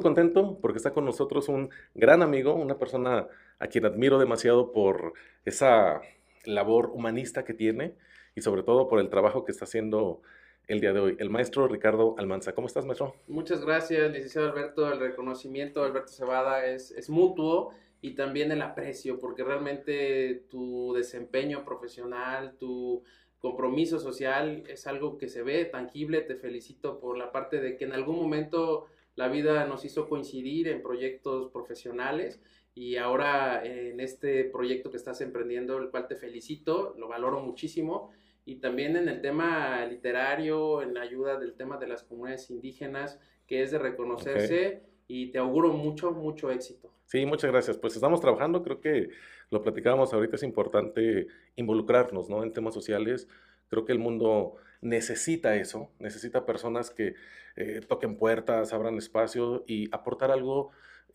contento porque está con nosotros un gran amigo, una persona a quien admiro demasiado por esa labor humanista que tiene y sobre todo por el trabajo que está haciendo el día de hoy, el maestro Ricardo Almanza. ¿Cómo estás, maestro? Muchas gracias, licenciado Alberto. El reconocimiento Alberto Cebada es, es mutuo y también el aprecio, porque realmente tu desempeño profesional, tu compromiso social es algo que se ve tangible. Te felicito por la parte de que en algún momento la vida nos hizo coincidir en proyectos profesionales y ahora en este proyecto que estás emprendiendo, el cual te felicito, lo valoro muchísimo, y también en el tema literario, en la ayuda del tema de las comunidades indígenas, que es de reconocerse. Y te auguro mucho, mucho éxito. Sí, muchas gracias. Pues estamos trabajando, creo que lo platicábamos ahorita, es importante involucrarnos ¿no? en temas sociales. Creo que el mundo necesita eso, necesita personas que eh, toquen puertas, abran espacio y aportar algo,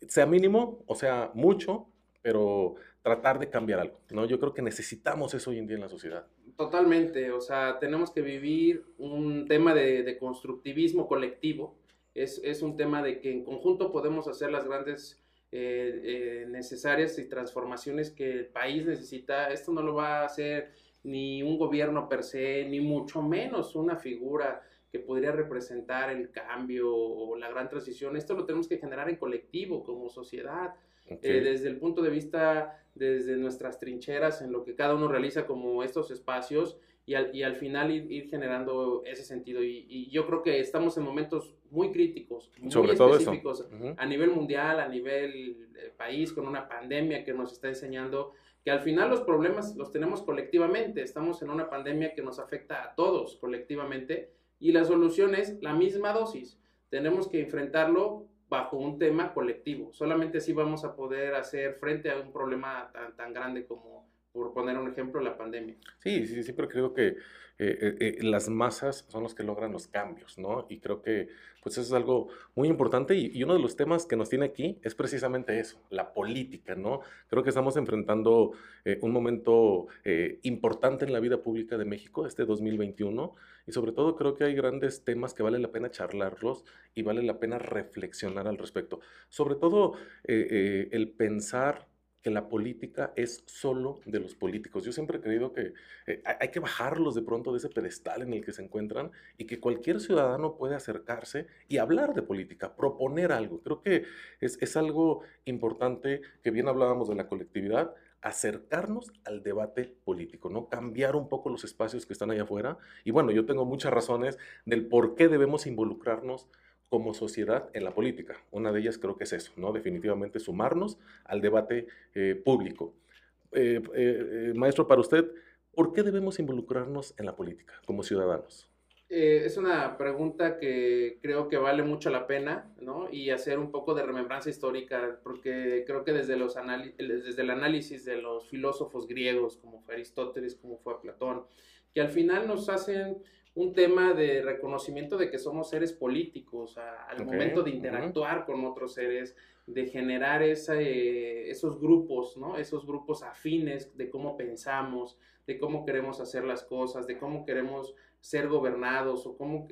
sea mínimo o sea mucho, pero tratar de cambiar algo, ¿no? Yo creo que necesitamos eso hoy en día en la sociedad. Totalmente, o sea, tenemos que vivir un tema de, constructivismo colectivo, es, es, un tema de que en conjunto podemos hacer las grandes eh, eh, necesarias y transformaciones que el país necesita. Esto no lo va a hacer ni un gobierno per se, ni mucho menos una figura que podría representar el cambio o la gran transición. Esto lo tenemos que generar en colectivo, como sociedad, eh, desde el punto de vista, desde nuestras trincheras, en lo que cada uno realiza como estos espacios y al, y al final ir, generando ese sentido. Y, yo creo que estamos en momentos muy críticos, muy específicos a nivel mundial, a nivel eh, país, con una pandemia que nos está enseñando que al final los problemas los tenemos colectivamente, estamos en una pandemia que nos afecta a todos colectivamente y la solución es la misma dosis. Tenemos que enfrentarlo bajo un tema colectivo. Solamente así vamos a poder hacer frente a un problema tan, tan grande como, por poner un ejemplo, la pandemia. Sí, sí, siempre creo que eh, eh, eh, las masas son los que logran los cambios, ¿no? Y creo que pues eso es algo muy importante y, uno de los temas que nos tiene aquí es precisamente eso, la política, ¿no? Creo que estamos enfrentando un momento importante en la vida pública de México, este 2021, y sobre todo creo que hay grandes temas que vale la pena charlarlos y vale la pena reflexionar al respecto. Sobre todo el pensar que la política es solo de los políticos. Yo siempre he creído que eh, hay que bajarlos de pronto de ese pedestal en el que se encuentran y que cualquier ciudadano puede acercarse y hablar de política, proponer algo. Creo que es, es algo importante que bien hablábamos de la colectividad, acercarnos al debate político, ¿no? Cambiar un poco los espacios que están allá afuera. Y bueno, yo tengo muchas razones del por qué debemos involucrarnos como sociedad en la política. Una de ellas creo que es eso, ¿no? Definitivamente sumarnos al debate eh, público. Eh, eh, maestro, para usted, ¿por qué debemos involucrarnos en la política como ciudadanos? es una pregunta que creo que vale mucho la pena, ¿no? Y hacer un poco de remembranza histórica, porque creo que desde, los desde el análisis de los filósofos griegos, como fue Aristóteles, como fue Platón, que al final nos hacen un tema de reconocimiento de que somos seres políticos al momento de interactuar con otros seres, de generar eh, esos grupos, ¿no? Esos grupos afines de cómo pensamos, de cómo queremos hacer las cosas, de cómo queremos ser gobernados o cómo,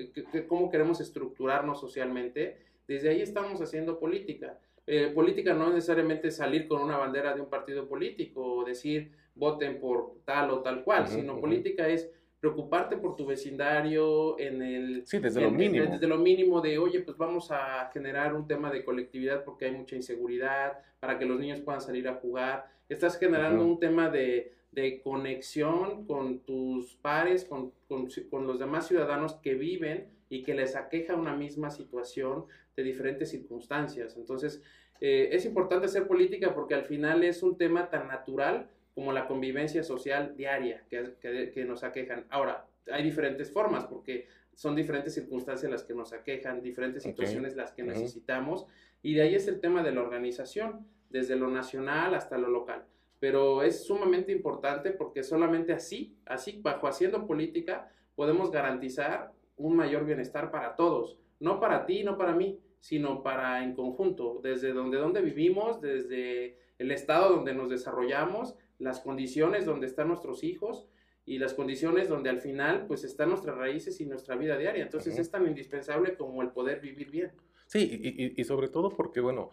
cómo queremos estructurarnos socialmente. Desde ahí estamos haciendo política. Eh, política no necesariamente salir con una bandera de un partido político o decir voten por tal o tal cual, sino política es preocuparte por tu vecindario en el... Sí, desde lo mínimo. desde lo mínimo de, oye, pues vamos a generar un tema de colectividad porque hay mucha inseguridad, para que los niños puedan salir a jugar. Estás generando un tema de, de, conexión con tus pares, con, con, con, los demás ciudadanos que viven y que les aqueja una misma situación de diferentes circunstancias. Entonces, eh, es importante hacer política porque al final es un tema tan natural como la convivencia social diaria que, que, nos aquejan. Ahora, hay diferentes formas porque son diferentes circunstancias las que nos aquejan, diferentes situaciones las que necesitamos, y de ahí es el tema de la organización, desde lo nacional hasta lo local. Pero es sumamente importante porque solamente así, así, bajo haciendo política, podemos garantizar un mayor bienestar para todos, no para ti, no para mí, sino para en conjunto, desde donde, donde vivimos, desde el estado donde nos desarrollamos, las condiciones donde están nuestros hijos y las condiciones donde al final pues están nuestras raíces y nuestra vida diaria. Entonces es tan indispensable como el poder vivir bien. Sí, y, sobre todo porque, bueno,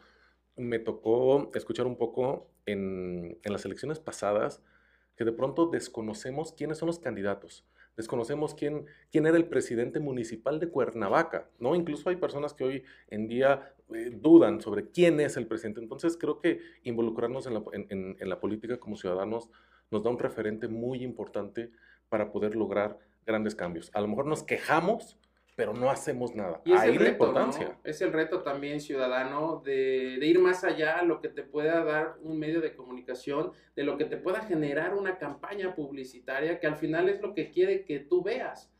me tocó escuchar un poco en, en las elecciones pasadas que de pronto desconocemos quiénes son los candidatos desconocemos quién, quién era el presidente municipal de Cuernavaca, ¿no? Incluso hay personas que hoy en día eh, dudan sobre quién es el presidente. Entonces creo que involucrarnos en la, en, en la política como ciudadanos nos da un referente muy importante para poder lograr grandes cambios. A lo mejor nos quejamos pero no hacemos nada. Y es el reto, importancia. Es el reto también ciudadano de, ir más allá a lo que te pueda dar un medio de comunicación, de lo que te pueda generar una campaña publicitaria, que al final es lo que quiere que tú veas.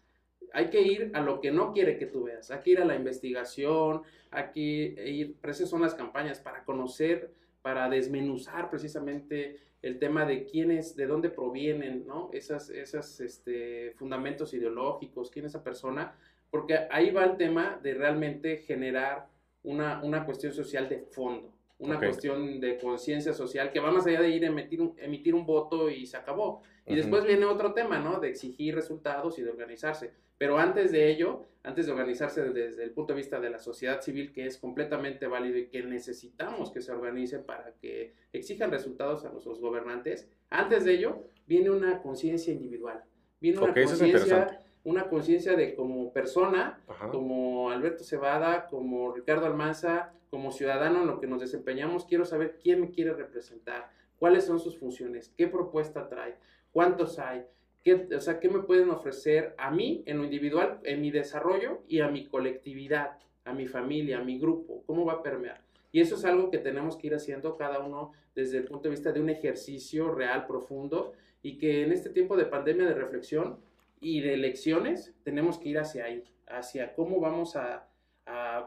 Hay que ir a lo que no quiere que tú veas, hay que ir a la investigación, hay que ir, esas son las campañas para conocer, para desmenuzar precisamente el tema de quiénes, de dónde provienen, ¿no? Esas, esas este, fundamentos ideológicos, quién es esa persona, porque ahí va el tema de realmente generar una, una cuestión social de fondo, una cuestión de conciencia social que va más allá de ir a emitir un, emitir un voto y se acabó. Y después viene otro tema, ¿no? De exigir resultados y de organizarse. Pero antes de ello, antes de organizarse desde el punto de vista de la sociedad civil, que es completamente válido y que necesitamos que se organice para que exijan resultados a nuestros gobernantes, antes de ello viene una conciencia individual. Viene una conciencia una conciencia de como persona, como Alberto Cebada, como Ricardo Almanza, como ciudadano en lo que nos desempeñamos, quiero saber quién me quiere representar, cuáles son sus funciones, qué propuesta trae, cuántos hay, qué, o sea, qué me pueden ofrecer a mí en lo individual, en mi desarrollo y a mi colectividad, a mi familia, a mi grupo, cómo va a permear. Y eso es algo que tenemos que ir haciendo cada uno desde el punto de vista de un ejercicio real, profundo, y que en este tiempo de pandemia de reflexión, y de elecciones, tenemos que ir hacia ahí, hacia cómo vamos a,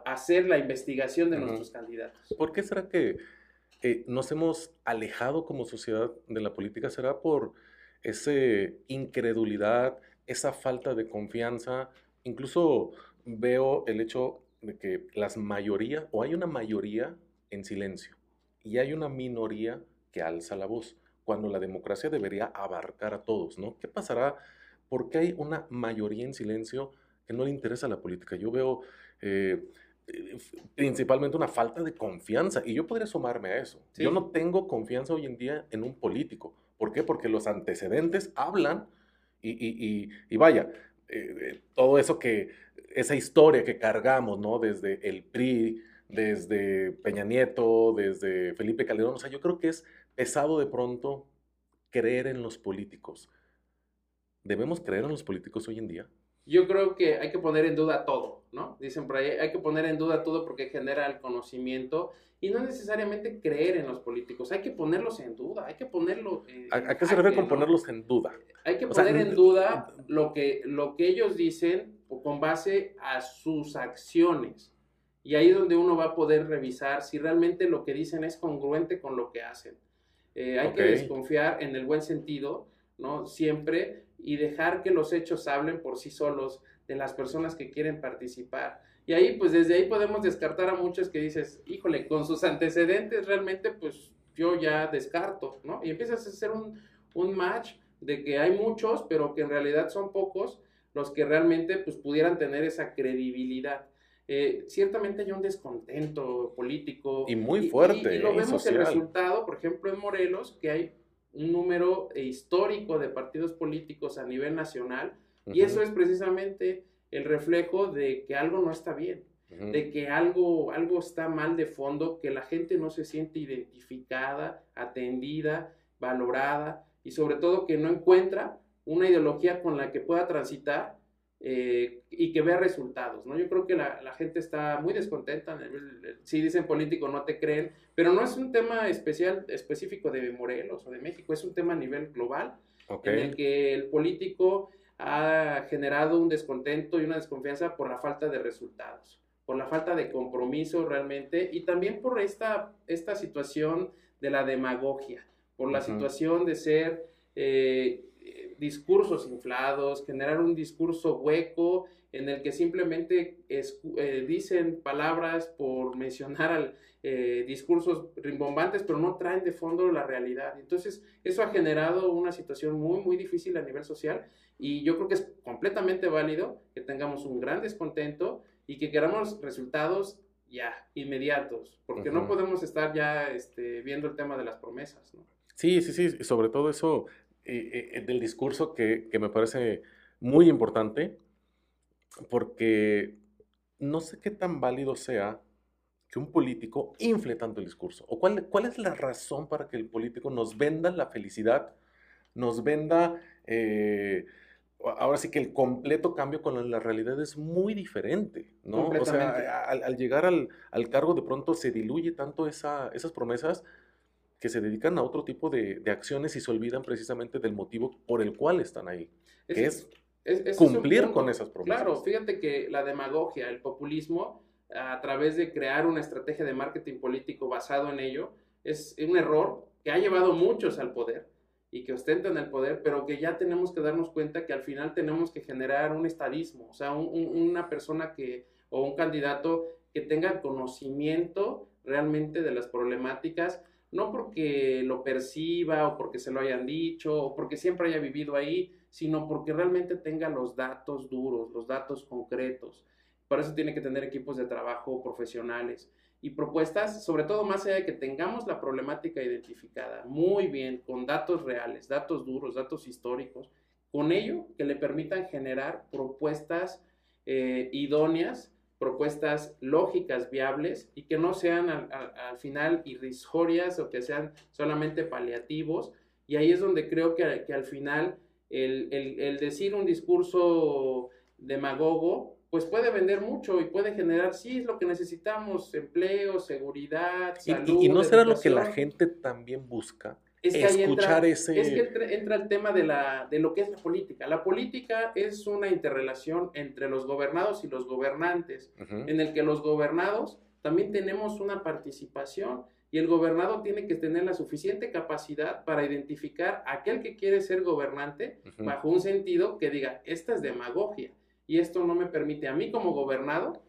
hacer la investigación de nuestros candidatos. ¿Por qué será que nos hemos alejado como sociedad de la política? ¿Será por esa incredulidad, esa falta de confianza? Incluso veo el hecho de que las mayorías, o hay una mayoría en silencio, y hay una minoría que alza la voz, cuando la democracia debería abarcar a todos, ¿no? ¿Qué pasará? porque hay una mayoría en silencio que no le interesa la política. Yo veo eh, eh, principalmente una falta de confianza y yo podría sumarme a eso. Yo no tengo confianza hoy en día en un político. ¿Por qué? Porque los antecedentes hablan y, vaya, eh, todo eso que, esa historia que cargamos, ¿no? Desde el PRI, desde Peña Nieto, desde Felipe Calderón, o sea, yo creo que es pesado de pronto creer en los políticos. ¿Debemos creer en los políticos hoy en día? Yo creo que hay que poner en duda todo, ¿no? Dicen por ahí, hay que poner en duda todo porque genera el conocimiento y no necesariamente creer en los políticos, hay que ponerlos en duda, hay que ponerlo... Eh, ¿A, qué se refiere con ponerlos en duda? Hay que poner en duda lo que, lo que ellos dicen con base a sus acciones. Y ahí es donde uno va a poder revisar si realmente lo que dicen es congruente con lo que hacen. Eh, hay que desconfiar en el buen sentido, ¿no? Siempre y dejar que los hechos hablen por sí solos de las personas que quieren participar. Y ahí, pues desde ahí podemos descartar a muchos que dices, híjole, con sus antecedentes realmente, pues yo ya descarto, ¿no? Y empiezas a hacer un, un match de que hay muchos, pero que en realidad son pocos los que realmente pues pudieran tener esa credibilidad. Eh, ciertamente hay un descontento político. Y muy fuerte. Y, lo vemos el resultado, por ejemplo, en Morelos, que hay un número histórico de partidos políticos a nivel nacional y eso es precisamente el reflejo de que algo no está bien, de que algo, algo está mal de fondo, que la gente no se siente identificada, atendida, valorada y sobre todo que no encuentra una ideología con la que pueda transitar eh, y que vea resultados, ¿no? Yo creo que la, gente está muy descontenta, si dicen político no te creen, pero no es un tema especial, específico de Morelos o de México, es un tema a nivel global, en el que el político ha generado un descontento y una desconfianza por la falta de resultados, por la falta de compromiso realmente y también por esta, esta situación de la demagogia, por la situación de ser... Eh, discursos inflados, generar un discurso hueco en el que simplemente eh, dicen palabras por mencionar eh, discursos rimbombantes, pero no traen de fondo la realidad. Entonces, eso ha generado una situación muy, muy difícil a nivel social y yo creo que es completamente válido que tengamos un gran descontento y que queramos resultados ya, inmediatos, porque no podemos estar ya este, viendo el tema de las promesas, ¿no? Sí, sí, sí, sobre todo eso eh, eh, del discurso que, que, me parece muy importante, porque no sé qué tan válido sea que un político infle tanto el discurso, o cuál, cuál es la razón para que el político nos venda la felicidad, nos venda... Eh, ahora sí que el completo cambio con la realidad es muy diferente, ¿no? O sea, al, llegar al, cargo de pronto se diluye tanto esa, esas promesas que se dedican a otro tipo de, acciones y se olvidan precisamente del motivo por el cual están ahí, que es, cumplir con esas promesas. Claro, fíjate que la demagogia, el populismo, a través de crear una estrategia de marketing político basado en ello, es un error que ha llevado muchos al poder y que ostentan el poder, pero que ya tenemos que darnos cuenta que al final tenemos que generar un estadismo, o sea, una persona que, o un candidato que tenga conocimiento realmente de las problemáticas, no porque lo perciba o porque se lo hayan dicho o porque siempre haya vivido ahí, sino porque realmente tenga los datos duros, los datos concretos. Por eso tiene que tener equipos de trabajo profesionales y propuestas, sobre todo más allá de que tengamos la problemática identificada muy bien, con datos reales, datos duros, datos históricos, con ello que le permitan generar propuestas eh, idóneas, propuestas lógicas, viables y que no sean al, final irrisorias o que sean solamente paliativos. Y ahí es donde creo que, al final el, el decir un discurso demagogo pues puede vender mucho y puede generar, sí, es lo que necesitamos, empleo, seguridad, salud. Y, no será lo que la gente también busca. Es que escuchar ese... Es que entra, el tema de, la, de lo que es la política. La política es una interrelación entre los gobernados y los gobernantes, en el que los gobernados también tenemos una participación y el gobernado tiene que tener la suficiente capacidad para identificar a aquel que quiere ser gobernante bajo un sentido que diga, esta es demagogia y esto no me permite a mí como gobernado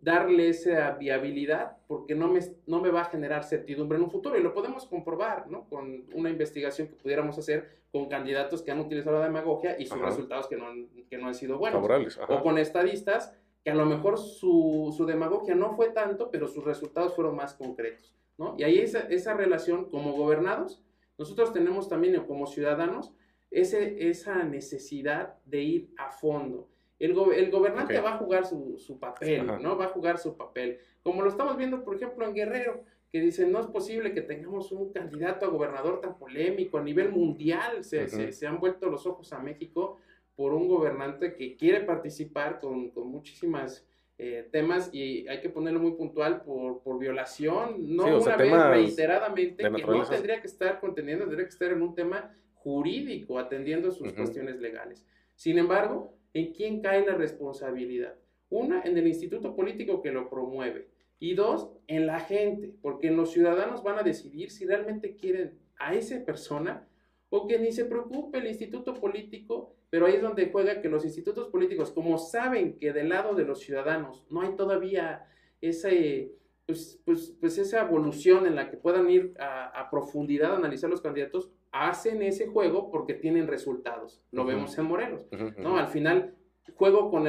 darle esa viabilidad porque no me, no me va a generar certidumbre en un futuro y lo podemos comprobar ¿no? con una investigación que pudiéramos hacer con candidatos que han utilizado la demagogia y sus resultados que no, han, que no han sido buenos. O con estadistas que a lo mejor su, su, demagogia no fue tanto, pero sus resultados fueron más concretos. ¿no? Y ahí esa, esa relación como gobernados, nosotros tenemos también como ciudadanos ese, esa necesidad de ir a fondo el, gobernante va a jugar su, papel, ¿no? Va a jugar su papel. Como lo estamos viendo, por ejemplo, en Guerrero, que dicen, no es posible que tengamos un candidato a gobernador tan polémico a nivel mundial. Se, se, han vuelto los ojos a México por un gobernante que quiere participar con, con muchísimas eh, temas y hay que ponerlo muy puntual por, por violación, no una vez reiteradamente, que no tendría que estar conteniendo, tendría que estar en un tema jurídico, atendiendo sus cuestiones legales. Sin embargo, ¿En quién cae la responsabilidad? Una, en el instituto político que lo promueve. Y dos, en la gente, porque los ciudadanos van a decidir si realmente quieren a esa persona o que ni se preocupe el instituto político, pero ahí es donde juega que los institutos políticos, como saben que del lado de los ciudadanos no hay todavía ese, pues, pues, pues esa evolución en la que puedan ir a, a profundidad a analizar los candidatos, hacen ese juego porque tienen resultados. Lo vemos en Morelos, ¿no? Al final, juego con,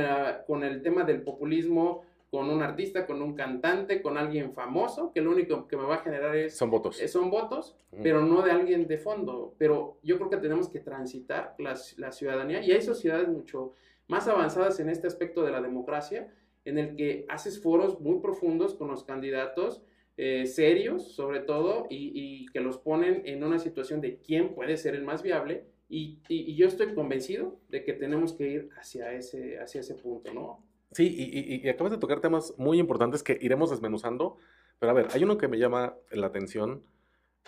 con el tema del populismo, con un artista, con un cantante, con alguien famoso, que lo único que me va a generar es... Son votos. son votos, pero no de alguien de fondo. Pero yo creo que tenemos que transitar la, la, ciudadanía y hay sociedades mucho más avanzadas en este aspecto de la democracia, en el que haces foros muy profundos con los candidatos eh, serios, sobre todo, y, que los ponen en una situación de quién puede ser el más viable. Y, yo estoy convencido de que tenemos que ir hacia ese, hacia ese punto, ¿no? Sí, y, acabas de tocar temas muy importantes que iremos desmenuzando, pero a ver, hay uno que me llama la atención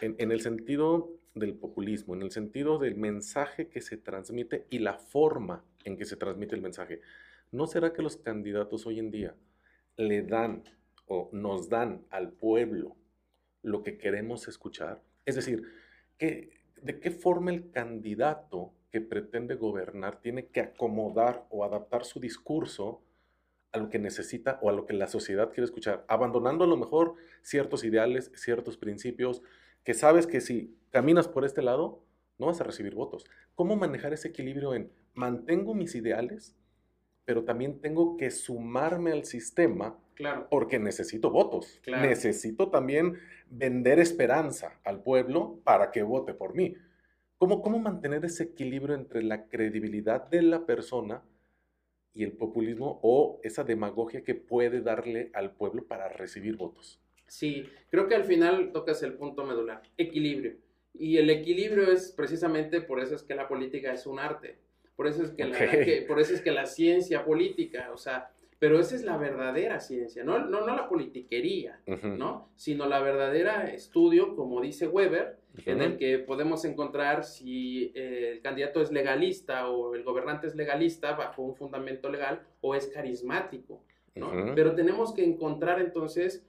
en, en el sentido del populismo, en el sentido del mensaje que se transmite y la forma en que se transmite el mensaje. ¿No será que los candidatos hoy en día le dan o nos dan al pueblo lo que queremos escuchar? Es decir, ¿de qué forma el candidato que pretende gobernar tiene que acomodar o adaptar su discurso a lo que necesita o a lo que la sociedad quiere escuchar, abandonando a lo mejor ciertos ideales, ciertos principios, que sabes que si caminas por este lado, no vas a recibir votos. ¿Cómo manejar ese equilibrio en mantengo mis ideales, pero también tengo que sumarme al sistema Claro. porque necesito votos. Claro. Necesito también vender esperanza al pueblo para que vote por mí. ¿Cómo, ¿Cómo mantener ese equilibrio entre la credibilidad de la persona y el populismo o esa demagogia que puede darle al pueblo para recibir votos? Sí, creo que al final tocas el punto medular, equilibrio. Y el equilibrio es precisamente por eso es que la política es un arte. Por eso es que, la, que- por eso es que la ciencia política, o sea, pero esa es la verdadera ciencia, no, no, no la politiquería, ¿no? Sino la verdadera estudio, como dice Weber, en el que podemos encontrar si eh, el candidato es legalista o el gobernante es legalista bajo un fundamento legal o es carismático, ¿no? Pero tenemos que encontrar entonces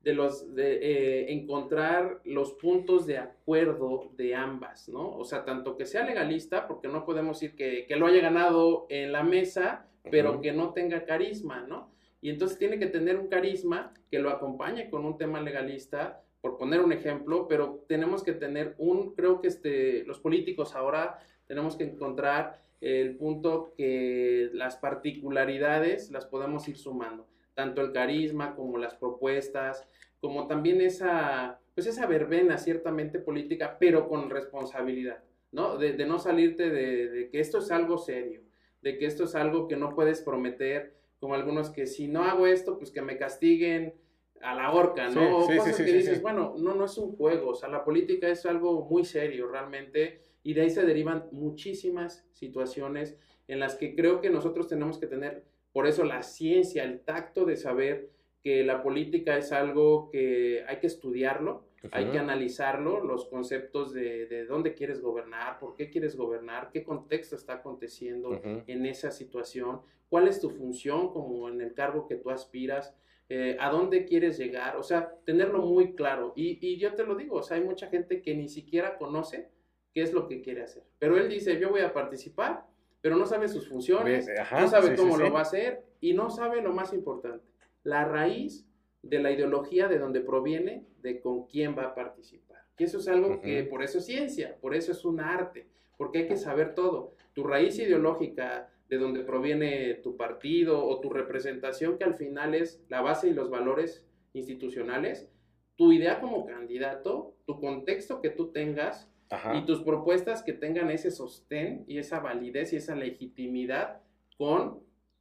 de los de eh, encontrar los puntos de acuerdo de ambas, ¿no? O sea, tanto que sea legalista, porque no podemos decir que, que lo haya ganado en la mesa, pero que no tenga carisma, ¿no? Y entonces tiene que tener un carisma que lo acompañe con un tema legalista, por poner un ejemplo, pero tenemos que tener un, creo que este, los políticos ahora tenemos que encontrar el punto que las particularidades las podemos ir sumando, tanto el carisma como las propuestas, como también esa, pues esa verbena ciertamente política, pero con responsabilidad, ¿no? De, de no salirte de, de que esto es algo serio, de que esto es algo que no puedes prometer, como algunos que si no hago esto, pues que me castiguen a la horca, ¿no? Sí, o sí, cosas sí, que dices, bueno, no, no es un juego, o sea, la política es algo muy serio realmente, y de ahí se derivan muchísimas situaciones en las que creo que nosotros tenemos que tener, por eso la ciencia, el tacto de saber que la política es algo que hay que estudiarlo, hay que analizarlo, los conceptos de, de dónde quieres gobernar, por qué quieres gobernar, qué contexto está aconteciendo en esa situación, cuál es tu función como en el cargo que tú aspiras, eh, a dónde quieres llegar, o sea, tenerlo muy claro. Y, y yo te lo digo, o sea, hay mucha gente que ni siquiera conoce qué es lo que quiere hacer, pero él dice, yo voy a participar, pero no sabe sus funciones, ajá, no sabe sí, cómo sí. lo va a hacer y no sabe lo más importante, la raíz de la ideología de donde proviene, de con quién va a participar. Y eso es algo que, por eso es ciencia, por eso es un arte, porque hay que saber todo. Tu raíz ideológica, de donde proviene tu partido o tu representación, que al final es la base y los valores institucionales, tu idea como candidato, tu contexto que tú tengas Ajá. y tus propuestas que tengan ese sostén y esa validez y esa legitimidad con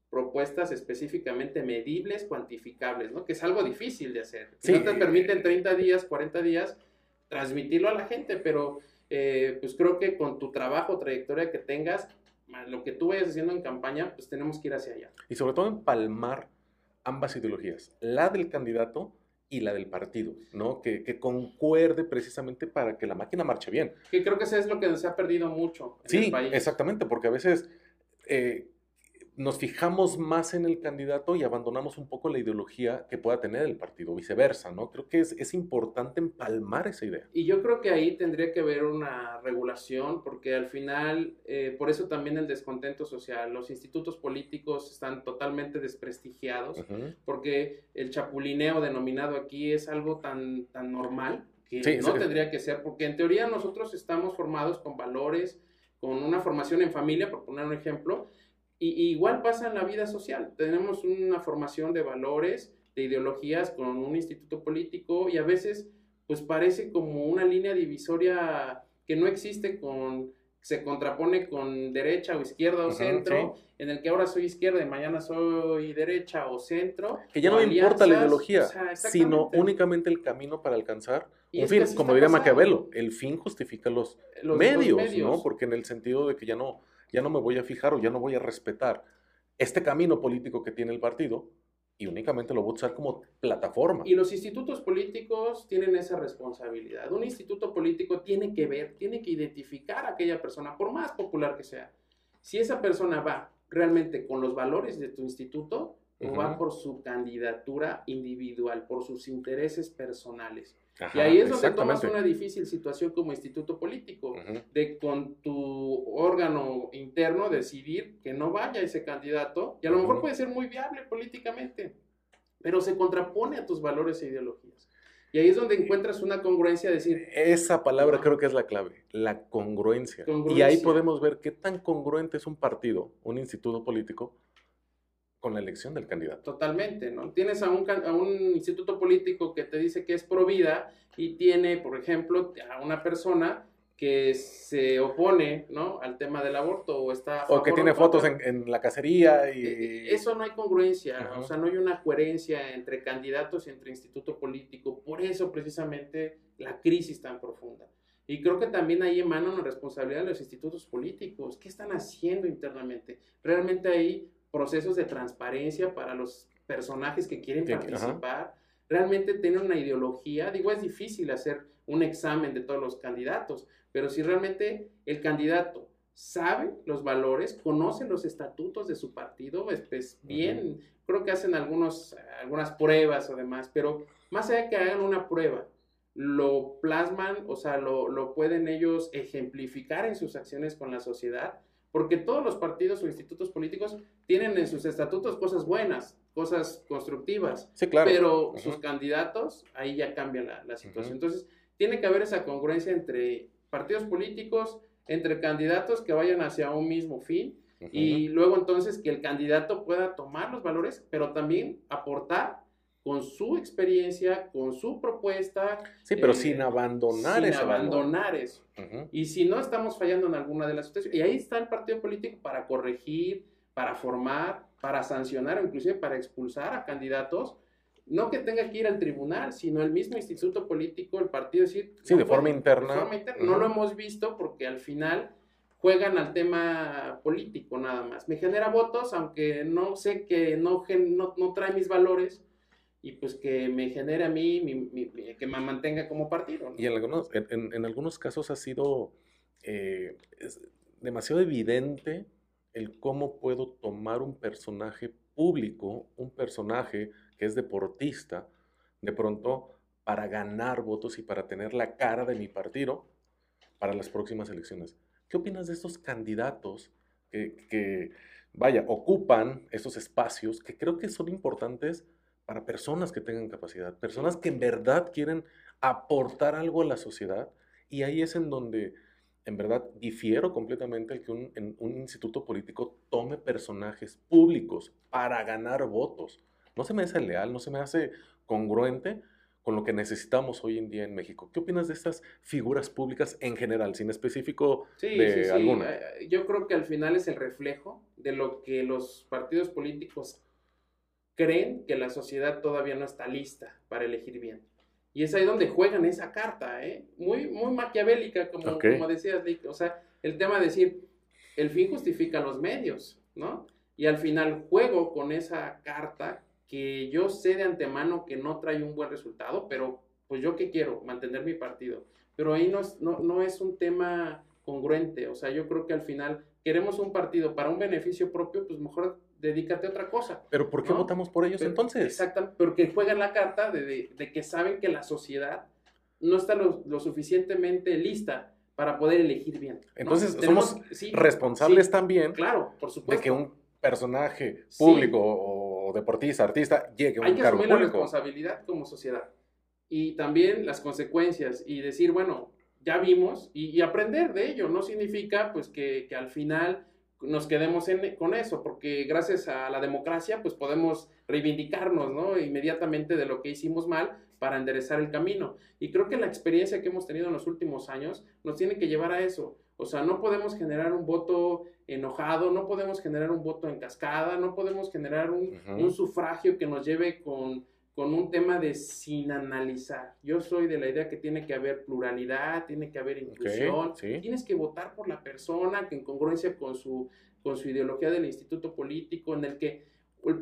propuestas específicamente medibles, cuantificables, ¿no? Que es algo difícil de hacer. Sí. No te permiten 30 días, 40 días transmitirlo a la gente, pero eh, pues creo que con tu trabajo, trayectoria que tengas, lo que tú vayas haciendo en campaña, pues tenemos que ir hacia allá. Y sobre todo empalmar ambas ideologías, la del candidato y la del partido, ¿no? Que, que concuerde precisamente para que la máquina marche bien. Que creo que eso es lo que se ha perdido mucho en Sí, el país. exactamente, porque a veces eh, nos fijamos más en el candidato y abandonamos un poco la ideología que pueda tener el partido, viceversa, ¿no? Creo que es, es importante empalmar esa idea. Y yo creo que ahí tendría que haber una regulación, porque al final, eh, por eso también el descontento social, los institutos políticos están totalmente desprestigiados, porque el chapulineo denominado aquí es algo tan, tan normal que Sí, no tendría que ser, porque en teoría nosotros estamos formados con valores, con una formación en familia, por poner un ejemplo, y, y igual pasa en la vida social. Tenemos una formación de valores, de ideologías con un instituto político y a veces pues parece como una línea divisoria que no existe con se contrapone con derecha o izquierda o centro, en el que ahora soy izquierda y mañana soy derecha o centro. Que ya no me importa la ideología, o sea, sino únicamente el camino para alcanzar Y un fin, como diría. Maquiavelo, el fin justifica los, Los- los medios, ¿no? Porque en el sentido de que ya no, ya no me voy a fijar o ya no voy a respetar este camino político que tiene el partido y únicamente lo voy a usar como plataforma. Y los institutos políticos tienen esa responsabilidad. Un instituto político tiene que ver, tiene que identificar a aquella persona, por más popular que sea. Si esa persona va realmente con los valores de tu instituto o va por su candidatura individual, por sus intereses personales. Y Ajá, ahí es donde tomas una difícil situación como instituto político, de con tu órgano interno decidir que no vaya ese candidato, y a lo mejor puede ser muy viable políticamente, pero se contrapone a tus valores e ideologías. Y ahí es donde encuentras una congruencia de decir, Esa palabra creo que es la clave, la congruencia. Y ahí Congruencia. podemos ver qué tan congruente es un partido, un instituto político, con la elección del candidato. Totalmente, ¿no? Tienes a un, a un instituto político que te dice que es pro vida y tiene, por ejemplo, a una persona que se opone ¿no? al tema del aborto o está... O que tiene fotos en, en, la cacería y... Eh, eso no hay congruencia, o sea, no hay una coherencia entre candidatos y entre instituto político. Por eso precisamente la crisis tan profunda. Y creo que también ahí emana una responsabilidad de los institutos políticos. ¿Qué están haciendo internamente? Realmente hay procesos de transparencia para los personajes que quieren participar. Realmente tienen una ideología. Digo, es difícil hacer un examen de todos los candidatos, pero si realmente el candidato sabe los valores, conoce los estatutos de su partido, pues, bien, creo que hacen algunos, algunas pruebas o demás, pero más allá de que hagan una prueba, lo plasman, o sea, lo, lo pueden ellos ejemplificar en sus acciones con la sociedad, porque todos los partidos o institutos políticos tienen en sus estatutos cosas buenas, cosas constructivas, sí, claro. pero sus candidatos, ahí ya cambia la, la situación. Entonces, tiene que haber esa congruencia entre partidos políticos, entre candidatos que vayan hacia un mismo fin y luego entonces que el candidato pueda tomar los valores, pero también aportar con su experiencia, con su propuesta. Sí, pero eh, sin abandonar sin abandonar eso. Y si no estamos fallando en alguna de las situaciones, y ahí está el partido político para corregir, para formar, para sancionar o inclusive para expulsar a candidatos no que tenga que ir al tribunal, sino el mismo instituto político, el partido decir... Sí, de, forma interna. No lo hemos visto porque al final juegan al tema político nada más. Me genera votos, aunque no sé que no, no, trae mis valores y pues que me genere a mí, que me mantenga como partido. Y en algunos, en, algunos casos ha sido eh, demasiado evidente el cómo puedo tomar un personaje público, un personaje que es deportista, de pronto para ganar votos y para tener la cara de mi partido para las próximas elecciones. ¿Qué opinas de estos candidatos que, vaya, ocupan esos espacios que creo que son importantes para personas que tengan capacidad, personas que en verdad quieren aportar algo a la sociedad? Y ahí es en donde, en verdad, difiero completamente el que un, un instituto político tome personajes públicos para ganar votos no se me hace leal, no se me hace congruente con lo que necesitamos hoy en día en México. ¿Qué opinas de estas figuras públicas en general, sin específico de sí, sí. alguna? Eh, yo creo que al final es el reflejo de lo que los partidos políticos creen que la sociedad todavía no está lista para elegir bien. Y es ahí donde juegan esa carta, ¿eh? muy, muy maquiavélica, como, como decías, Lick. O sea, el tema de decir, el fin justifica los medios, ¿no? Y al final juego con esa carta que yo sé de antemano que no trae un buen resultado, pero pues yo qué quiero, mantener mi partido. Pero ahí no es, no, no es un tema congruente, o sea, yo creo que al final queremos un partido para un beneficio propio, pues mejor dedícate a otra cosa. Pero ¿por qué votamos por ellos entonces? Exactamente, porque juegan la carta de, de, que saben que la sociedad no está lo, lo, suficientemente lista para poder elegir bien. Entonces somos responsables también claro, por supuesto. de que un personaje público o deportista, artista, llegue a un Hay que cargo asumir la responsabilidad como sociedad y también las consecuencias y decir, bueno, ya vimos y, aprender de ello. No significa pues que, que al final nos quedemos en, con eso, porque gracias a la democracia pues podemos reivindicarnos ¿no? inmediatamente de lo que hicimos mal para enderezar el camino. Y creo que la experiencia que hemos tenido en los últimos años nos tiene que llevar a eso. O sea, no podemos generar un voto enojado, no podemos generar un voto en cascada, no podemos generar un, sufragio que nos lleve con, con, un tema de sin analizar. Yo soy de la idea que tiene que haber pluralidad, tiene que haber inclusión, tienes que votar por la persona que en congruencia con su, con su ideología del instituto político, en el que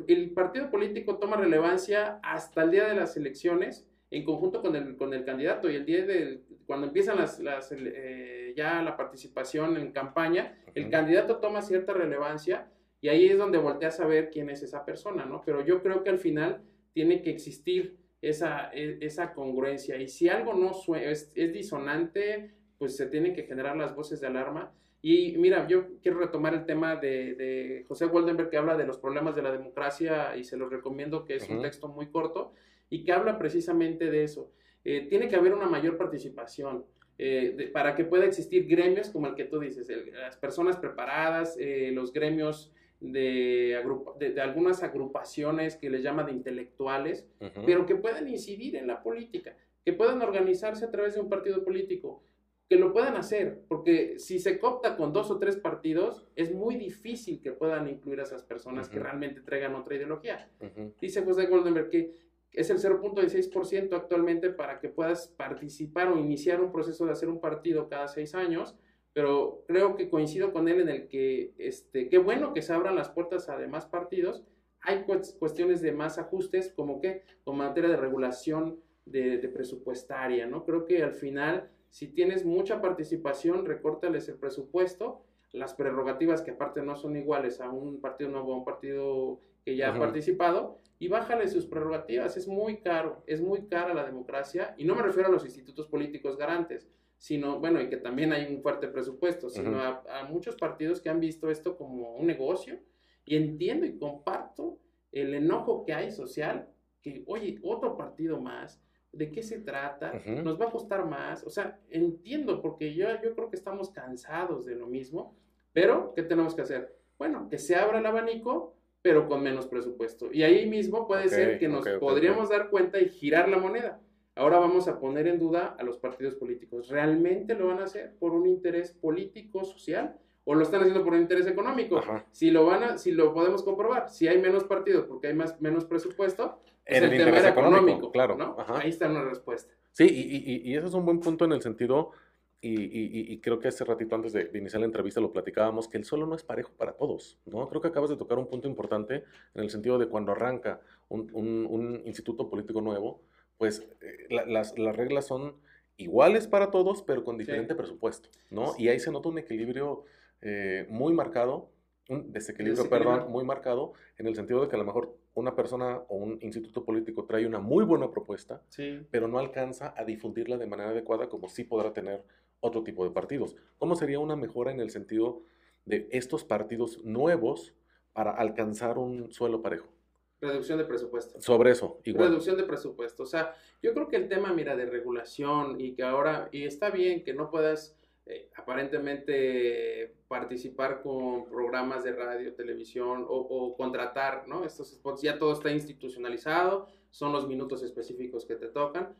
el partido político toma relevancia hasta el día de las elecciones en conjunto con el, con el candidato y el día de cuando empiezan las, las eh, ya la participación en campaña, el candidato toma cierta relevancia y ahí es donde volteas a ver quién es esa persona, ¿no? Pero yo creo que al final tiene que existir esa, e, esa congruencia y si algo no es, es disonante, pues se tienen que generar las voces de alarma. Y mira, yo quiero retomar el tema de, de José Waldenberg que habla de los problemas de la democracia y se los recomiendo que es un texto muy corto y que habla precisamente de eso. Eh, tiene que haber una mayor participación eh, para que pueda existir gremios como el que tú dices, las personas preparadas, eh, los gremios de, de, algunas agrupaciones que les llama de intelectuales, pero que puedan incidir en la política, que puedan organizarse a través de un partido político, que lo puedan hacer, porque si se copta con dos o tres partidos, es muy difícil que puedan incluir a esas personas que realmente traigan otra ideología. Dice José Goldenberg que es el 0.16% actualmente para que puedas participar o iniciar un proceso de hacer un partido cada seis años, pero creo que coincido con él en el que, este, qué bueno que se abran las puertas a demás partidos. Hay cuestiones de más ajustes, como que, con materia de regulación de, de presupuestaria, ¿no? Creo que al final si tienes mucha participación, recórtales el presupuesto, las prerrogativas que aparte no son iguales a un partido nuevo, a un partido que ya ha participado, y bájale sus prerrogativas. Es muy caro, es muy cara la democracia, y no me refiero a los institutos políticos garantes, sino, bueno, y que también hay un fuerte presupuesto, sino a, a, muchos partidos que han visto esto como un negocio, y entiendo y comparto el enojo que hay social, que, oye, otro partido más, de qué se trata, nos va a costar más, o sea, entiendo, porque yo, yo creo que estamos cansados de lo mismo, pero ¿qué tenemos que hacer? Bueno, que se abra el abanico, pero con menos presupuesto. Y ahí mismo puede ser que nos podríamos dar cuenta y girar la moneda. Ahora vamos a poner en duda a los partidos políticos. ¿Realmente lo van a hacer por un interés político, social? ¿O lo están haciendo por un interés económico? Si lo van a, si lo podemos comprobar, si hay menos partidos porque hay más, menos presupuesto, en el, tema económico, claro. Ahí está una respuesta. Sí, y, y, ese es un buen punto en el sentido, y, creo que hace ratito antes de, iniciar la entrevista lo platicábamos, que el suelo no es parejo para todos, ¿no? Creo que acabas de tocar un punto importante en el sentido de cuando arranca un, un, instituto político nuevo, pues eh, las, las, reglas son iguales para todos, pero con diferente presupuesto, ¿no? Y ahí se nota un equilibrio eh, muy marcado, un desequilibrio, perdón, muy marcado, en el sentido de que a lo mejor una persona o un instituto político trae una muy buena propuesta, pero no alcanza a difundirla de manera adecuada como sí podrá tener otro tipo de partidos. ¿Cómo sería una mejora en el sentido de estos partidos nuevos para alcanzar un suelo parejo? Reducción de presupuesto. Sobre eso, igual. Reducción de presupuesto. O sea, yo creo que el tema, mira, de regulación y que ahora, y está bien que no puedas eh, aparentemente participar con programas de radio, televisión o, contratar, ¿no? Estos spots, ya todo está institucionalizado, son los minutos específicos que te tocan,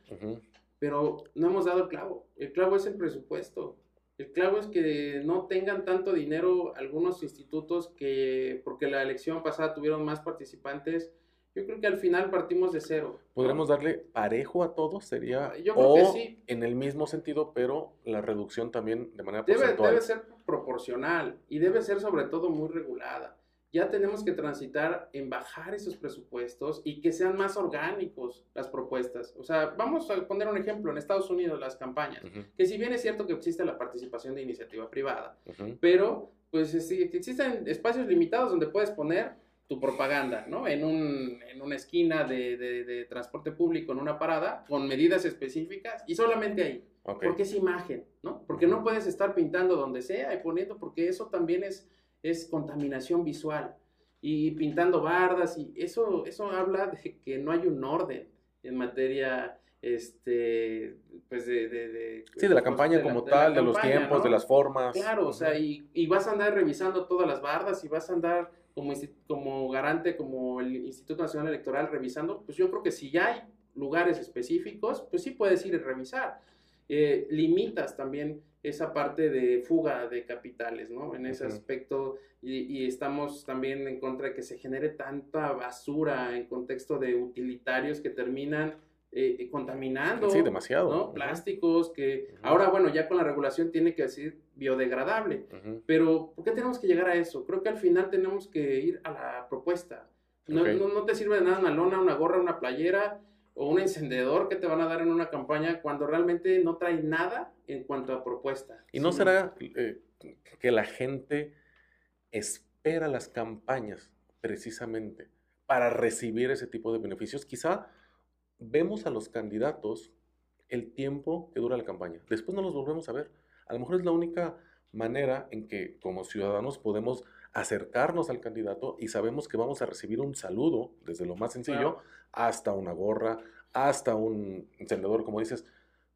pero no hemos dado el clavo. El clavo es el presupuesto. El clavo es que no tengan tanto dinero algunos institutos que, porque la elección pasada tuvieron más participantes, yo creo que al final partimos de cero. ¿Podríamos darle parejo a todos? Sería. Yo creo que sí. En el mismo sentido, pero la reducción también de manera debe, Debe ser proporcional y debe ser sobre todo muy regulada. Ya tenemos que transitar en bajar esos presupuestos y que sean más orgánicos las propuestas. O sea, vamos a poner un ejemplo en Estados Unidos, las campañas, que si bien es cierto que existe la participación de iniciativa privada, pero pues existen espacios limitados donde puedes poner tu propaganda, ¿no? En, un, en una esquina de, de, transporte público, en una parada, con medidas específicas y solamente ahí. Porque es imagen, ¿no? Porque no puedes estar pintando donde sea y poniendo, porque eso también es, es contaminación visual. Y pintando bardas, y eso, eso habla de que no hay un orden en materia este, pues de, de, sí, de la campaña como tal, de, los tiempos, de las formas. Claro, o sea, y, y, vas a andar revisando todas las bardas y vas a andar como, como garante, como el Instituto Nacional Electoral revisando, pues yo creo que si ya hay lugares específicos, pues sí puedes ir a revisar. Eh, limitas también esa parte de fuga de capitales, ¿no? En ese aspecto, y, estamos también en contra de que se genere tanta basura en contexto de utilitarios que terminan eh, eh, contaminando. Sí, demasiado. ¿no? Plásticos que ahora, bueno, ya con la regulación tiene que decir biodegradable. Pero, ¿por qué tenemos que llegar a eso? Creo que al final tenemos que ir a la propuesta. No, no, te sirve de nada una lona, una gorra, una playera o un encendedor que te van a dar en una campaña cuando realmente no trae nada en cuanto a propuesta. ¿Y no será eh, que la gente espera las campañas precisamente para recibir ese tipo de beneficios? Quizá vemos a los candidatos el tiempo que dura la campaña. Después no los volvemos a ver. A lo mejor es la única manera en que como ciudadanos podemos acercarnos al candidato y sabemos que vamos a recibir un saludo, desde lo más sencillo, hasta una gorra, hasta un encendedor, como dices.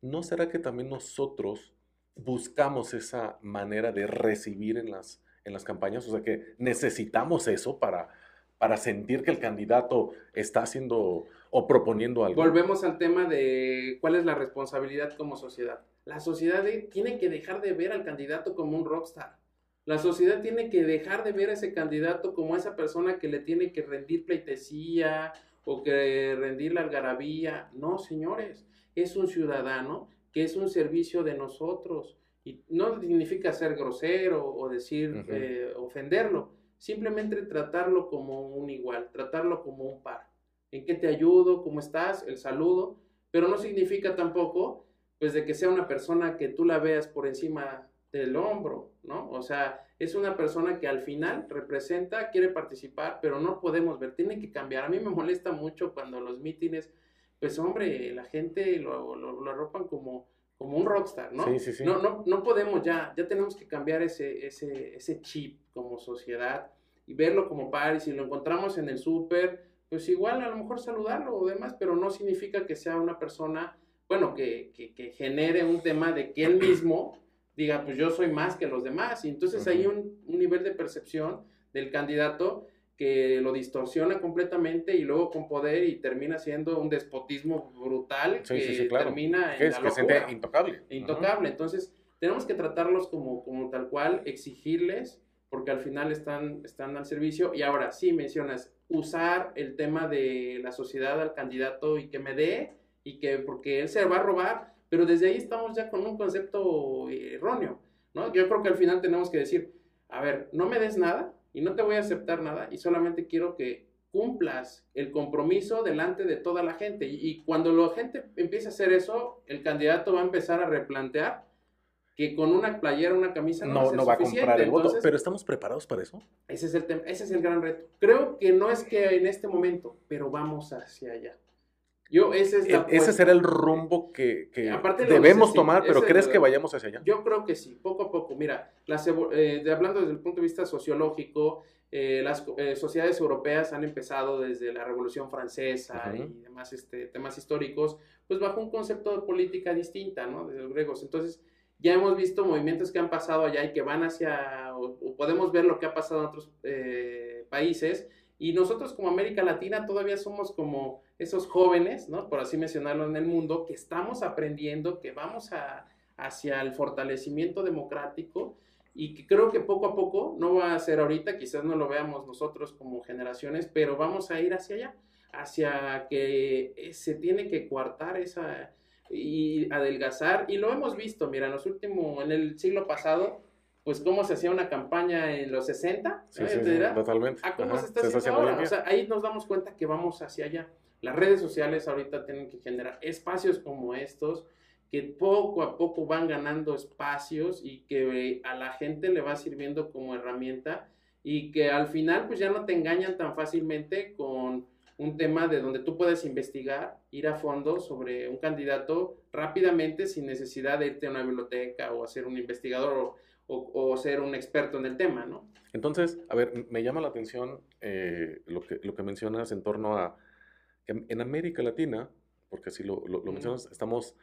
¿No será que también nosotros buscamos esa manera de recibir en las, en las campañas, o sea que necesitamos eso para, para sentir que el candidato está haciendo o proponiendo algo. Volvemos al tema de cuál es la responsabilidad como sociedad. La sociedad tiene que dejar de ver al candidato como un rockstar. La sociedad tiene que dejar de ver a ese candidato como esa persona que le tiene que rendir pleitesía o que rendir la algarabía. No, señores, es un ciudadano que es un servicio de nosotros. Y no significa ser grosero o decir, eh, ofenderlo, simplemente tratarlo como un igual, tratarlo como un par. ¿En qué te ayudo? ¿Cómo estás? El saludo. Pero no significa tampoco, pues, de que sea una persona que tú la veas por encima del hombro, ¿no? O sea, es una persona que al final representa, quiere participar, pero no podemos ver, tiene que cambiar. A mí me molesta mucho cuando los mítines, pues hombre, la gente lo, lo, lo arropan como, como un rockstar, ¿no? Sí, sí, sí. No, no, no podemos ya, ya tenemos que cambiar ese, ese, ese chip como sociedad y verlo como par, y si lo encontramos en el súper, pues igual a lo mejor saludarlo o demás, pero no significa que sea una persona, bueno, que, que, que genere un tema de que él mismo diga, pues yo soy más que los demás. Y entonces hay un, un, nivel de percepción del candidato que lo distorsiona completamente y luego con poder y termina siendo un despotismo brutal Sí, que sí, sí, claro. termina en Que es la que locura. intocable. Intocable. Entonces, tenemos que tratarlos como, como tal cual, exigirles, porque al final están, están al servicio. Y ahora, sí mencionas, usar el tema de la sociedad al candidato y que me dé, y que porque él se va a robar, pero desde ahí estamos ya con un concepto erróneo, ¿no? Yo creo que al final tenemos que decir, a ver, no me des nada y no te voy a aceptar nada y solamente quiero que cumplas el compromiso delante de toda la gente. Y, y cuando la gente empiece a hacer eso, el candidato va a empezar a replantear que con una playera, una camisa no, va a, No, ser no va a suficiente. comprar el voto, Entonces, pero ¿estamos preparados para eso? ese es el tema, ese es el gran reto. Creo que no es que en este momento, pero vamos hacia allá. Yo, ese es la E- Ese apuesta. será el rumbo que, lo debemos tomar, pero ese ¿crees que vayamos hacia allá? Yo creo que sí, poco a poco. Mira, las eh, de- hablando desde el punto de vista sociológico, eh, las eh, sociedades europeas han empezado desde la Revolución Francesa y demás este, temas históricos, pues bajo un concepto de política distinta, ¿no? De los griegos. Entonces, ya hemos visto movimientos que han pasado allá y que van hacia, o, o podemos ver lo que ha pasado en otros eh, países, y nosotros como América Latina todavía somos como esos jóvenes, ¿no? Por así mencionarlo en el mundo, que estamos aprendiendo, que vamos a, hacia el fortalecimiento democrático y que creo que poco a poco, no va a ser ahorita, quizás no lo veamos nosotros como generaciones, pero vamos a ir hacia allá, hacia que eh, se tiene que coartar esa y adelgazar y lo hemos visto, mira, en los últimos, en el siglo pasado, pues cómo se hacía una campaña en los 60, Sí, totalmente. a cómo Ajá, se está se haciendo ahora. O sea, ahí nos damos cuenta que vamos hacia allá. Las redes sociales ahorita tienen que generar espacios como estos que poco a poco van ganando espacios y que eh, a la gente le va sirviendo como herramienta y que al final pues ya no te engañan tan fácilmente con un tema de donde tú puedes investigar, ir a fondo sobre un candidato rápidamente sin necesidad de irte a una biblioteca o a ser un investigador o, ser un experto en el tema, ¿no? Entonces, a ver, me llama la atención eh, lo, que, lo que mencionas en torno a en- en América Latina, porque así lo, lo- lo mencionas, estamos,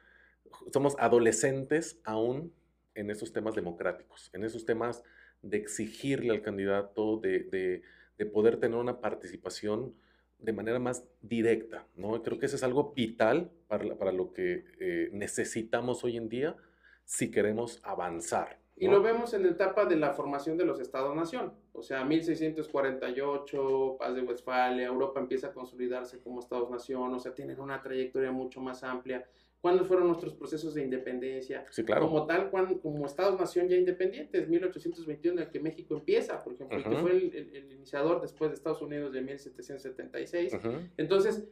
somos adolescentes aún en esos temas democráticos, en esos temas de exigirle al candidato, de, de- de poder tener una participación de manera más directa, ¿no? Creo que eso es algo vital para, para lo que eh, necesitamos hoy en día si queremos avanzar. Y ¿no? lo vemos en la etapa de la formación de los Estados-nación. O sea, 1648, paz de Westfalia, Europa empieza a consolidarse como Estados-nación, o sea, tienen una trayectoria mucho más amplia. ¿Cuándo fueron nuestros procesos de independencia? Sí, claro. Como tal, cuan- como Estados-nación ya independientes, 1821, en el que México empieza, por ejemplo, y que fue el, el- el iniciador después de Estados Unidos de 1776. Ujú. Entonces,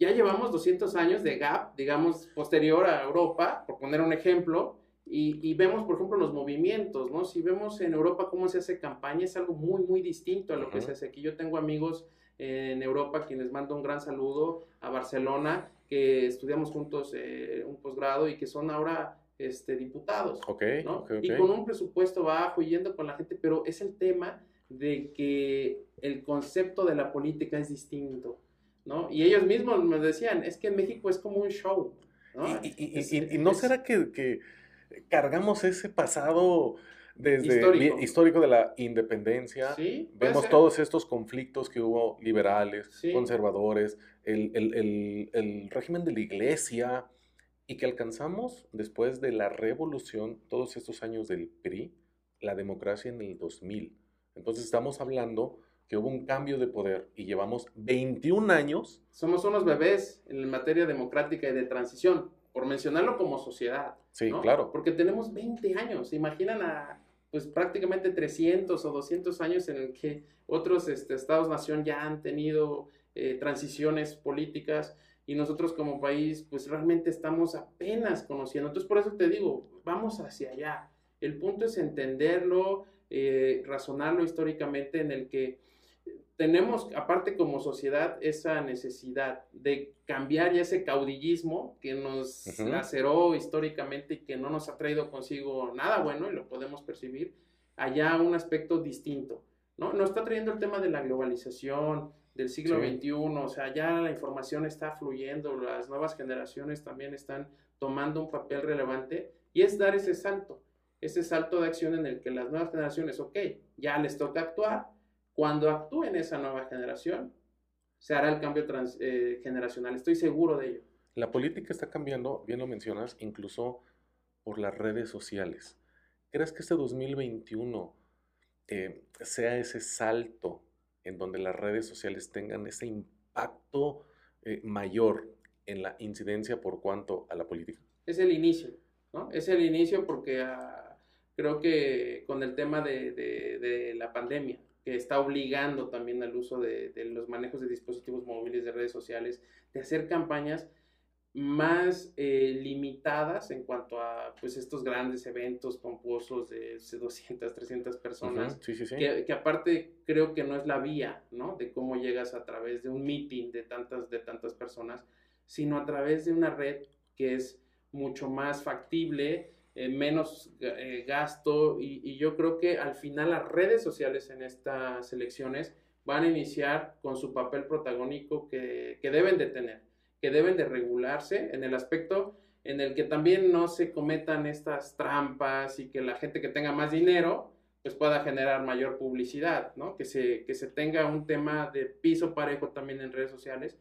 ya llevamos 200 años de gap, digamos, posterior a Europa, por poner un ejemplo, y, y vemos, por ejemplo, los movimientos, ¿no? Si vemos en Europa cómo se hace campaña, es algo muy, muy distinto a lo que se hace aquí. Yo tengo amigos en Europa a quienes mando un gran saludo a Barcelona, que estudiamos juntos eh, un posgrado y que son ahora este, diputados. Ok, ¿no? ok, Y con un presupuesto bajo yendo con la gente, pero es el tema de que el concepto de la política es distinto, ¿no? Y ellos mismos me decían, es que en México es como un show, ¿no? Y, y- y- Es- y- y no es- será que, que cargamos ese pasado desde Histórico. histórico, de la independencia. Sí, Vemos ser. todos estos conflictos que hubo liberales, Sí. conservadores, el, el- el- el régimen de la iglesia, y que alcanzamos después de la revolución, todos estos años del PRI, la democracia en el 2000. Entonces estamos hablando que hubo un cambio de poder y llevamos 21 años. Somos unos bebés en materia democrática y de transición, por mencionarlo como sociedad. Sí, ¿no? claro. Porque tenemos 20 años, ¿se imaginan a pues prácticamente 300 o 200 años en el que otros este, estados-nación ya han tenido eh, transiciones políticas y nosotros como país pues realmente estamos apenas conociendo. Entonces por eso te digo, vamos hacia allá. El punto es entenderlo, eh, razonarlo históricamente en el que tenemos, aparte como sociedad, esa necesidad de cambiar ya ese caudillismo que nos Ujú. laceró históricamente y que no nos ha traído consigo nada bueno, y lo podemos percibir, allá un aspecto distinto, ¿no? Nos está trayendo el tema de la globalización, del siglo Sí. XXI, o sea, ya la información está fluyendo, las nuevas generaciones también están tomando un papel relevante, y es dar ese salto, ese salto de acción en el que las nuevas generaciones, ok, ya les toca actuar, cuando actúen esa nueva generación, se hará el cambio trans- eh, generacional. Estoy seguro de ello. La política está cambiando, bien lo mencionas, incluso por las redes sociales. ¿Crees que este 2021 eh, sea ese salto en donde las redes sociales tengan ese impacto eh, mayor en la incidencia por cuanto a la política? Es el inicio, ¿no? Es el inicio porque ah, creo que con el tema de, de- de la pandemia, que está obligando también al uso de, de los manejos de dispositivos móviles, de redes sociales, de hacer campañas más eh, limitadas en cuanto a pues estos grandes eventos pomposos de 200, 300 personas. Ujú, Sí, sí, sí. que, que aparte creo que no es la vía, ¿no? De cómo llegas a través de un meeting de tantas, de tantas personas, sino a través de una red que es mucho más factible, eh, menos eh, gasto y, y yo creo que al final las redes sociales en estas elecciones van a iniciar con su papel protagónico que, que deben de tener, que deben de regularse en el aspecto en el que también no se cometan estas trampas y que la gente que tenga más dinero pues pueda generar mayor publicidad, ¿no? Que se, que se tenga un tema de piso parejo también en redes sociales,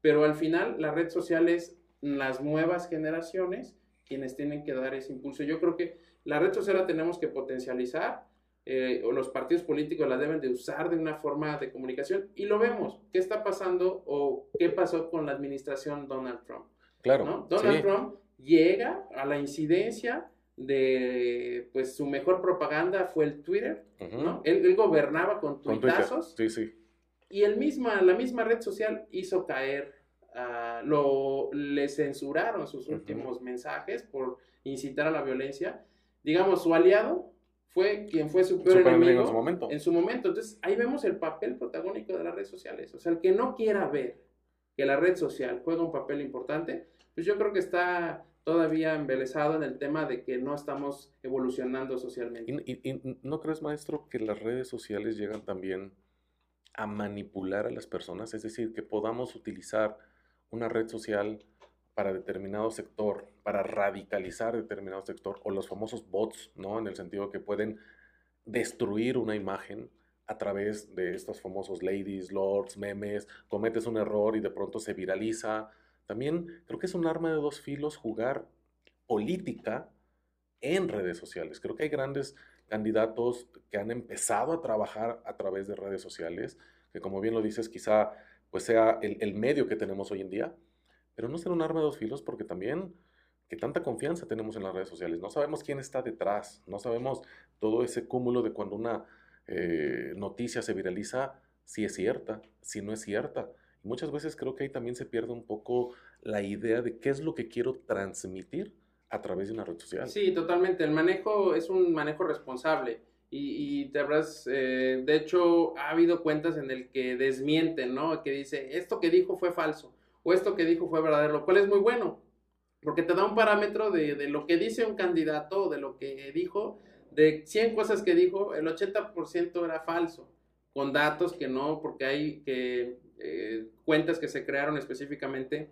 pero al final la red social es las nuevas generaciones quienes tienen que dar ese impulso. Yo creo que la red social la tenemos que potencializar, eh, o los partidos políticos la deben de usar de una forma de comunicación, y lo vemos. ¿Qué está pasando o qué pasó con la administración Donald Trump? Claro. ¿no? Donald sí. Trump llega a la incidencia de, pues su mejor propaganda fue el Twitter, Ujú. ¿no? Él, él gobernaba con Con Twitter. tuitazos Sí, sí. y el misma, la misma red social hizo caer, ah, lo, le censuraron sus últimos mensajes por incitar a la violencia. Digamos, su aliado fue quien fue su peor enemigo en su momento. en su momento. Entonces, ahí vemos el papel protagónico de las redes sociales. O sea, el que no quiera ver que la red social juega un papel importante, pues yo creo que está todavía embelesado en el tema de que no estamos evolucionando socialmente. ¿Y, y- y no crees, maestro, que las redes sociales llegan también a manipular a las personas? Es decir, que podamos utilizar una red social para determinado sector, para radicalizar determinado sector, o los famosos bots, ¿no? En el sentido que pueden destruir una imagen a través de estos famosos ladies, lords, memes, cometes un error y de pronto se viraliza. También creo que es un arma de dos filos jugar política en redes sociales. Creo que hay grandes candidatos que han empezado a trabajar a través de redes sociales, que como bien lo dices, quizá pues sea el, el medio que tenemos hoy en día, pero no será un arma de dos filos porque también que tanta confianza tenemos en las redes sociales. No sabemos quién está detrás, no sabemos todo ese cúmulo de cuando una eh, noticia se viraliza, si es cierta, si no es cierta. Y muchas veces creo que ahí también se pierde un poco la idea de qué es lo que quiero transmitir a través de una red social. Sí, totalmente. El manejo es un manejo responsable. Y, y te habrás, eh, de hecho, ha habido cuentas en el que desmienten, ¿no? Que dice, esto que dijo fue falso, o esto que dijo fue verdadero, lo cual es muy bueno, porque te da un parámetro de, de lo que dice un candidato, de lo que dijo, de 100 cosas que dijo, el 80% era falso, con datos que no, porque hay que, eh, cuentas que se crearon específicamente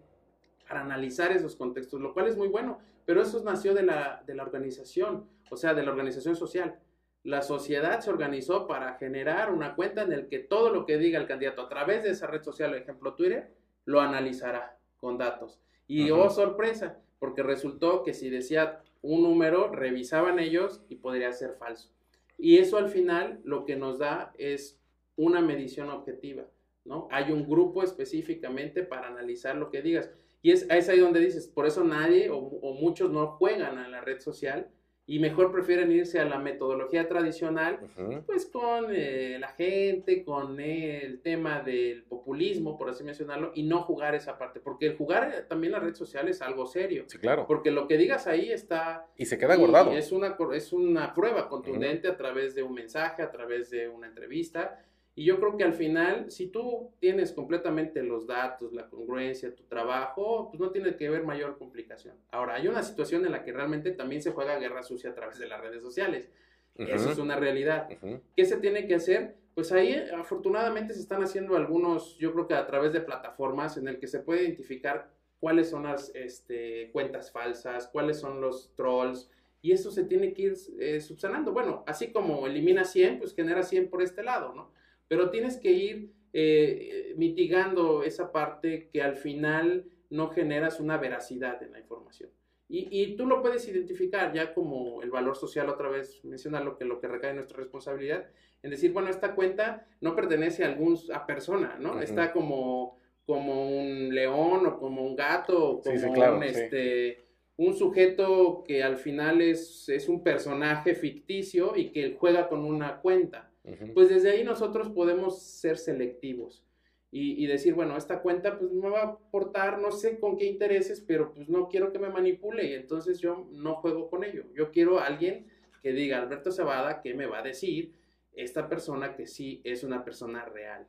para analizar esos contextos, lo cual es muy bueno, pero eso nació de la, de la organización, o sea, de la organización social. La sociedad se organizó para generar una cuenta en el que todo lo que diga el candidato a través de esa red social, ejemplo Twitter, lo analizará con datos. Y oh sorpresa, porque resultó que si decía un número, revisaban ellos y podría ser falso. Y eso al final lo que nos da es una medición objetiva, ¿no? Hay un grupo específicamente para analizar lo que digas. Y es, es ahí donde dices, por eso nadie o, o muchos no juegan a la red social y mejor prefieren irse a la metodología tradicional, pues con eh, la gente, con el tema del populismo, por así mencionarlo, y no jugar esa parte, porque el jugar también la red social es algo serio. Sí, claro. Porque lo que digas ahí está... Y se queda guardado. es una, es una prueba contundente a través de un mensaje, a través de una entrevista, y yo creo que al final, si tú tienes completamente los datos, la congruencia, tu trabajo, pues no tiene que haber mayor complicación. Ahora, hay una situación en la que realmente también se juega guerra sucia a través de las redes sociales. Eso es una realidad. ¿Qué se tiene que hacer? Pues ahí afortunadamente se están haciendo algunos, yo creo que a través de plataformas en el que se puede identificar cuáles son las este, cuentas falsas, cuáles son los trolls, y eso se tiene que ir eh, subsanando. Bueno, así como elimina 100, pues genera 100 por este lado, ¿no? Pero tienes que ir eh, mitigando esa parte que al final no generas una veracidad en la información. Y, tú lo puedes identificar ya como el valor social, otra vez menciona lo que, lo que recae en nuestra responsabilidad, en decir, bueno, esta cuenta no pertenece a algún a persona, ¿no? Está como, como un león o como un gato o como un, este, un sujeto que al final es, es un personaje ficticio y que juega con una cuenta. Pues desde ahí nosotros podemos ser selectivos y, decir, bueno, esta cuenta pues me va a aportar, no sé con qué intereses, pero pues no quiero que me manipule y entonces yo no juego con ello. Yo quiero a alguien que diga, Alberto Cebada, ¿qué me va a decir esta persona que sí es una persona real?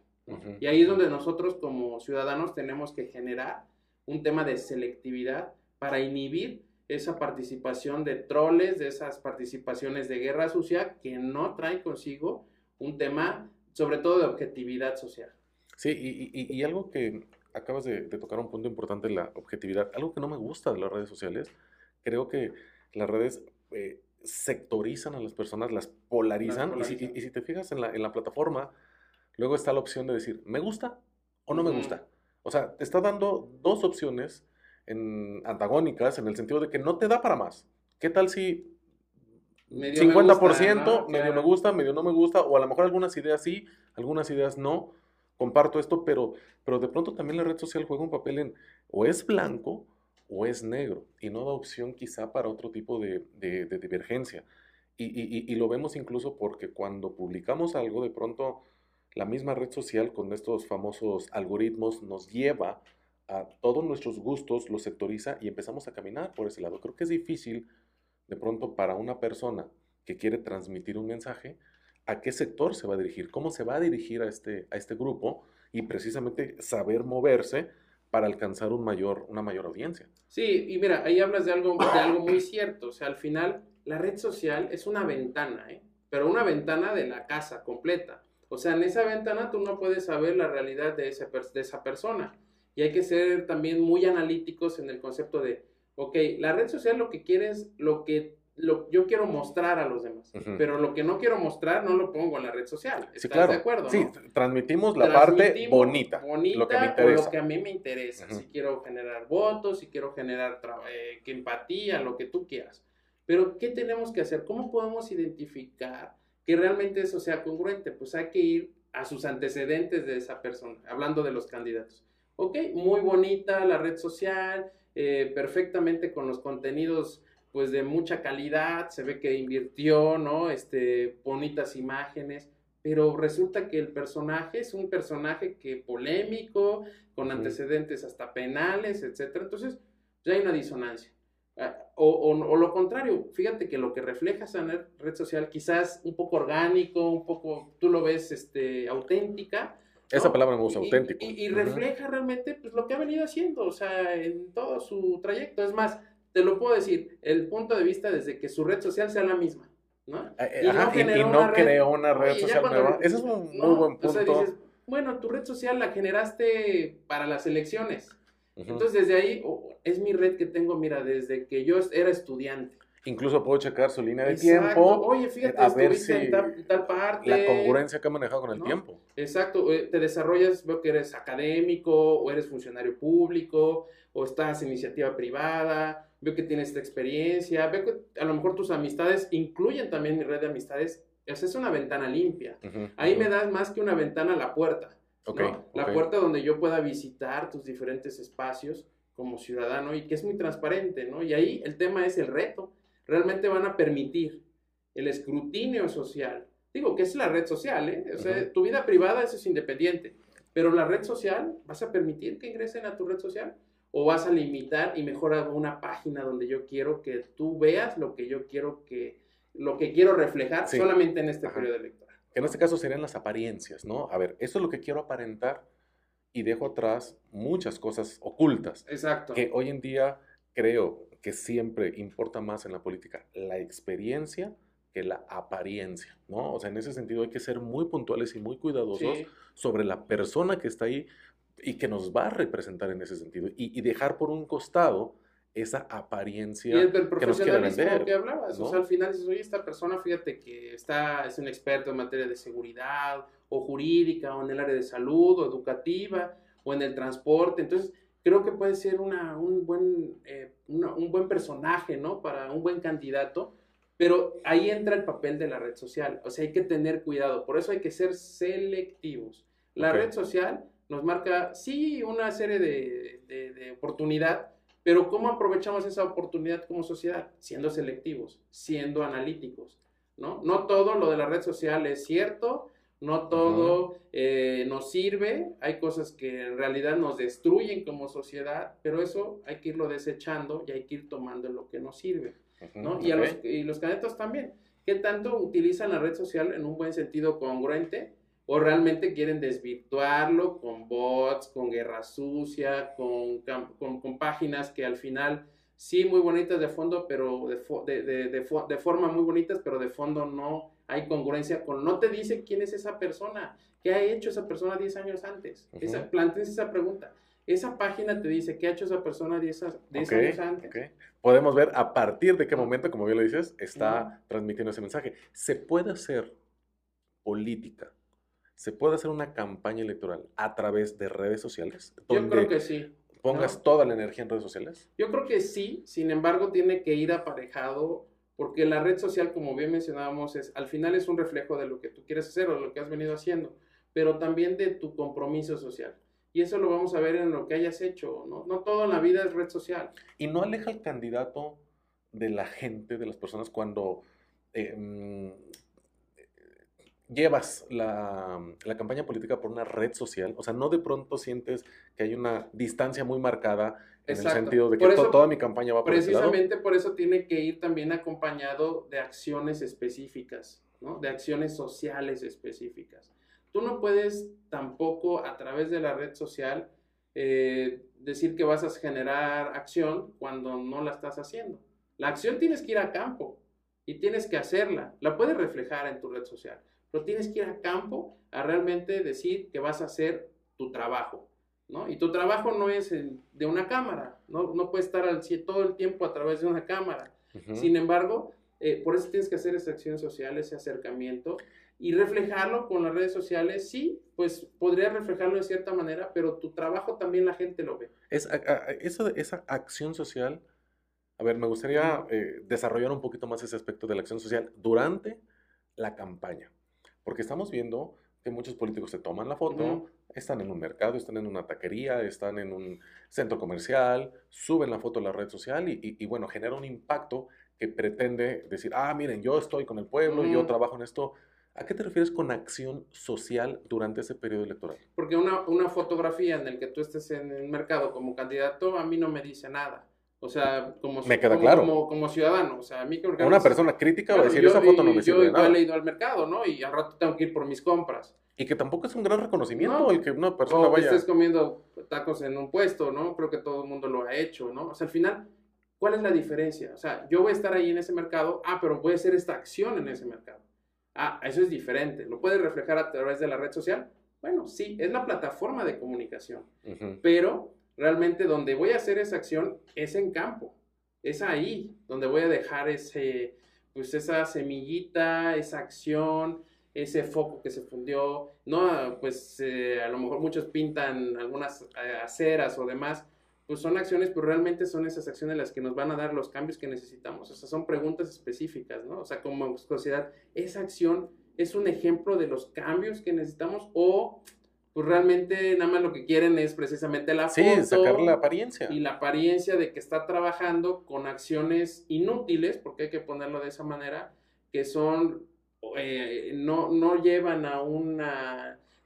Y ahí es donde nosotros como ciudadanos tenemos que generar un tema de selectividad para inhibir esa participación de troles, de esas participaciones de guerra sucia que no traen consigo un tema sobre todo de objetividad social. Sí, y, algo que acabas de, tocar un punto importante, la objetividad, algo que no me gusta de las redes sociales, creo que las redes eh, sectorizan a las personas, las polarizan, Y, si, te fijas en la, en la, plataforma, luego está la opción de decir, ¿me gusta o no me gusta? O sea, te está dando dos opciones en, antagónicas en el sentido de que no te da para más. ¿Qué tal si 50%, medio me gusta, medio no me gusta, o a lo mejor algunas ideas sí, algunas ideas no. Comparto esto, pero, pero de pronto también la red social juega un papel en o es blanco o es negro y no da opción quizá para otro tipo de, divergencia. Y, y, lo vemos incluso porque cuando publicamos algo, de pronto la misma red social con estos famosos algoritmos nos lleva a todos nuestros gustos, los sectoriza y empezamos a caminar por ese lado. Creo que es difícil de pronto para una persona que quiere transmitir un mensaje, a qué sector se va a dirigir, cómo se va a dirigir a este, a este grupo y precisamente saber moverse para alcanzar un mayor, una mayor audiencia. Sí, y mira, ahí hablas de algo, de algo muy cierto, o sea, al final la red social es una ventana, ¿eh? pero una ventana de la casa completa. O sea, en esa ventana tú no puedes saber la realidad de, ese, de esa persona. Y hay que ser también muy analíticos en el concepto de ok, la red social lo que quiere es lo que lo, yo quiero mostrar a los demás, pero lo que no quiero mostrar no lo pongo en la red social. ¿Estás de acuerdo? Sí, transmitimos la parte bonita, bonita, lo que me interesa. lo que a mí me interesa. Si quiero generar votos, si quiero generar eh, empatía, lo que tú quieras. Pero, ¿qué tenemos que hacer? ¿Cómo podemos identificar que realmente eso sea congruente? Pues hay que ir a sus antecedentes de esa persona, hablando de los candidatos. Ok, muy bonita la red social, eh, perfectamente con los contenidos pues de mucha calidad, se ve que invirtió, ¿no? Este, bonitas imágenes, pero resulta que el personaje es un personaje que polémico, con antecedentes hasta penales, etcétera. Entonces, ya hay una disonancia. Ah, o, o, lo contrario, fíjate que lo que refleja esa red social quizás un poco orgánico, un poco, tú lo ves este, auténtica, esa palabra me gusta, auténtico. Y, refleja realmente pues, lo que ha venido haciendo, o sea, en todo su trayecto. Es más, te lo puedo decir, el punto de vista desde que su red social sea la misma, ¿no? Eh, y no, creó una red social nueva. Ese es un muy buen punto. O sea, dices, bueno, tu red social la generaste para las elecciones. Entonces, desde ahí, es mi red que tengo, mira, desde que yo era estudiante. Incluso puedo checar su línea de tiempo. Oye, fíjate, a ver si en tal, parte. La congruencia que ha manejado con el tiempo. Exacto. Eh, te desarrollas, veo que eres académico, o eres funcionario público, o estás en iniciativa privada, veo que tienes esta experiencia, veo que a lo mejor tus amistades incluyen también mi red de amistades. Es una ventana limpia. Ahí me das más que una ventana a la puerta. La puerta donde yo pueda visitar tus diferentes espacios como ciudadano y que es muy transparente, ¿no? Y ahí el tema es el reto realmente van a permitir el escrutinio social. Digo que es la red social, ¿eh? O sea, tu vida privada eso es independiente, pero la red social, ¿vas a permitir que ingresen a tu red social? ¿O vas a limitar y mejor hago una página donde yo quiero que tú veas lo que yo quiero que, lo que quiero reflejar solamente en este periodo electoral? En este caso serían las apariencias, ¿no? A ver, eso es lo que quiero aparentar y dejo atrás muchas cosas ocultas. Exacto. Que hoy en día creo que siempre importa más en la política la experiencia que la apariencia, ¿no? O sea, en ese sentido hay que ser muy puntuales y muy cuidadosos sobre la persona que está ahí y que nos va a representar en ese sentido y, dejar por un costado esa apariencia y el, que nos quiere vender. que hablabas, o sea, al final dices, oye, esta persona, fíjate que está, es un experto en materia de seguridad o jurídica o en el área de salud o educativa o en el transporte, entonces creo que puede ser una, un, buen, eh, un buen personaje, ¿no? Para un buen candidato, pero ahí entra el papel de la red social, o sea, hay que tener cuidado, por eso hay que ser selectivos. La red social nos marca, sí, una serie de, de, de oportunidad, pero ¿cómo aprovechamos esa oportunidad como sociedad? Siendo selectivos, siendo analíticos, ¿no? No todo lo de la red social es cierto, no todo eh, nos sirve, hay cosas que en realidad nos destruyen como sociedad, pero eso hay que irlo desechando y hay que ir tomando lo que nos sirve. ¿no? y, los, y los candidatos también. ¿Qué tanto utilizan la red social en un buen sentido congruente? ¿O realmente quieren desvirtuarlo con bots, con guerra sucia, con, con, con páginas que al final sí muy bonitas de fondo, pero de, de, de, de, forma muy bonitas, pero de fondo no hay congruencia con, no te dice quién es esa persona, qué ha hecho esa persona 10 años antes. esa, plantense esa pregunta. Esa página te dice qué ha hecho esa persona 10, años antes. Podemos ver a partir de qué momento, como bien lo dices, está transmitiendo ese mensaje. ¿Se puede hacer política? ¿Se puede hacer una campaña electoral a través de redes sociales? Yo creo que sí. ¿Pongas toda la energía en redes sociales? Yo creo que sí, sin embargo tiene que ir aparejado porque la red social, como bien mencionábamos, es, al final es un reflejo de lo que tú quieres hacer o lo que has venido haciendo, pero también de tu compromiso social. Y eso lo vamos a ver en lo que hayas hecho, ¿no? No todo en la vida es red social. Y no aleja al candidato de la gente, de las personas, cuando eh, mm, llevas la, la, campaña política por una red social, o sea, no de pronto sientes que hay una distancia muy marcada en el sentido de que toda mi campaña va por Precisamente por eso tiene que ir también acompañado de acciones específicas, ¿no? De acciones sociales específicas. Tú no puedes tampoco a través de la red social eh, decir que vas a generar acción cuando no la estás haciendo. La acción tienes que ir a campo y tienes que hacerla. La puedes reflejar en tu red social, pero tienes que ir a campo a realmente decir que vas a hacer tu trabajo. ¿No? Y tu trabajo no es de una cámara, no, no puedes estar al, todo el tiempo a través de una cámara. Sin embargo, eh, por eso tienes que hacer esa acción social, ese acercamiento y reflejarlo con las redes sociales, sí, pues podría reflejarlo de cierta manera, pero tu trabajo también la gente lo ve. Es, eso, esa acción social, a ver, me gustaría eh, desarrollar un poquito más ese aspecto de la acción social durante la campaña, porque estamos viendo que muchos políticos se toman la foto, están en un mercado, están en una taquería, están en un centro comercial, suben la foto a la red social y, bueno, genera un impacto que pretende decir, ah, miren, yo estoy con el pueblo, yo trabajo en esto. ¿A qué te refieres con acción social durante ese periodo electoral? Porque una, una fotografía en la que tú estés en el mercado como candidato a mí no me dice nada. O sea, como, me queda claro. como, ciudadano. O sea, a mí Una persona crítica va a decir, esa foto no me sirve. Yo he ido al mercado, ¿no? Y al rato tengo que ir por mis compras. Y que tampoco es un gran reconocimiento el que una persona o vaya... estés comiendo tacos en un puesto, ¿no? Creo que todo el mundo lo ha hecho, ¿no? O sea, al final, ¿cuál es la diferencia? O sea, yo voy a estar ahí en ese mercado, ah, pero voy a hacer esta acción en ese mercado. Ah, eso es diferente. ¿Lo puedes reflejar a través de la red social? Bueno, sí, es la plataforma de comunicación. Pero realmente donde voy a hacer esa acción es en campo. Es ahí donde voy a dejar ese, pues esa semillita, esa acción, ese foco que se fundió, no, pues eh, a lo mejor muchos pintan algunas eh, aceras o demás, pues son acciones, pero realmente son esas acciones las que nos van a dar los cambios que necesitamos, o sea, son preguntas específicas, ¿no? O sea, como sociedad, esa acción es un ejemplo de los cambios que necesitamos o pues realmente nada más lo que quieren es precisamente la sí, sacar la apariencia. Y la apariencia de que está trabajando con acciones inútiles, porque hay que ponerlo de esa manera, que son, eh, no, no llevan a un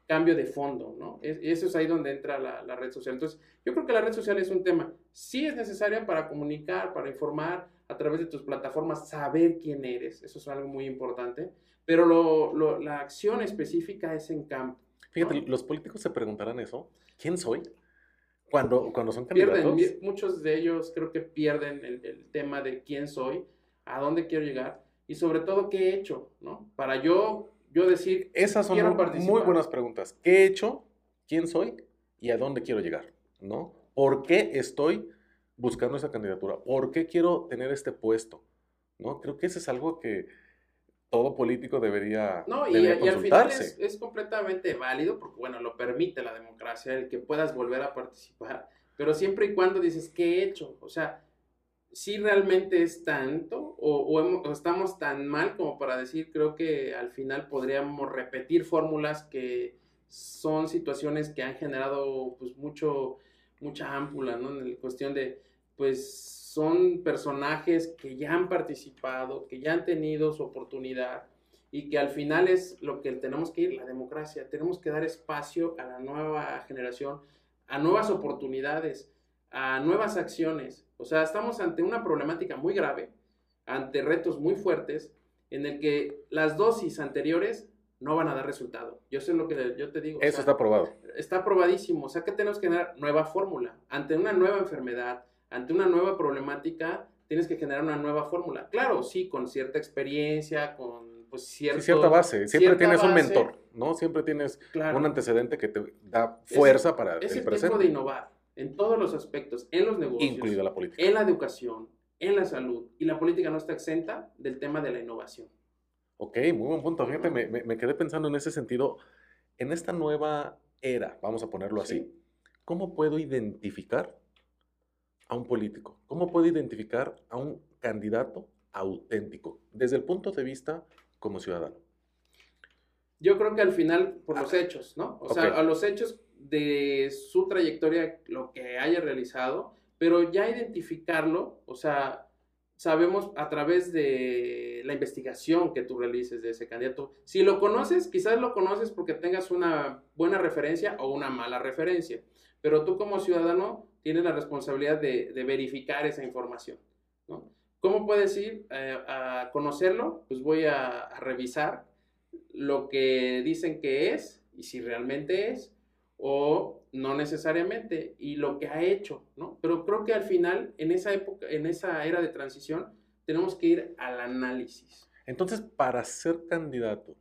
cambio de fondo, ¿no? eso es ahí donde entra la, la, red social. Entonces, yo creo que la red social es un tema, sí es necesaria para comunicar, para informar a través de tus plataformas, saber quién eres, eso es algo muy importante, pero lo, lo, la acción específica es en campo. Fíjate, los políticos se preguntarán eso. ¿Quién soy? Cuando, cuando son candidatos. Pierden, muchos de ellos creo que pierden el, tema de quién soy, a dónde quiero llegar y sobre todo qué he hecho, ¿no? Para yo, yo decir. Esas son muy buenas preguntas. ¿Qué he hecho? ¿Quién soy? ¿Y a dónde quiero llegar? ¿No? ¿Por qué estoy buscando esa candidatura? ¿Por qué quiero tener este puesto? ¿No? Creo que eso es algo que, todo político debería. No, y, al final es, completamente válido porque, bueno, lo permite la democracia, el que puedas volver a participar, pero siempre y cuando dices, ¿qué he hecho? O sea, si realmente es tanto o, estamos tan mal como para decir, creo que al final podríamos repetir fórmulas que son situaciones que han generado pues mucho, mucha ámpula, ¿no? En la cuestión de, pues son personajes que ya han participado, que ya han tenido su oportunidad y que al final es lo que tenemos que ir, la democracia. Tenemos que dar espacio a la nueva generación, a nuevas oportunidades, a nuevas acciones. O sea, estamos ante una problemática muy grave, ante retos muy fuertes, en el que las dosis anteriores no van a dar resultado. Yo sé lo que yo te digo. Eso está probado. Está probadísimo. O sea que tenemos que dar nueva fórmula ante una nueva enfermedad, ante una nueva problemática, tienes que generar una nueva fórmula. Claro, sí, con cierta experiencia, con pues, cierta base. Siempre tienes un mentor, ¿no? Siempre tienes un antecedente que te da fuerza para es el, tiempo de innovar en todos los aspectos, en los negocios, incluida la política, en la educación, en la salud. Y la política no está exenta del tema de la innovación. Ok, muy buen punto. Fíjate, me, me, quedé pensando en ese sentido. En esta nueva era, vamos a ponerlo así, ¿cómo puedo identificar a un político? ¿Cómo puedo identificar a un candidato auténtico desde el punto de vista como ciudadano? Yo creo que al final por los ah, hechos, ¿no? O sea, a los hechos de su trayectoria, lo que haya realizado, pero ya identificarlo, o sea, sabemos a través de la investigación que tú realices de ese candidato. Si lo conoces, quizás lo conoces porque tengas una buena referencia o una mala referencia, pero tú como ciudadano tienes la responsabilidad de, verificar esa información. ¿Cómo puedes ir eh, a conocerlo? Pues voy a, revisar lo que dicen que es y si realmente es o no necesariamente y lo que ha hecho. Pero creo que al final, en esa época, en esa era de transición, tenemos que ir al análisis. Entonces, para ser candidato,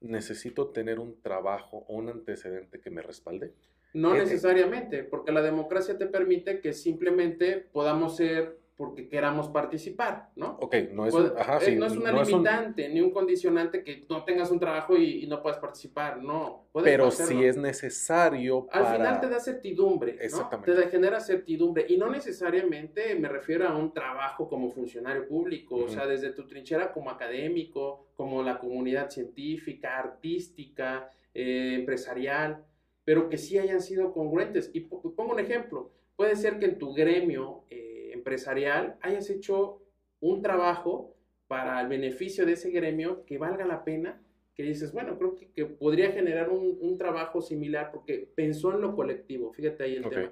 ¿necesito tener un trabajo o un antecedente que me respalde? No necesariamente, porque la democracia te permite que simplemente podamos ser porque queramos participar, ¿no? Ok, no es, ajá, eh, no es una limitante ni un condicionante que no tengas un trabajo y, no puedas participar, no. Pero si es necesario Al final te da certidumbre, ¿no? Exactamente. Te genera certidumbre y no necesariamente me refiero a un trabajo como funcionario público, o sea, desde tu trinchera como académico, como la comunidad científica, artística, eh, empresarial pero que sí hayan sido congruentes. Y pongo un ejemplo, puede ser que en tu gremio eh, empresarial hayas hecho un trabajo para el beneficio de ese gremio que valga la pena, que dices, bueno, creo que, podría generar un, trabajo similar porque pensó en lo colectivo, fíjate ahí el tema.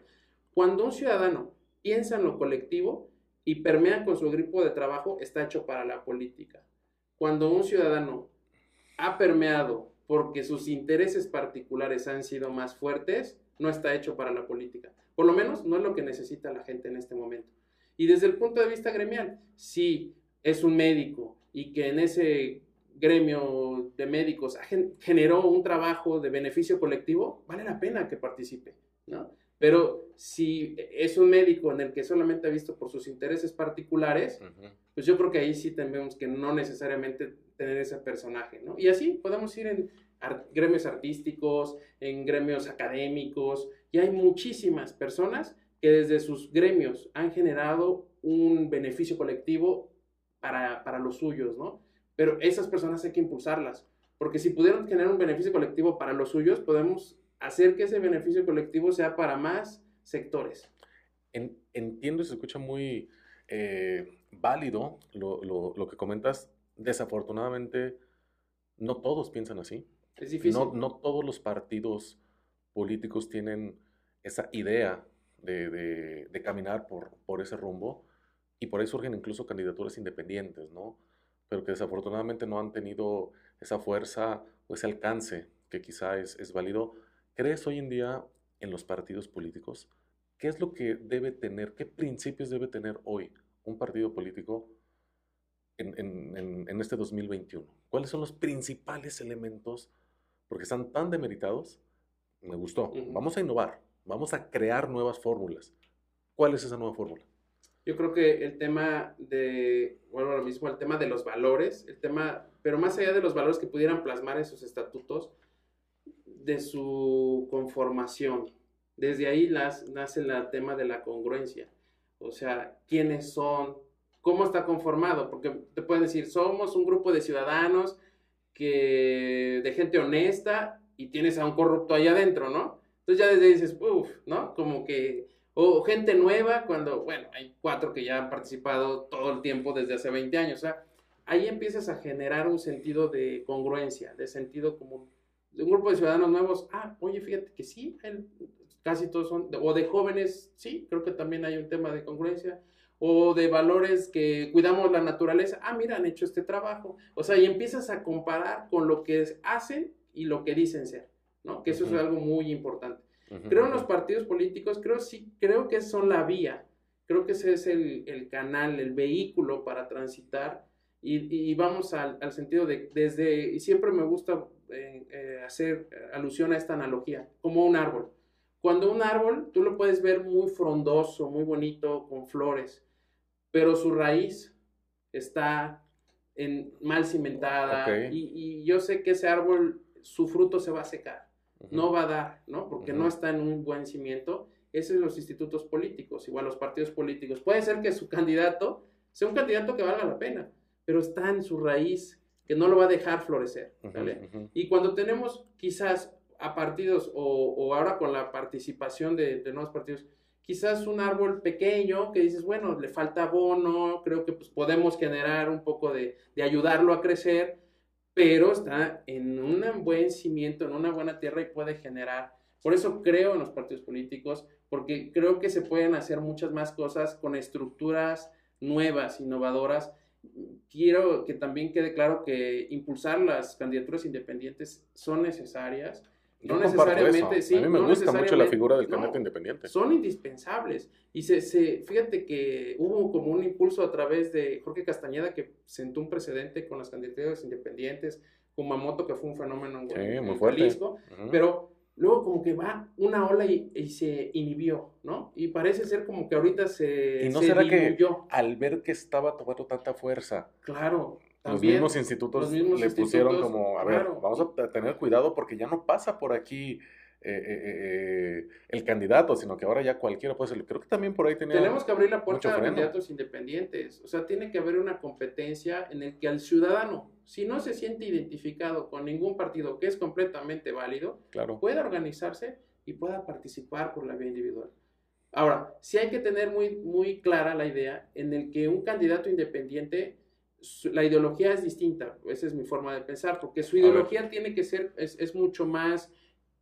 Cuando un ciudadano piensa en lo colectivo y permea con su grupo de trabajo, está hecho para la política. Cuando un ciudadano ha permeado porque sus intereses particulares han sido más fuertes, no está hecho para la política. Por lo menos no es lo que necesita la gente en este momento. Y desde el punto de vista gremial, si es un médico y que en ese gremio de médicos generó un trabajo de beneficio colectivo, vale la pena que participe, ¿no? Pero si es un médico en el que solamente ha visto por sus intereses particulares, pues yo creo que ahí sí tenemos que no necesariamente tener ese personaje, ¿no? Y así podemos ir en gremios artísticos, en gremios académicos, y hay muchísimas personas que desde sus gremios han generado un beneficio colectivo para, para los suyos, ¿no? Pero esas personas hay que impulsarlas, porque si pudieran generar un beneficio colectivo para los suyos, podemos hacer que ese beneficio colectivo sea para más sectores. entiendo y se escucha muy eh, válido lo, lo, lo, que comentas. Desafortunadamente, no todos piensan así. Es difícil. No, no todos los partidos políticos tienen esa idea de, de, de, caminar por, por ese rumbo y por ahí surgen incluso candidaturas independientes, ¿no? Pero que desafortunadamente no han tenido esa fuerza o ese alcance que quizá es, es válido. ¿Crees hoy en día en los partidos políticos? ¿Qué es lo que debe tener, qué principios debe tener hoy un partido político en, en, en este 2021? ¿Cuáles son los principales elementos? Porque están tan demeritados. Me gustó. Vamos a innovar, vamos a crear nuevas fórmulas. ¿Cuál es esa nueva fórmula? Yo creo que el tema de, bueno, lo mismo, el tema de los valores, el tema, pero más allá de los valores que pudieran plasmar en sus estatutos, de su conformación. Desde ahí las, nace el tema de la congruencia. O sea, quiénes son, cómo está conformado, porque te pueden decir, somos un grupo de ciudadanos que, de gente honesta y tienes a un corrupto ahí adentro, ¿no? Entonces ya desde dices, uff, ¿no? Como que o gente nueva, cuando, bueno, hay cuatro que ya han participado todo el tiempo desde hace 20 años. O sea, ahí empiezas a generar un sentido de congruencia, de sentido común. De un grupo de ciudadanos nuevos, ah, oye, fíjate que sí, casi todos son, o de jóvenes, sí, creo que también hay un tema de congruencia, o de valores que cuidamos la naturaleza, ah, mira, han hecho este trabajo. O sea, y empiezas a comparar con lo que hacen y lo que dicen ser, ¿no? Que eso es algo muy importante. Creo en los partidos políticos, creo sí, creo que son la vía, creo que ese es el, el canal, el vehículo para transitar y, y vamos al, al, sentido de desde, y siempre me gusta eh, eh, hacer alusión a esta analogía, como un árbol. Cuando un árbol, tú lo puedes ver muy frondoso, muy bonito, con flores, pero su raíz está en, mal cimentada y, y yo sé que ese árbol, su fruto se va a secar no va a dar, ¿no? Porque no está en un buen cimiento. Esos son los institutos políticos, igual los partidos políticos. Puede ser que su candidato sea un candidato que valga la pena, pero está en su raíz, que no lo va a dejar florecer, ¿vale? Y cuando tenemos quizás a partidos o, ahora con la participación de, nuevos partidos, quizás un árbol pequeño que dices, bueno, le falta abono, creo que pues, podemos generar un poco de, de ayudarlo a crecer, pero está en un buen cimiento, en una buena tierra y puede generar. Por eso creo en los partidos políticos, porque creo que se pueden hacer muchas más cosas con estructuras nuevas, innovadoras. Quiero que también quede claro que impulsar las candidaturas independientes son necesarias no necesariamente, sí. A mí me gusta mucho la figura del candidato independiente. Son indispensables. Y se, se, fíjate que hubo como un impulso a través de Jorge Castañeda que sentó un precedente con las candidaturas independientes, con Mamoto, que fue un fenómeno en, sí, muy fuerte. pero luego como que va una ola y, y, se inhibió, ¿no? Y parece ser como que ahorita se ¿Y no será que al ver que estaba tomando tanta fuerza? Claro los mismos institutos le pusieron como, a ver, vamos a tener cuidado porque ya no pasa por aquí eh, eh, eh, el candidato, sino que ahora ya cualquiera puede ser. Creo que también por ahí tenía. Tenemos que abrir la puerta a candidatos independientes. O sea, tiene que haber una competencia en el que al ciudadano, si no se siente identificado con ningún partido que es completamente válido, claro. pueda organizarse y pueda participar por la vía individual. Ahora, sí hay que tener muy, muy clara la idea en el que un candidato independiente la ideología es distinta, esa es mi forma de pensar, porque su ideología tiene que ser, es, es mucho más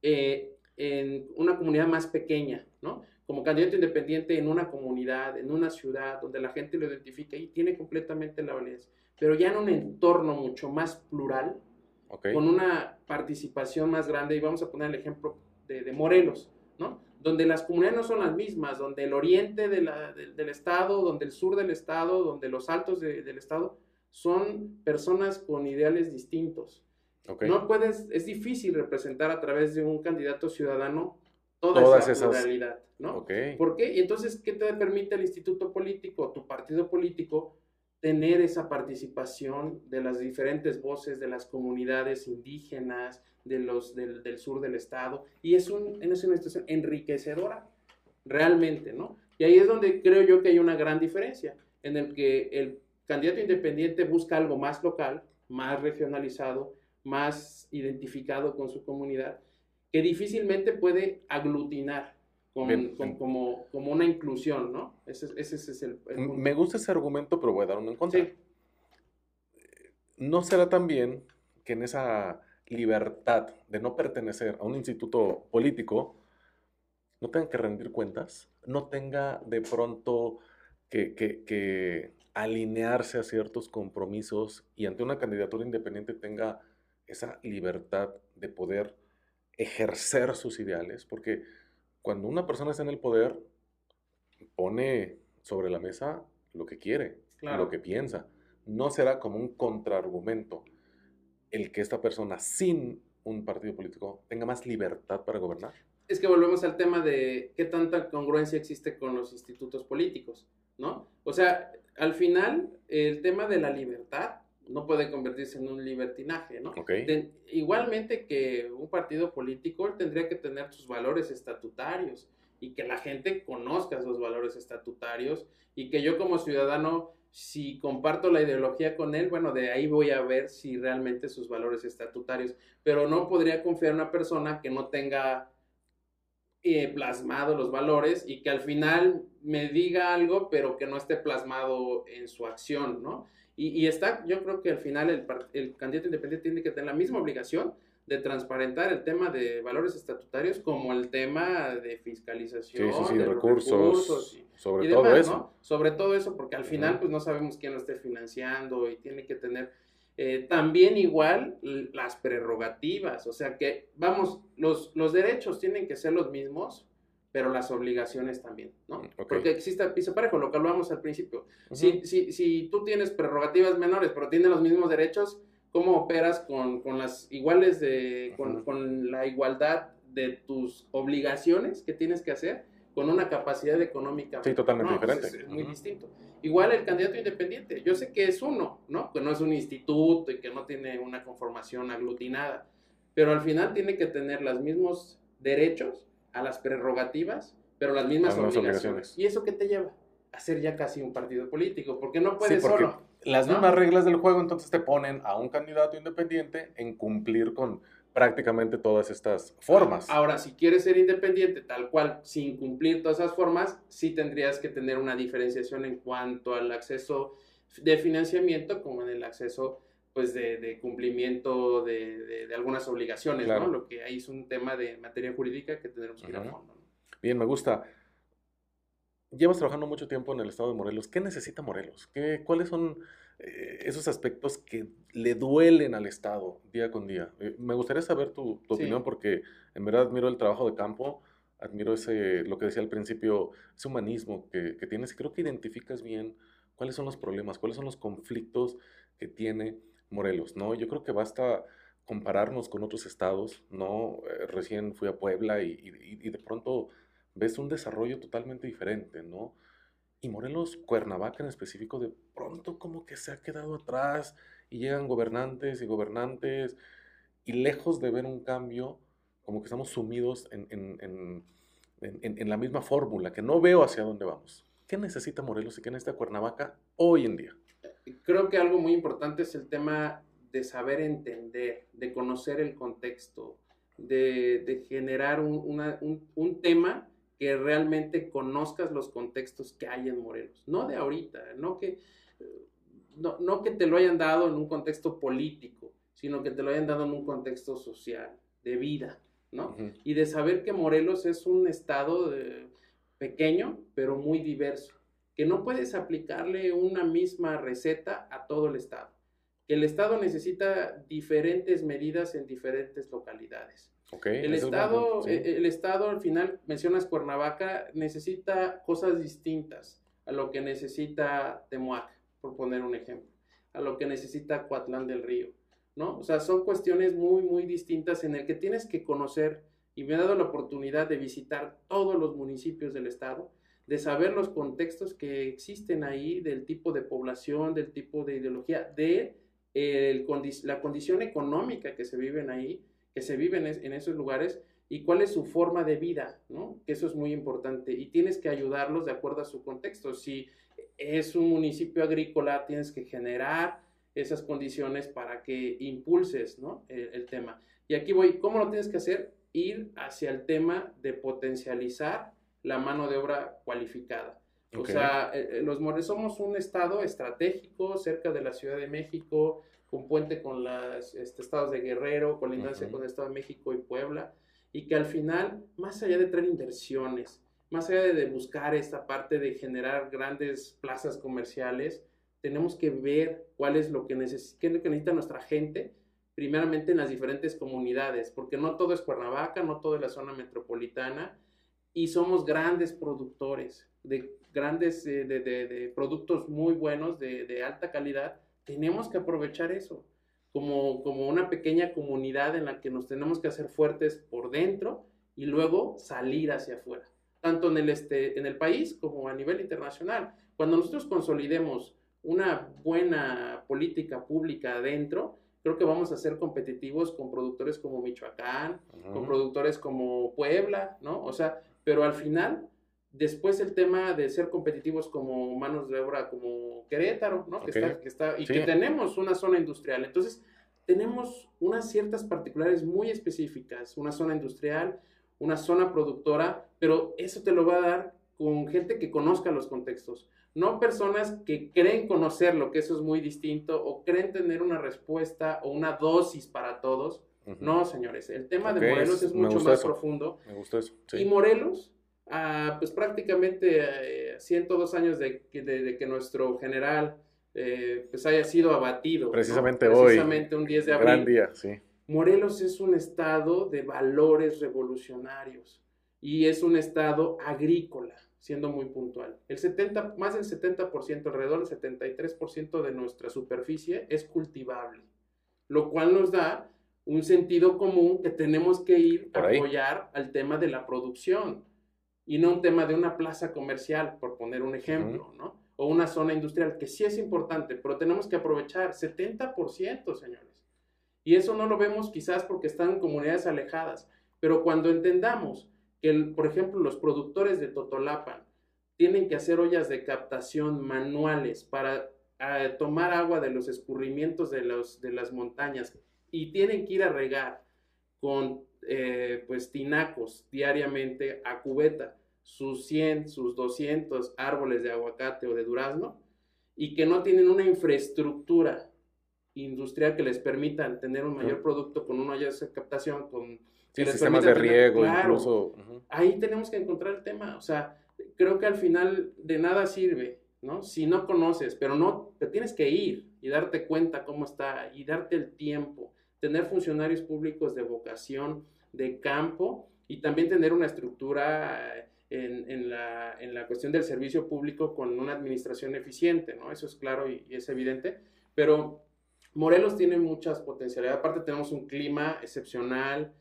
eh, en una comunidad más pequeña, ¿no? Como candidato independiente en una comunidad, en una ciudad, donde la gente lo identifica y tiene completamente la validez. Pero ya en un entorno mucho más plural, con una participación más grande, y vamos a poner el ejemplo de, de Morelos, ¿no? Donde las comunidades no son las mismas, donde el oriente de la, del estado, donde el sur del estado, donde los altos del estado son personas con ideales distintos. No puedes, es difícil representar a través de un candidato ciudadano toda Todas esa esas- pluralidad, ¿no? Ok. ¿Por qué? Y entonces, ¿qué te permite el instituto político, tu partido político, tener esa participación de las diferentes voces de las comunidades indígenas, de los del, del sur del estado? Y es, un, es una institución enriquecedora, realmente, ¿no? Y ahí es donde creo yo que hay una gran diferencia, en el que el candidato independiente busca algo más local, más regionalizado, más identificado con su comunidad, que difícilmente puede aglutinar con- Bien. con- como, como una inclusión, ¿no? Ese, ese- ese es el, el punto. Me gusta ese argumento, pero voy a dar uno en contra. Sí, ¿No será también que en esa libertad de no pertenecer a un instituto político no tenga que rendir cuentas? ¿No tenga de pronto que, que- que alinearse a ciertos compromisos y ante una candidatura independiente tenga esa libertad de poder ejercer sus ideales? Porque cuando una persona está en el poder, pone sobre la mesa lo que quiere, Claro. lo que piensa. No será como un contraargumento el que esta persona sin un partido político tenga más libertad para gobernar. es que volvemos al tema de qué tanta congruencia existe con los institutos políticos, ¿no? O sea, al final, el tema de la libertad no puede convertirse en un libertinaje, ¿no? Igualmente que un partido político tendría que tener sus valores estatutarios y que la gente conozca esos valores estatutarios y que yo como ciudadano, si comparto la ideología con él, bueno, de ahí voy a ver si realmente sus valores estatutarios, pero no podría confiar en una persona que no tenga eh, plasmado los valores y que al final me diga algo, pero que no esté plasmado en su acción, ¿no? Y, y está, yo creo que al final el, candidato independiente tiene que tener la misma obligación de transparentar el tema de valores estatutarios como el tema de fiscalización, sí, sí, de los recursos, recursos y- sobre y todo eso. ¿no? Sobre todo eso, porque al final pues no sabemos quién lo esté financiando y tiene que tener eh, también igual las prerrogativas, o sea que, vamos, los, los derechos tienen que ser los mismos, pero las obligaciones también, ¿no? Ok. Porque existe piso parejo, lo que hablábamos al principio. Si, si, si tú tienes prerrogativas menores, pero tienes los mismos derechos, ¿cómo operas con, con las iguales de, con, con la igualdad de tus obligaciones que tienes que hacer con una capacidad económica? Sí, totalmente No, pues, diferente. Es, es muy Ujú. distinto. Igual el candidato independiente, yo sé que es uno, ¿no? Que no es un instituto y que no tiene una conformación aglutinada, pero al final tiene que tener los mismos derechos a las prerrogativas, pero las mismas Las mismas obligaciones. obligaciones. ¿Y eso qué te lleva? A ser ya casi un partido político, porque no Sí, puedes porque solo. las ¿no? mismas reglas del juego entonces te ponen a un candidato independiente en cumplir con prácticamente todas estas formas. Ahora, si quieres ser independiente tal cual, sin cumplir todas esas formas, sí tendrías que tener una diferenciación en cuanto al acceso de financiamiento como en el acceso pues de, de cumplimiento de, de- de algunas obligaciones, Claro. ¿no? Lo que ahí es un tema de materia jurídica que tendremos que ir a fondo. Bien, me gusta. Llevas trabajando mucho tiempo en el estado de Morelos. ¿Qué necesita Morelos? ¿Qué, ¿Cuáles son eh, esos aspectos que le duelen al estado día con día? Eh, me gustaría saber tu, tu Sí. opinión porque en verdad admiro el trabajo de campo, admiro ese, lo que decía al principio, ese humanismo que, que tienes y creo que identificas bien cuáles son los problemas, cuáles son los conflictos que tiene Morelos, ¿no? Yo creo que basta compararnos con otros estados, ¿no? Eh, recién fui a Puebla y, y- y de pronto ves un desarrollo totalmente diferente, ¿no? Y Morelos, Cuernavaca en específico, de pronto como que se ha quedado atrás y llegan gobernantes y gobernantes y lejos de ver un cambio, como que estamos sumidos en, en- en- en- la misma fórmula, que no veo hacia dónde vamos. ¿Qué necesita Morelos y qué necesita Cuernavaca hoy en día? Creo que algo muy importante es el tema de saber entender, de conocer el contexto, de, de generar un, un- un tema que realmente conozcas los contextos que hay en Morelos. No de ahorita, no que, no, no que te lo hayan dado en un contexto político, sino que te lo hayan dado en un contexto social, de vida, ¿no? Y de saber que Morelos es un estado de- pequeño, pero muy diverso, que no puedes aplicarle una misma receta a todo el estado, que el estado necesita diferentes medidas en diferentes localidades. Ok, El es estado, punto, sí. eh, el estado al final, mencionas Cuernavaca, necesita cosas distintas a lo que necesita Temuac, por poner un ejemplo, a lo que necesita Coatlán del Río, ¿no? O sea, son cuestiones muy, muy distintas en el que tienes que conocer y me ha dado la oportunidad de visitar todos los municipios del estado, de saber los contextos que existen ahí, del tipo de población, del tipo de ideología, de la condición económica que se viven ahí, que se viven en esos lugares y cuál es su forma de vida, ¿no? Eso es muy importante y tienes que ayudarlos de acuerdo a su contexto. Si es un municipio agrícola, tienes que generar esas condiciones para que impulses, ¿no? el tema. Y aquí voy, ¿cómo lo tienes que hacer? Ir hacia el tema de potencializar la mano de obra cualificada. O sea, eh, eh, los Morelos somos un estado estratégico cerca de la Ciudad de México, con puente con los este, estados de Guerrero, colindancia con el Estado de México y Puebla, y que al final, más allá de traer inversiones, más allá de buscar esta parte de generar grandes plazas comerciales, tenemos que ver cuál es lo que, necesita nuestra gente primeramente en las diferentes comunidades, porque no todo es Cuernavaca, no todo es la zona metropolitana, y somos grandes productores de grandes, eh, de, productos muy buenos, de, alta calidad, tenemos que aprovechar eso como, como una pequeña comunidad en la que nos tenemos que hacer fuertes por dentro y luego salir hacia afuera, tanto en el, este, en el país como a nivel internacional. Cuando nosotros consolidemos una buena política pública adentro, creo que vamos a ser competitivos con productores como Michoacán, con productores como Puebla, ¿no? O sea, pero al final, después el tema de ser competitivos como manos de obra como Querétaro, ¿no? Que, está, que está, y que tenemos una zona industrial. Entonces, tenemos unas ciertas particulares muy específicas, una zona industrial, una zona productora, pero eso te lo va a dar con gente que conozca los contextos no personas que creen conocerlo, que eso es muy distinto, o creen tener una respuesta o una dosis para todos. No, señores, el tema de Morelos es, mucho más profundo. Me gusta eso. Y Morelos, ah, pues prácticamente 102 eh, años de, que nuestro general eh, pues haya sido abatido. Precisamente hoy. Precisamente un 10 de abril. Gran día, sí. Morelos es un estado de valores revolucionarios y es un estado agrícola siendo muy puntual. El 70, más del 70%, alrededor del 73% de nuestra superficie es cultivable, lo cual nos da un sentido común que tenemos que ir a apoyar al tema de la producción y no un tema de una plaza comercial, por poner un ejemplo, ¿no? O una zona industrial, que sí es importante, pero tenemos que aprovechar 70%, señores. Y eso no lo vemos quizás porque están en comunidades alejadas, pero cuando entendamos que, por ejemplo, los productores de Totolapan tienen que hacer ollas de captación manuales para tomar agua de los escurrimientos de, los, de las montañas y tienen que ir a regar con eh, pues tinacos diariamente a cubeta sus 100, sus 200 árboles de aguacate o de durazno y que no tienen una infraestructura industrial que les permitan tener un mayor producto con una olla de captación, con sistemas de riego, incluso. Ahí tenemos que encontrar el tema. O sea, creo que al final de nada sirve, ¿no? Si no conoces, pero no, te tienes que ir y darte cuenta cómo está y darte el tiempo. Tener funcionarios públicos de vocación, de campo y también tener una estructura eh, en, la, en la, cuestión del servicio público con una administración eficiente, ¿no? Eso es claro y, y es evidente, pero Morelos tiene muchas potencialidades. Aparte tenemos un clima excepcional,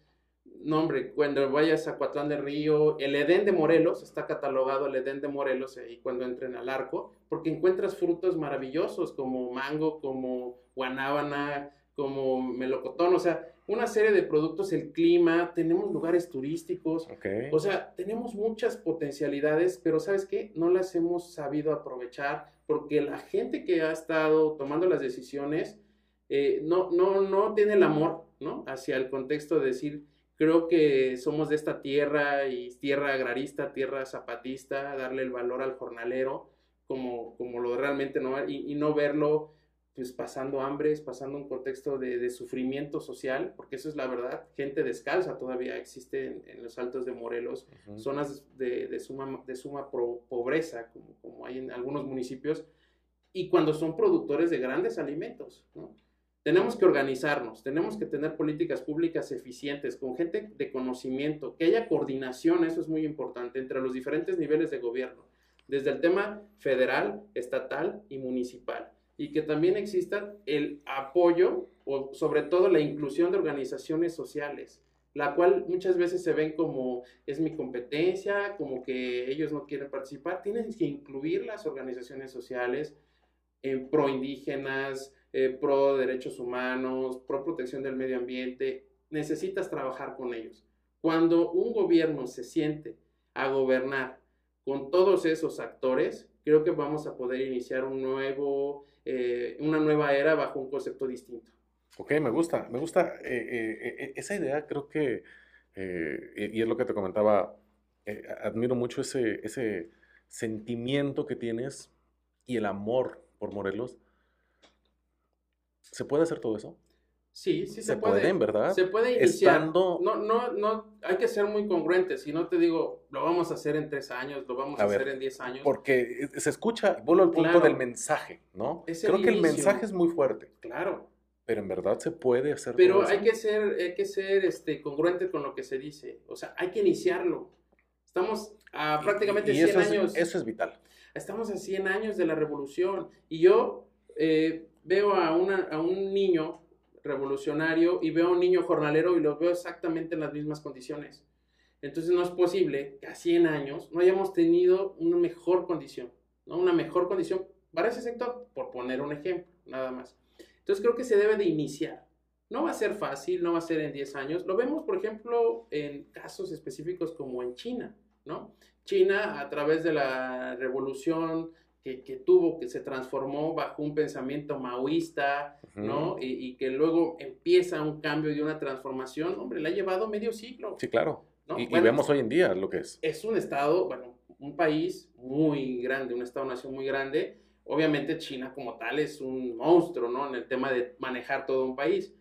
no, hombre, cuando vayas a Cuatlán del Río, el Edén de Morelos, está catalogado el Edén de Morelos y cuando entren al arco, porque encuentras frutos maravillosos como mango, como guanábana, como melocotón, o sea, una serie de productos, el clima, tenemos lugares turísticos, o sea, tenemos muchas potencialidades, pero ¿sabes qué? No las hemos sabido aprovechar porque la gente que ha estado tomando las decisiones eh, no, no, no tiene el amor, ¿no? Hacia el contexto de decir, Creo que somos de esta tierra y tierra agrarista, tierra zapatista, darle el valor al jornalero como, como lo realmente no, y, y no verlo pues pasando hambres, pasando un contexto de, de, sufrimiento social, porque eso es la verdad, gente descalza todavía existe en, los altos de Morelos, zonas de, de, suma, de suma pobreza, como, como hay en algunos municipios, y cuando son productores de grandes alimentos, ¿no? Tenemos que organizarnos, tenemos que tener políticas públicas eficientes, con gente de conocimiento, que haya coordinación, eso es muy importante, entre los diferentes niveles de gobierno, desde el tema federal, estatal y municipal, y que también exista el apoyo o sobre todo la inclusión de organizaciones sociales, la cual muchas veces se ven como es mi competencia, como que ellos no quieren participar. Tienes que incluir las organizaciones sociales en pro indígenas, eh, pro derechos humanos, pro protección del medio ambiente. Necesitas trabajar con ellos. Cuando un gobierno se siente a gobernar con todos esos actores, creo que vamos a poder iniciar un nuevo, eh, una nueva era bajo un concepto distinto. Ok, me gusta, me gusta eh, eh, esa idea, creo que, y es lo que te comentaba, admiro mucho ese, ese sentimiento que tienes y el amor por Morelos. ¿Se puede hacer todo eso? Sí, sí se, se puede. pueden, ¿verdad? Se puede iniciar. No, no, no, hay que ser muy congruentes. Si no te digo, lo vamos a hacer en tres años, lo vamos a, hacer en diez años. Porque se escucha, vuelvo al punto del mensaje, ¿no? Creo que el mensaje es muy fuerte. Claro. Pero en verdad se puede hacer. Pero hay que ser, hay que ser este, congruente con lo que se dice. O sea, hay que iniciarlo. Estamos a prácticamente y 100 años. eso es vital. Estamos a 100 años de la revolución. Y yo eh, veo a, una, a un niño revolucionario y veo a un niño jornalero y lo veo exactamente en las mismas condiciones. Entonces no es posible que a 100 años no hayamos tenido una mejor condición, ¿no? Una mejor condición para ese sector, por poner un ejemplo, nada más. Entonces creo que se debe de iniciar. No va a ser fácil, no va a ser en 10 años. Lo vemos, por ejemplo, en casos específicos como en China, ¿no? China, a través de la revolución que, tuvo, que se transformó bajo un pensamiento maoísta, ¿no? Y, que luego empieza un cambio y una transformación, hombre, le ha llevado medio siglo. Sí, claro. Y, vemos hoy en día lo que es. Es un estado, bueno, un país muy grande, un estado-nación muy grande. Obviamente China como tal es un monstruo, ¿no? En el tema de manejar todo un país.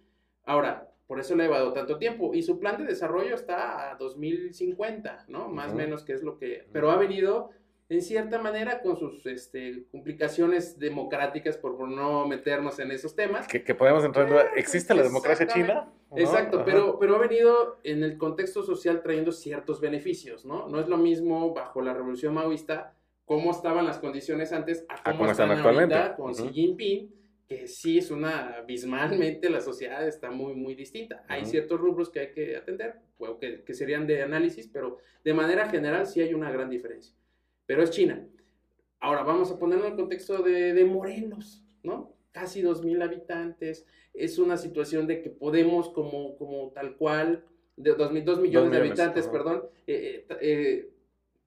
Ahora, por eso le ha llevado tanto tiempo. Y su plan de desarrollo está a 2050, ¿no? Más o menos que es lo que... Pero ha venido en cierta manera con sus este, complicaciones democráticas por, no meternos en esos temas. Que, podemos entrar en ¿Existe la democracia china? Exacto, pero, pero ha venido en el contexto social trayendo ciertos beneficios, ¿no? No es lo mismo bajo la revolución maoísta cómo estaban las condiciones antes a cómo, están, actualmente con Xi Jinping, que sí es una, abismalmente la sociedad está muy, muy distinta. Hay ciertos rubros que hay que atender, que, que serían de análisis, pero de manera general sí hay una gran diferencia pero es China. Ahora vamos a ponerlo en el contexto de, Morelos, ¿no? Casi 2.000 habitantes. Es una situación de que podemos, como, como tal cual, de 2, millones, de habitantes, perdón, eh, eh, eh,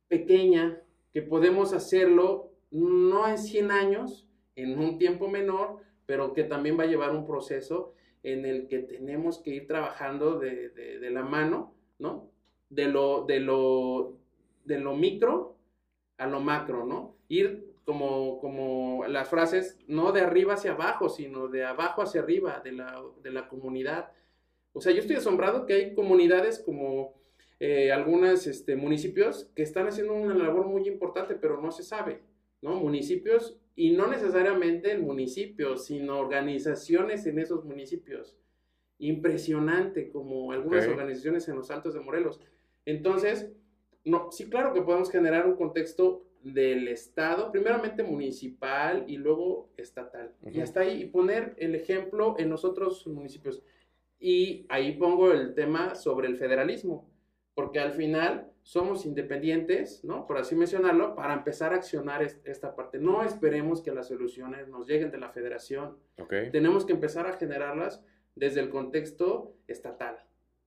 pequeña, que podemos hacerlo no en 100 años, en un tiempo menor, pero que también va a llevar un proceso en el que tenemos que ir trabajando de, de la mano, ¿no? De lo, de lo, de lo micro a lo macro, ¿no? Ir como, como las frases, no de arriba hacia abajo, sino de abajo hacia arriba de la, de la comunidad. O sea, yo estoy asombrado que hay comunidades como eh, algunos este, municipios que están haciendo una labor muy importante, pero no se sabe, ¿no? Municipios, y no necesariamente el municipio, sino organizaciones en esos municipios. Impresionante, como algunas organizaciones en los Altos de Morelos. Entonces, no, sí, claro que podemos generar un contexto del Estado, primeramente municipal y luego estatal. Y hasta ahí, y poner el ejemplo en los otros municipios. Y ahí pongo el tema sobre el federalismo, porque al final somos independientes, ¿no? Por así mencionarlo, para empezar a accionar esta parte. No esperemos que las soluciones nos lleguen de la federación. Tenemos que empezar a generarlas desde el contexto estatal,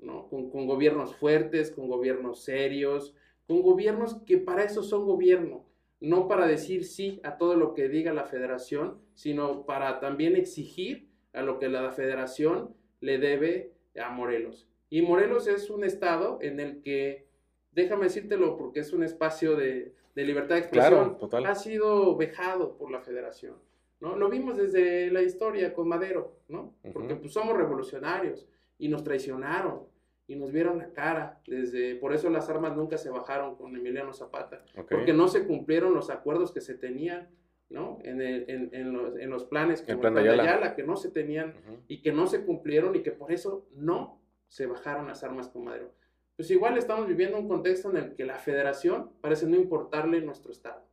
¿no? Con, con gobiernos fuertes, con gobiernos serios, con gobiernos que para eso son gobierno, no para decir sí a todo lo que diga la federación, sino para también exigir a lo que la federación le debe a Morelos. Y Morelos es un estado en el que, déjame decírtelo porque es un espacio de, libertad de expresión, ha sido vejado por la federación. ¿no? Lo vimos desde la historia con Madero, ¿no? Porque pues, somos revolucionarios y nos traicionaron y nos vieron la cara. Desde, por eso las armas nunca se bajaron con Emiliano Zapata, porque no se cumplieron los acuerdos que se tenían, ¿no? En, en, en, los, en los, planes como el plan de Ayala. que no se tenían y que no se cumplieron y que por eso no se bajaron las armas con Madero. Pues igual estamos viviendo un contexto en el que la federación parece no importarle nuestro Estado.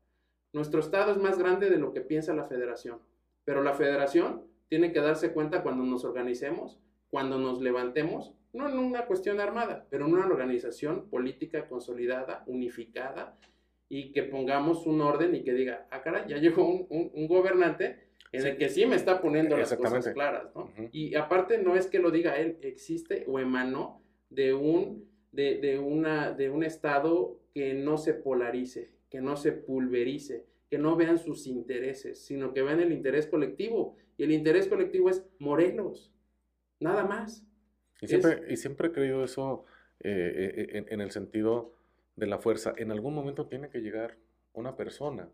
Nuestro Estado es más grande de lo que piensa la federación, pero la federación tiene que darse cuenta cuando nos organicemos cuando nos levantemos, no en una cuestión armada, pero en una organización política consolidada, unificada, y que pongamos un orden y que diga, ah, cara, ya llegó un, gobernante en el que sí me está poniendo las cosas claras, ¿no? Y aparte no es que lo diga él, existe o emanó de un, de, de, una, de un estado que no se polarice, que no se pulverice, que no vean sus intereses, sino que vean el interés colectivo. Y el interés colectivo es Morelos, nada más. Y siempre, y siempre he creído eso eh, eh, en, el sentido de la fuerza. En algún momento tiene que llegar una persona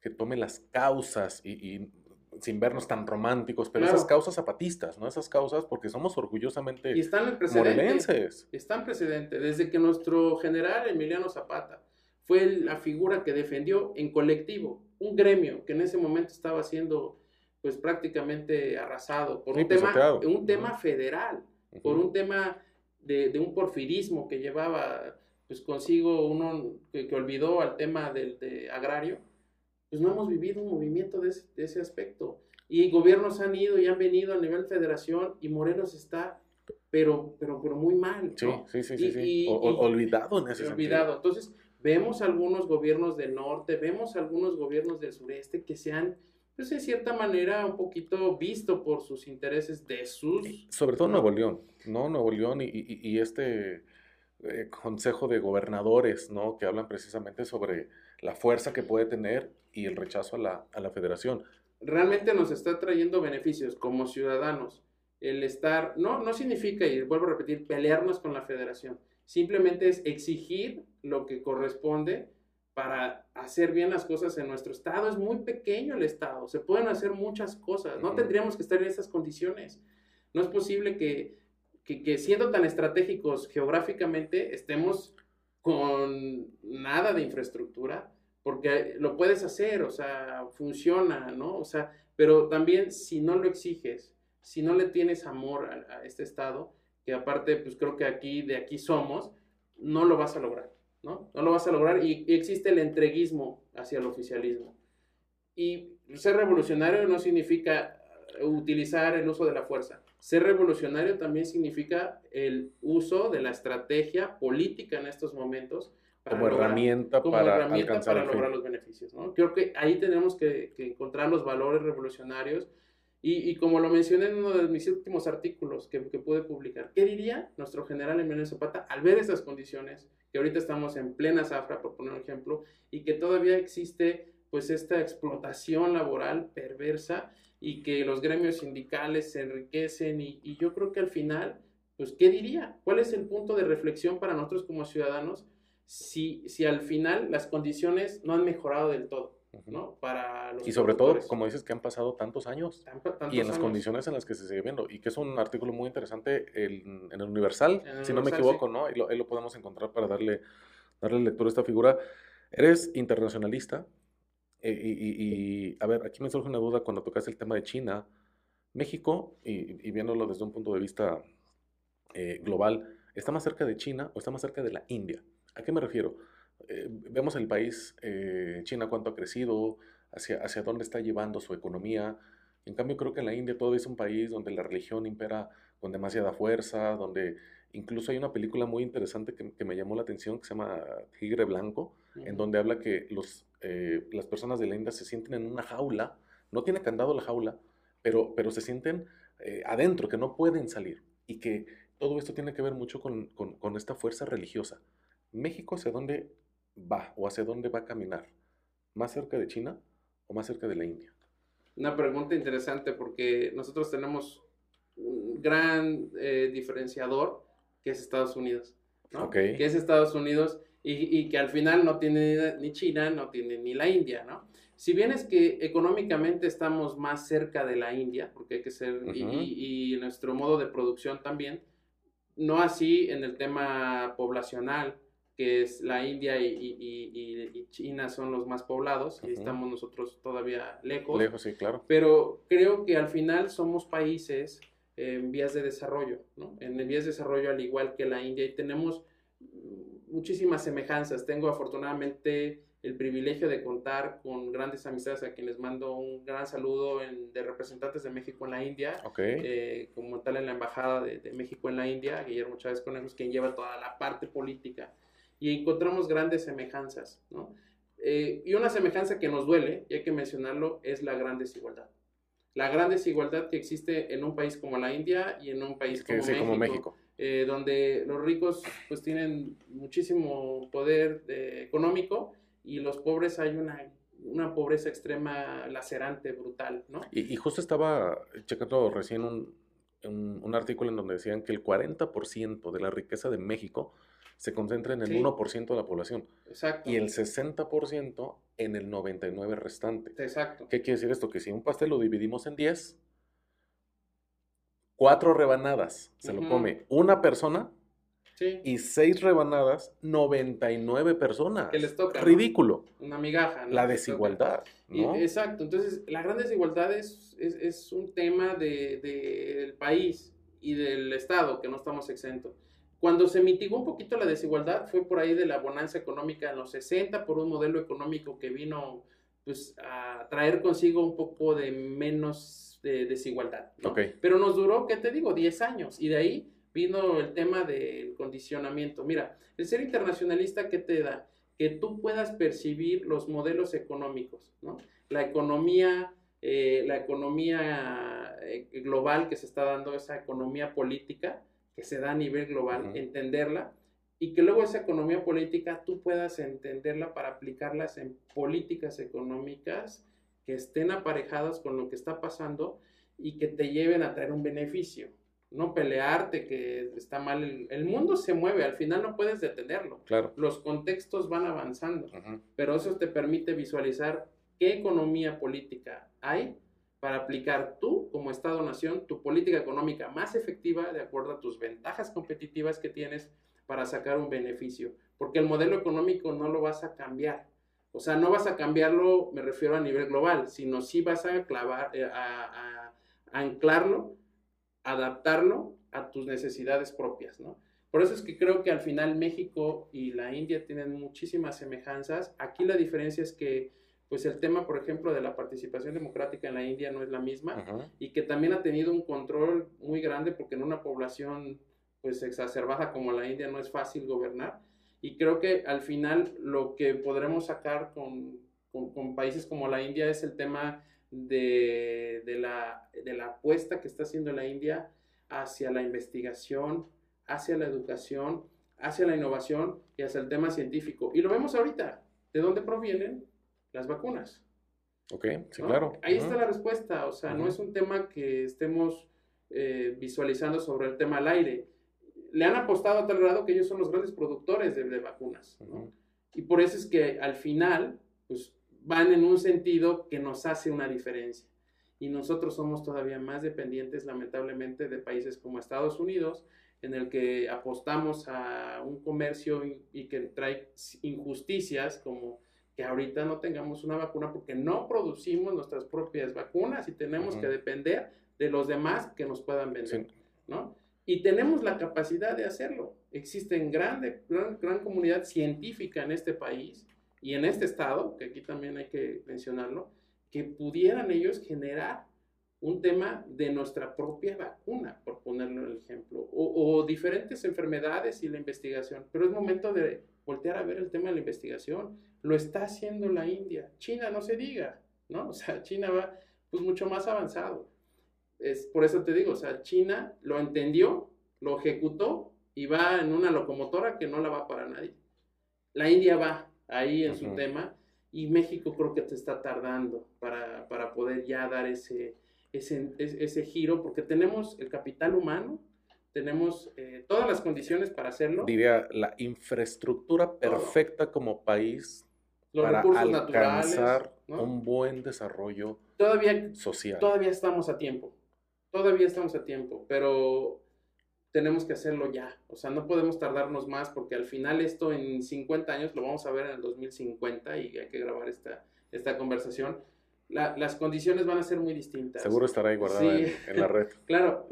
que tome las causas y, sin vernos tan románticos, pero esas causas zapatistas, ¿no? Esas causas porque somos orgullosamente y están en precedente, Están precedente. Desde que nuestro general Emiliano Zapata fue la figura que defendió en colectivo un gremio que en ese momento estaba siendo pues prácticamente arrasado por un, tema, un tema federal, por un tema de, un porfirismo que llevaba pues consigo uno que, olvidó al tema del agrario, pues no hemos vivido un movimiento de ese, aspecto. Y gobiernos han ido y han venido a nivel federación y Morelos está, pero, pero, pero muy mal. Sí, sí, sí, sí, olvidado en ese olvidado. Entonces, vemos algunos gobiernos del norte, vemos algunos gobiernos del sureste que se han pues en cierta manera un poquito visto por sus intereses de sus... Sobre todo Nuevo León, ¿no? Nuevo León y, este eh, consejo de gobernadores, ¿no? Que hablan precisamente sobre la fuerza que puede tener y el rechazo a la, a la federación. Realmente nos está trayendo beneficios como ciudadanos. El estar, no, no significa, y vuelvo a repetir, pelearnos con la federación. Simplemente es exigir lo que corresponde para hacer bien las cosas en nuestro estado. Es muy pequeño el estado, se pueden hacer muchas cosas, no tendríamos que estar en esas condiciones. No es posible que, que, siendo tan estratégicos geográficamente estemos con nada de infraestructura, porque lo puedes hacer, o sea, funciona, ¿no? O sea, pero también si no lo exiges, si no le tienes amor a, a este estado, que aparte, pues creo que aquí, de aquí somos, no lo vas a lograr. ¿No? No lo vas a lograr y, existe el entreguismo hacia el oficialismo. Y ser revolucionario no significa utilizar el uso de la fuerza. Ser revolucionario también significa el uso de la estrategia política en estos momentos. como herramienta para, alcanzar para lograr los beneficios. Creo que ahí tenemos que, que encontrar los valores revolucionarios y, como lo mencioné en uno de mis últimos artículos que, que pude publicar, ¿qué diría nuestro general Emiliano Zapata al ver esas condiciones, que ahorita estamos en plena zafra, por poner un ejemplo, y que todavía existe pues esta explotación laboral perversa y que los gremios sindicales se enriquecen y, y yo creo que al final, pues, ¿qué diría? ¿Cuál es el punto de reflexión para nosotros como ciudadanos si, si al final las condiciones no han mejorado del todo? ¿No? Para los y sobre todo, como dices, que han pasado tantos años y en las condiciones en las que se sigue viendo. Y que es un artículo muy interesante en el Universal, si no me equivoco, ¿no? Ahí lo, lo, podemos encontrar para darle, darle lectura a esta figura. Eres internacionalista eh, y, a ver, aquí me surge una duda cuando tocas el tema de China. México, y, viéndolo desde un punto de vista eh, global, ¿está más cerca de China o está más cerca de la India? ¿A qué me refiero? Eh, vemos el país, eh, China, cuánto ha crecido, hacia, hacia dónde está llevando su economía. En cambio, creo que en la India todo es un país donde la religión impera con demasiada fuerza, donde incluso hay una película muy interesante que, me llamó la atención que se llama Tigre Blanco, en donde habla que los, eh, las personas de la India se sienten en una jaula, no tiene candado la jaula, pero, pero se sienten adentro, que no pueden salir y que todo esto tiene que ver mucho con, con, con esta fuerza religiosa. México hacia dónde va o hacia dónde va a caminar? ¿Más cerca de China o más cerca de la India? Una pregunta interesante porque nosotros tenemos un gran eh, diferenciador que es Estados Unidos, ¿no? Que es Estados Unidos y, que al final no tiene ni China, no tiene ni la India, ¿no? Si bien es que económicamente estamos más cerca de la India, porque hay que ser, y, y nuestro modo de producción también, no así en el tema poblacional, que es la India y, China son los más poblados y estamos nosotros todavía lejos. Lejos, sí, claro. Pero creo que al final somos países en vías de desarrollo, ¿no? En vías de desarrollo al igual que la India y tenemos muchísimas semejanzas. Tengo afortunadamente el privilegio de contar con grandes amistades a quienes mando un gran saludo de representantes de México en la India, eh, como tal en la Embajada de, México en la India, Guillermo Chávez Conejos, quien lleva toda la parte política, y encontramos grandes semejanzas, ¿no? Eh, y una semejanza que nos duele, y hay que mencionarlo, es la gran desigualdad. La gran desigualdad que existe en un país como la India y en un país como, México, como México. Eh, donde los ricos pues tienen muchísimo poder económico y los pobres hay una, una pobreza extrema, lacerante, brutal, ¿no? Y, justo estaba checando recién un, un, artículo en donde decían que el 40% de la riqueza de México se concentra en el 1% de la población. Exacto. Y el 60% en el 99% restante. Exacto. ¿Qué quiere decir esto? Que si un pastel lo dividimos en 10, cuatro rebanadas se lo come una persona y seis rebanadas, 99 personas. Que les toca. Ridículo. Una migaja. La desigualdad. exacto. Entonces, la gran desigualdad es, es, un tema del de, país y del Estado, que no estamos exentos. Cuando se mitigó un poquito la desigualdad fue por ahí de la bonanza económica en los 60, por un modelo económico que vino pues, a traer consigo un poco de menos de desigualdad. Pero nos duró, ¿qué te digo? 10 años. Y de ahí vino el tema del condicionamiento. Mira, el ser internacionalista, ¿qué te da? Que tú puedas percibir los modelos económicos, ¿no? La economía, eh, la economía eh, global que se está dando, esa economía política que se da a nivel global, entenderla y que luego esa economía política tú puedas entenderla para aplicarlas en políticas económicas que estén aparejadas con lo que está pasando y que te lleven a traer un beneficio no pelearte, que está mal. El, mundo se mueve, al final no puedes detenerlo. Claro. Los contextos van avanzando, pero eso te permite visualizar qué economía política hay para aplicar tú como Estado-nación tu política económica más efectiva de acuerdo a tus ventajas competitivas que tienes para sacar un beneficio. Porque el modelo económico no lo vas a cambiar. O sea, no vas a cambiarlo, me refiero a nivel global, sino sí vas a clavar, eh, a anclarlo adaptarlo a tus necesidades propias, ¿no? Por eso es que creo que al final México y la India tienen muchísimas semejanzas. Aquí la diferencia es que, pues el tema, por ejemplo, de la participación democrática en la India no es la misma y que también ha tenido un control muy grande porque en una población, pues exacerbada como la India no es fácil gobernar. Y creo que al final lo que podremos sacar con, con países como la India es el tema de, la, de la apuesta que está haciendo la India hacia la investigación, hacia la educación, hacia la innovación y hacia el tema científico. Y lo vemos ahorita. ¿De dónde provienen las vacunas? Ok, sí, claro. Ahí está la respuesta. O sea, no es un tema que estemos eh, visualizando sobre el tema al aire. Le han apostado a tal grado que ellos son los grandes productores de, vacunas. Y por eso es que al final, pues van en un sentido que nos hace una diferencia. Y nosotros somos todavía más dependientes, lamentablemente, de países como Estados Unidos, en el que apostamos a un comercio y, que trae injusticias como que ahorita no tengamos una vacuna porque no producimos nuestras propias vacunas y tenemos que depender de los demás que nos puedan vender, ¿no? Y tenemos la capacidad de hacerlo. Existe grande, gran, gran comunidad científica en este país y en este estado, que aquí también hay que mencionarlo, que pudieran ellos generar un tema de nuestra propia vacuna, por ponerlo en el ejemplo, o, diferentes enfermedades y la investigación. Pero es momento de voltear a ver el tema de la investigación. Lo está haciendo la India. China, no se diga, ¿no? O sea, China va pues mucho más avanzado. Es, por eso te digo, o sea, China lo entendió, lo ejecutó y va en una locomotora que no la va para nadie. La India va, ahí en su tema y México creo que te está tardando para, para poder ya dar ese, ese, ese, giro porque tenemos el capital humano, tenemos eh, todas las condiciones para hacerlo. Diría la infraestructura perfecta como país Los para alcanzar un buen desarrollo todavía, social. Todavía estamos a tiempo, todavía estamos a tiempo, pero tenemos que hacerlo ya. O sea, no podemos tardarnos más porque al final esto en 50 años lo vamos a ver en el 2050 y hay que grabar esta, esta conversación. Las condiciones van a ser muy distintas. Seguro estará ahí guardada en, la red. claro,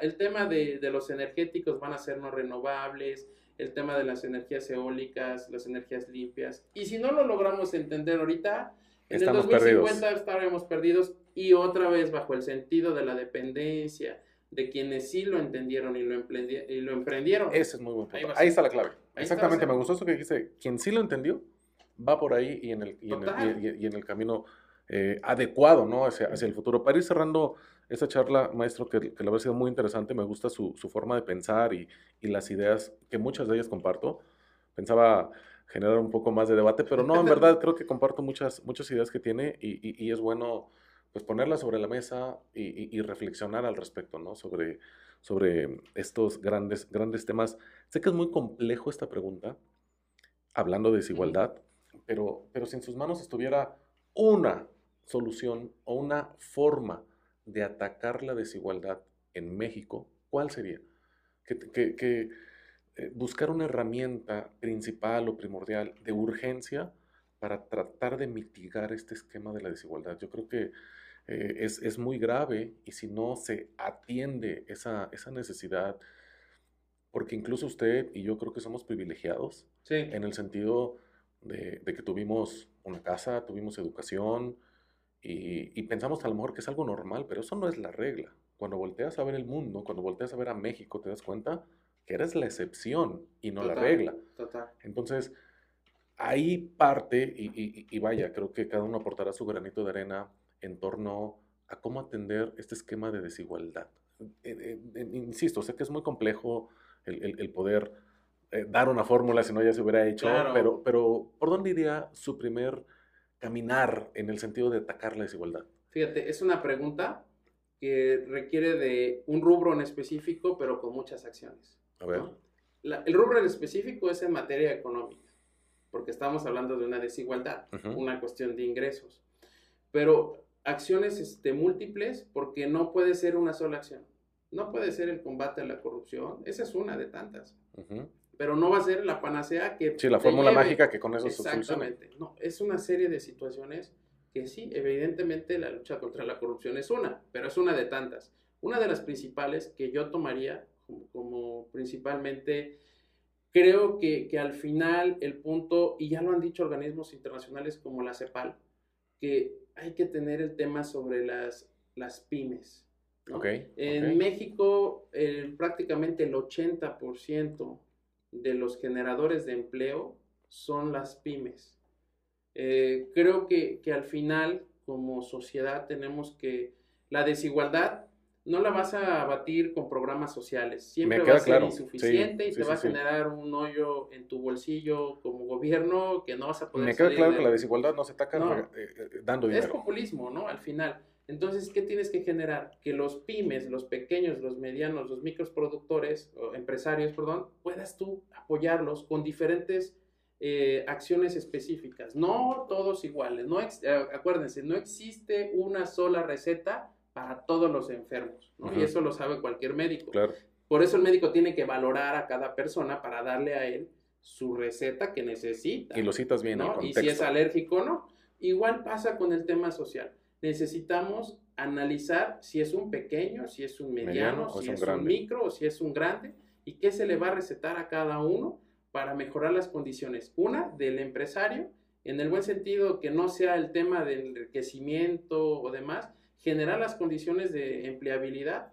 el tema de, los energéticos van a ser no renovables, el tema de las energías eólicas, las energías limpias. Y si no lo logramos entender ahorita, en Estamos el 2050 perdidos. estaremos perdidos y otra vez bajo el sentido de la dependencia de quienes sí lo entendieron y lo, y lo emprendieron. Ese es muy buen punto. Ahí está la clave. Ahí Exactamente, me gustó eso que dijiste. Quien sí lo entendió va por ahí y en el, y en el, Total. y- y- y en el camino eh, adecuado, ¿no? Hacia, hacia el futuro. Para ir cerrando esta charla, maestro, que, que la verdad ha sido muy interesante, me gusta su, su forma de pensar y, y las ideas, que muchas de ellas comparto. Pensaba generar un poco más de debate, pero no, en verdad creo que comparto muchas, muchas ideas que tiene y, y- y es bueno pues ponerlas sobre la mesa y reflexionar al respecto, ¿no? Sobre, sobre estos grandes, grandes temas. Sé que es muy complejo esta pregunta, hablando de desigualdad, pero, pero si en sus manos estuviera una solución o una forma de atacar la desigualdad en México, ¿cuál sería? Que, que- que, eh, buscar una herramienta principal o primordial de urgencia para tratar de mitigar este esquema de la desigualdad. Yo creo que eh, es, es muy grave y si no se atiende esa, esa necesidad, porque incluso usted y yo creo que somos privilegiados Sí. en el sentido de, de que tuvimos una casa, tuvimos educación y, y pensamos a lo mejor que es algo normal, pero eso no es la regla. Cuando volteas a ver el mundo, cuando volteas a ver a México, te das cuenta que eres la excepción y no la regla. Total. Entonces, ahí parte, y, y- y vaya, creo que cada uno aportará su granito de arena en torno a cómo atender este esquema de desigualdad. Eh, eh, eh, insisto, sé que es muy complejo el, el- el poder eh, dar una fórmula, si no ya se hubiera hecho, Claro. pero, pero ¿por dónde iría su primer caminar en el sentido de atacar la desigualdad? Fíjate, es una pregunta que requiere de un rubro en específico, pero con muchas acciones. A ver. ¿no? La- el rubro en específico es en materia económica, porque estamos hablando de una desigualdad, una cuestión de ingresos. Pero acciones este, múltiples, porque no puede ser una sola acción. No puede ser el combate a la corrupción, esa es una de tantas. Pero no va a ser la panacea que. Sí, la fórmula lleve- mágica que con eso se. Exactamente. No, es una serie de situaciones que sí, evidentemente la lucha contra la corrupción es una, pero es una de tantas. Una de las principales que yo tomaría como, como principalmente, creo que, que al final el punto, y ya lo han dicho organismos internacionales como la CEPAL, que hay que tener el tema sobre las, las pymes. ¿No? Ok, En ok. México, el- prácticamente el 80% de los generadores de empleo son las pymes. Eh, creo que, que al final, como sociedad, tenemos que la desigualdad no la vas a abatir con programas sociales. Siempre va a ser claro. insuficiente Sí, y sí, te sí, va a generar un hoyo en tu bolsillo como gobierno que no vas a poder Me queda salir claro de que la desigualdad no se ataca No. eh, eh, dando Es dinero. populismo, ¿no? Al final. Entonces, ¿qué tienes que generar? Que los pymes, los pequeños, los medianos, los micros productores, o empresarios, perdón, puedas tú apoyarlos con diferentes eh, acciones específicas. No todos iguales. No ex- eh, acuérdense, no existe una sola receta para todos los enfermos. Y eso lo sabe cualquier médico. Claro. Por eso el médico tiene que valorar a cada persona para darle a él su receta que necesita. Y lo citas bien el ¿no? Y si es alérgico o no. Igual pasa con el tema social. Necesitamos analizar si es un pequeño, si es un mediano, si es un es grande. un micro o si es un grande y qué se le va a recetar a cada uno para mejorar las condiciones. Una, del empresario, en el buen sentido que no sea el tema del enriquecimiento o demás, generar las condiciones de empleabilidad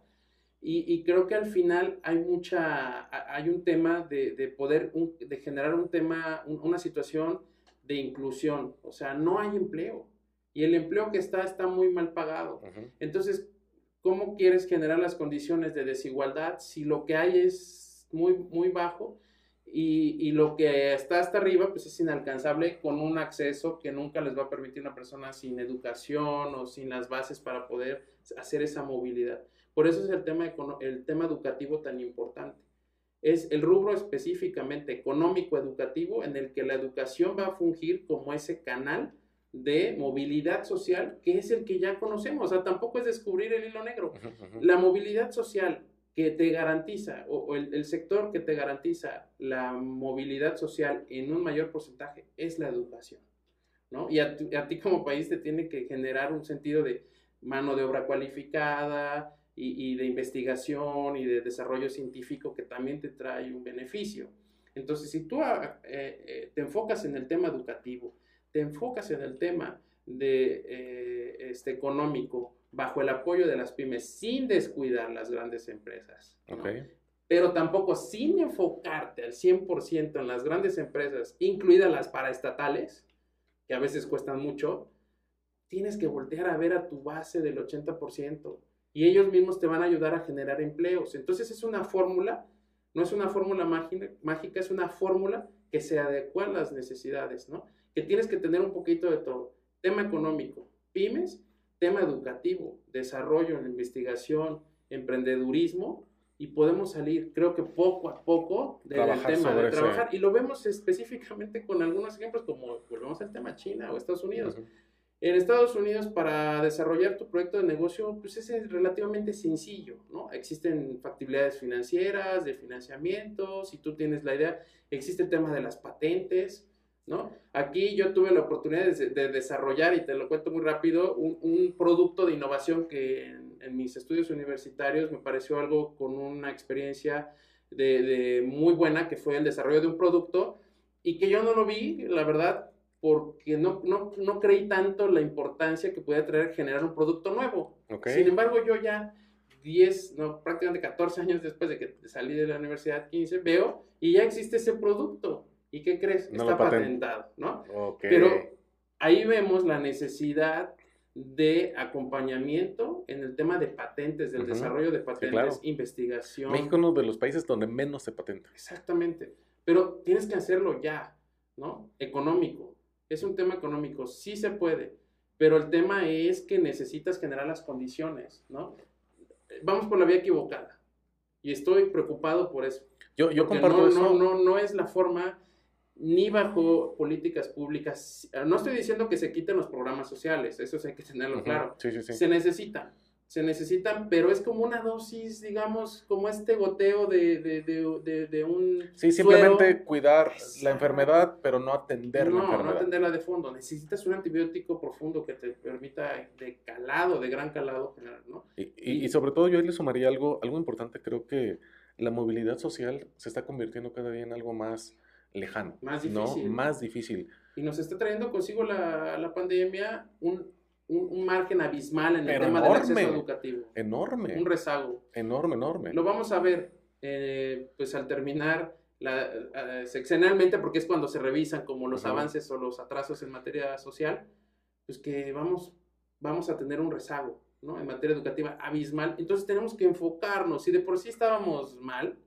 y, y creo que al final hay mucha, hay un tema de, de poder, un- de generar un tema, un- una situación de inclusión. O sea, no hay empleo. Y el empleo que está está muy mal pagado. Ujú. Entonces, ¿cómo quieres generar las condiciones de desigualdad si lo que hay es muy, muy bajo y, y lo que está hasta arriba pues es inalcanzable con un acceso que nunca les va a permitir una persona sin educación o sin las bases para poder hacer esa movilidad? Por eso es el tema, el tema educativo tan importante. Es el rubro específicamente económico-educativo en el que la educación va a fungir como ese canal de movilidad social que es el que ya conocemos. O sea, tampoco es descubrir el hilo negro. La movilidad social que te garantiza, o, o el, el sector que te garantiza la movilidad social en un mayor porcentaje es la educación. ¿no? Y a, ti- a ti como país te tiene que generar un sentido de mano de obra cualificada y, y de investigación y de desarrollo científico que también te trae un beneficio. Entonces, si tú eh, eh, te enfocas en el tema educativo, te enfocas en el tema de, eh, este, económico, bajo el apoyo de las pymes, sin descuidar las grandes empresas, pero tampoco sin enfocarte al 100% en las grandes empresas, incluidas las paraestatales, que a veces cuestan mucho, tienes que voltear a ver a tu base del 80% y ellos mismos te van a ayudar a generar empleos. Entonces es una fórmula, no es una fórmula mágica, es una fórmula que se adecua a las necesidades, ¿no? Que tienes que tener un poquito de todo. Tema económico, pymes, tema educativo, desarrollo, investigación, emprendedurismo, y podemos salir, creo que poco a poco, del tema de trabajar. Y lo vemos específicamente con algunos ejemplos, como volvemos al tema China o Estados Unidos. En Estados Unidos, para desarrollar tu proyecto de negocio, pues es relativamente sencillo, ¿no? Existen factibilidades financieras, de financiamiento, si tú tienes la idea, existe el tema de las patentes, ¿no? Aquí yo tuve la oportunidad de, desarrollar, y te lo cuento muy rápido, un, producto de innovación que en, mis estudios universitarios me pareció algo con una experiencia de, de muy buena, que fue el desarrollo de un producto, y que yo no lo vi, la verdad, porque no, no, no, creí tanto la importancia que puede traer generar un producto nuevo. Sin embargo, yo ya 10, no, prácticamente 14 años después de que salí de la universidad, 15, veo y ya existe ese producto. ¿Y qué crees? Está patentado, ¿no? Pero ahí vemos la necesidad de acompañamiento en el tema de patentes, del desarrollo de patentes, investigación. México es uno de los países donde menos se patenta. Exactamente. Pero tienes que hacerlo ya, ¿no? Económico es un tema económico, sí se puede, pero el tema es que necesitas generar las condiciones, ¿no? Vamos por la vía equivocada y estoy preocupado por eso. Yo, yo comparto no, eso. No, no, no es la forma ni bajo políticas públicas. No estoy diciendo que se quiten los programas sociales, eso hay que tenerlo claro. Sí, sí, sí. Se necesitan, se necesitan, pero es como una dosis, digamos, como este goteo de, de, de, de un... Sí, simplemente cuidar la enfermedad, pero no atender la enfermedad. No, atenderla de fondo. Necesitas un antibiótico profundo que te permita de calado, de gran calado ¿no? Y, y, sobre todo yo le sumaría algo, algo importante, creo que la movilidad social se está convirtiendo cada día en algo más lejano. Más difícil. ¿no? Más difícil. Y nos está trayendo consigo la, la pandemia un un, margen abismal en el tema del acceso educativo. Enorme. Un rezago. Enorme, enorme. Lo vamos a ver, eh, pues al terminar la, eh, sexenalmente, porque es cuando se revisan como los avances o los atrasos en materia social, pues que vamos, vamos a tener un rezago, ¿no? En materia educativa abismal. Entonces tenemos que enfocarnos. Si de por sí estábamos mal,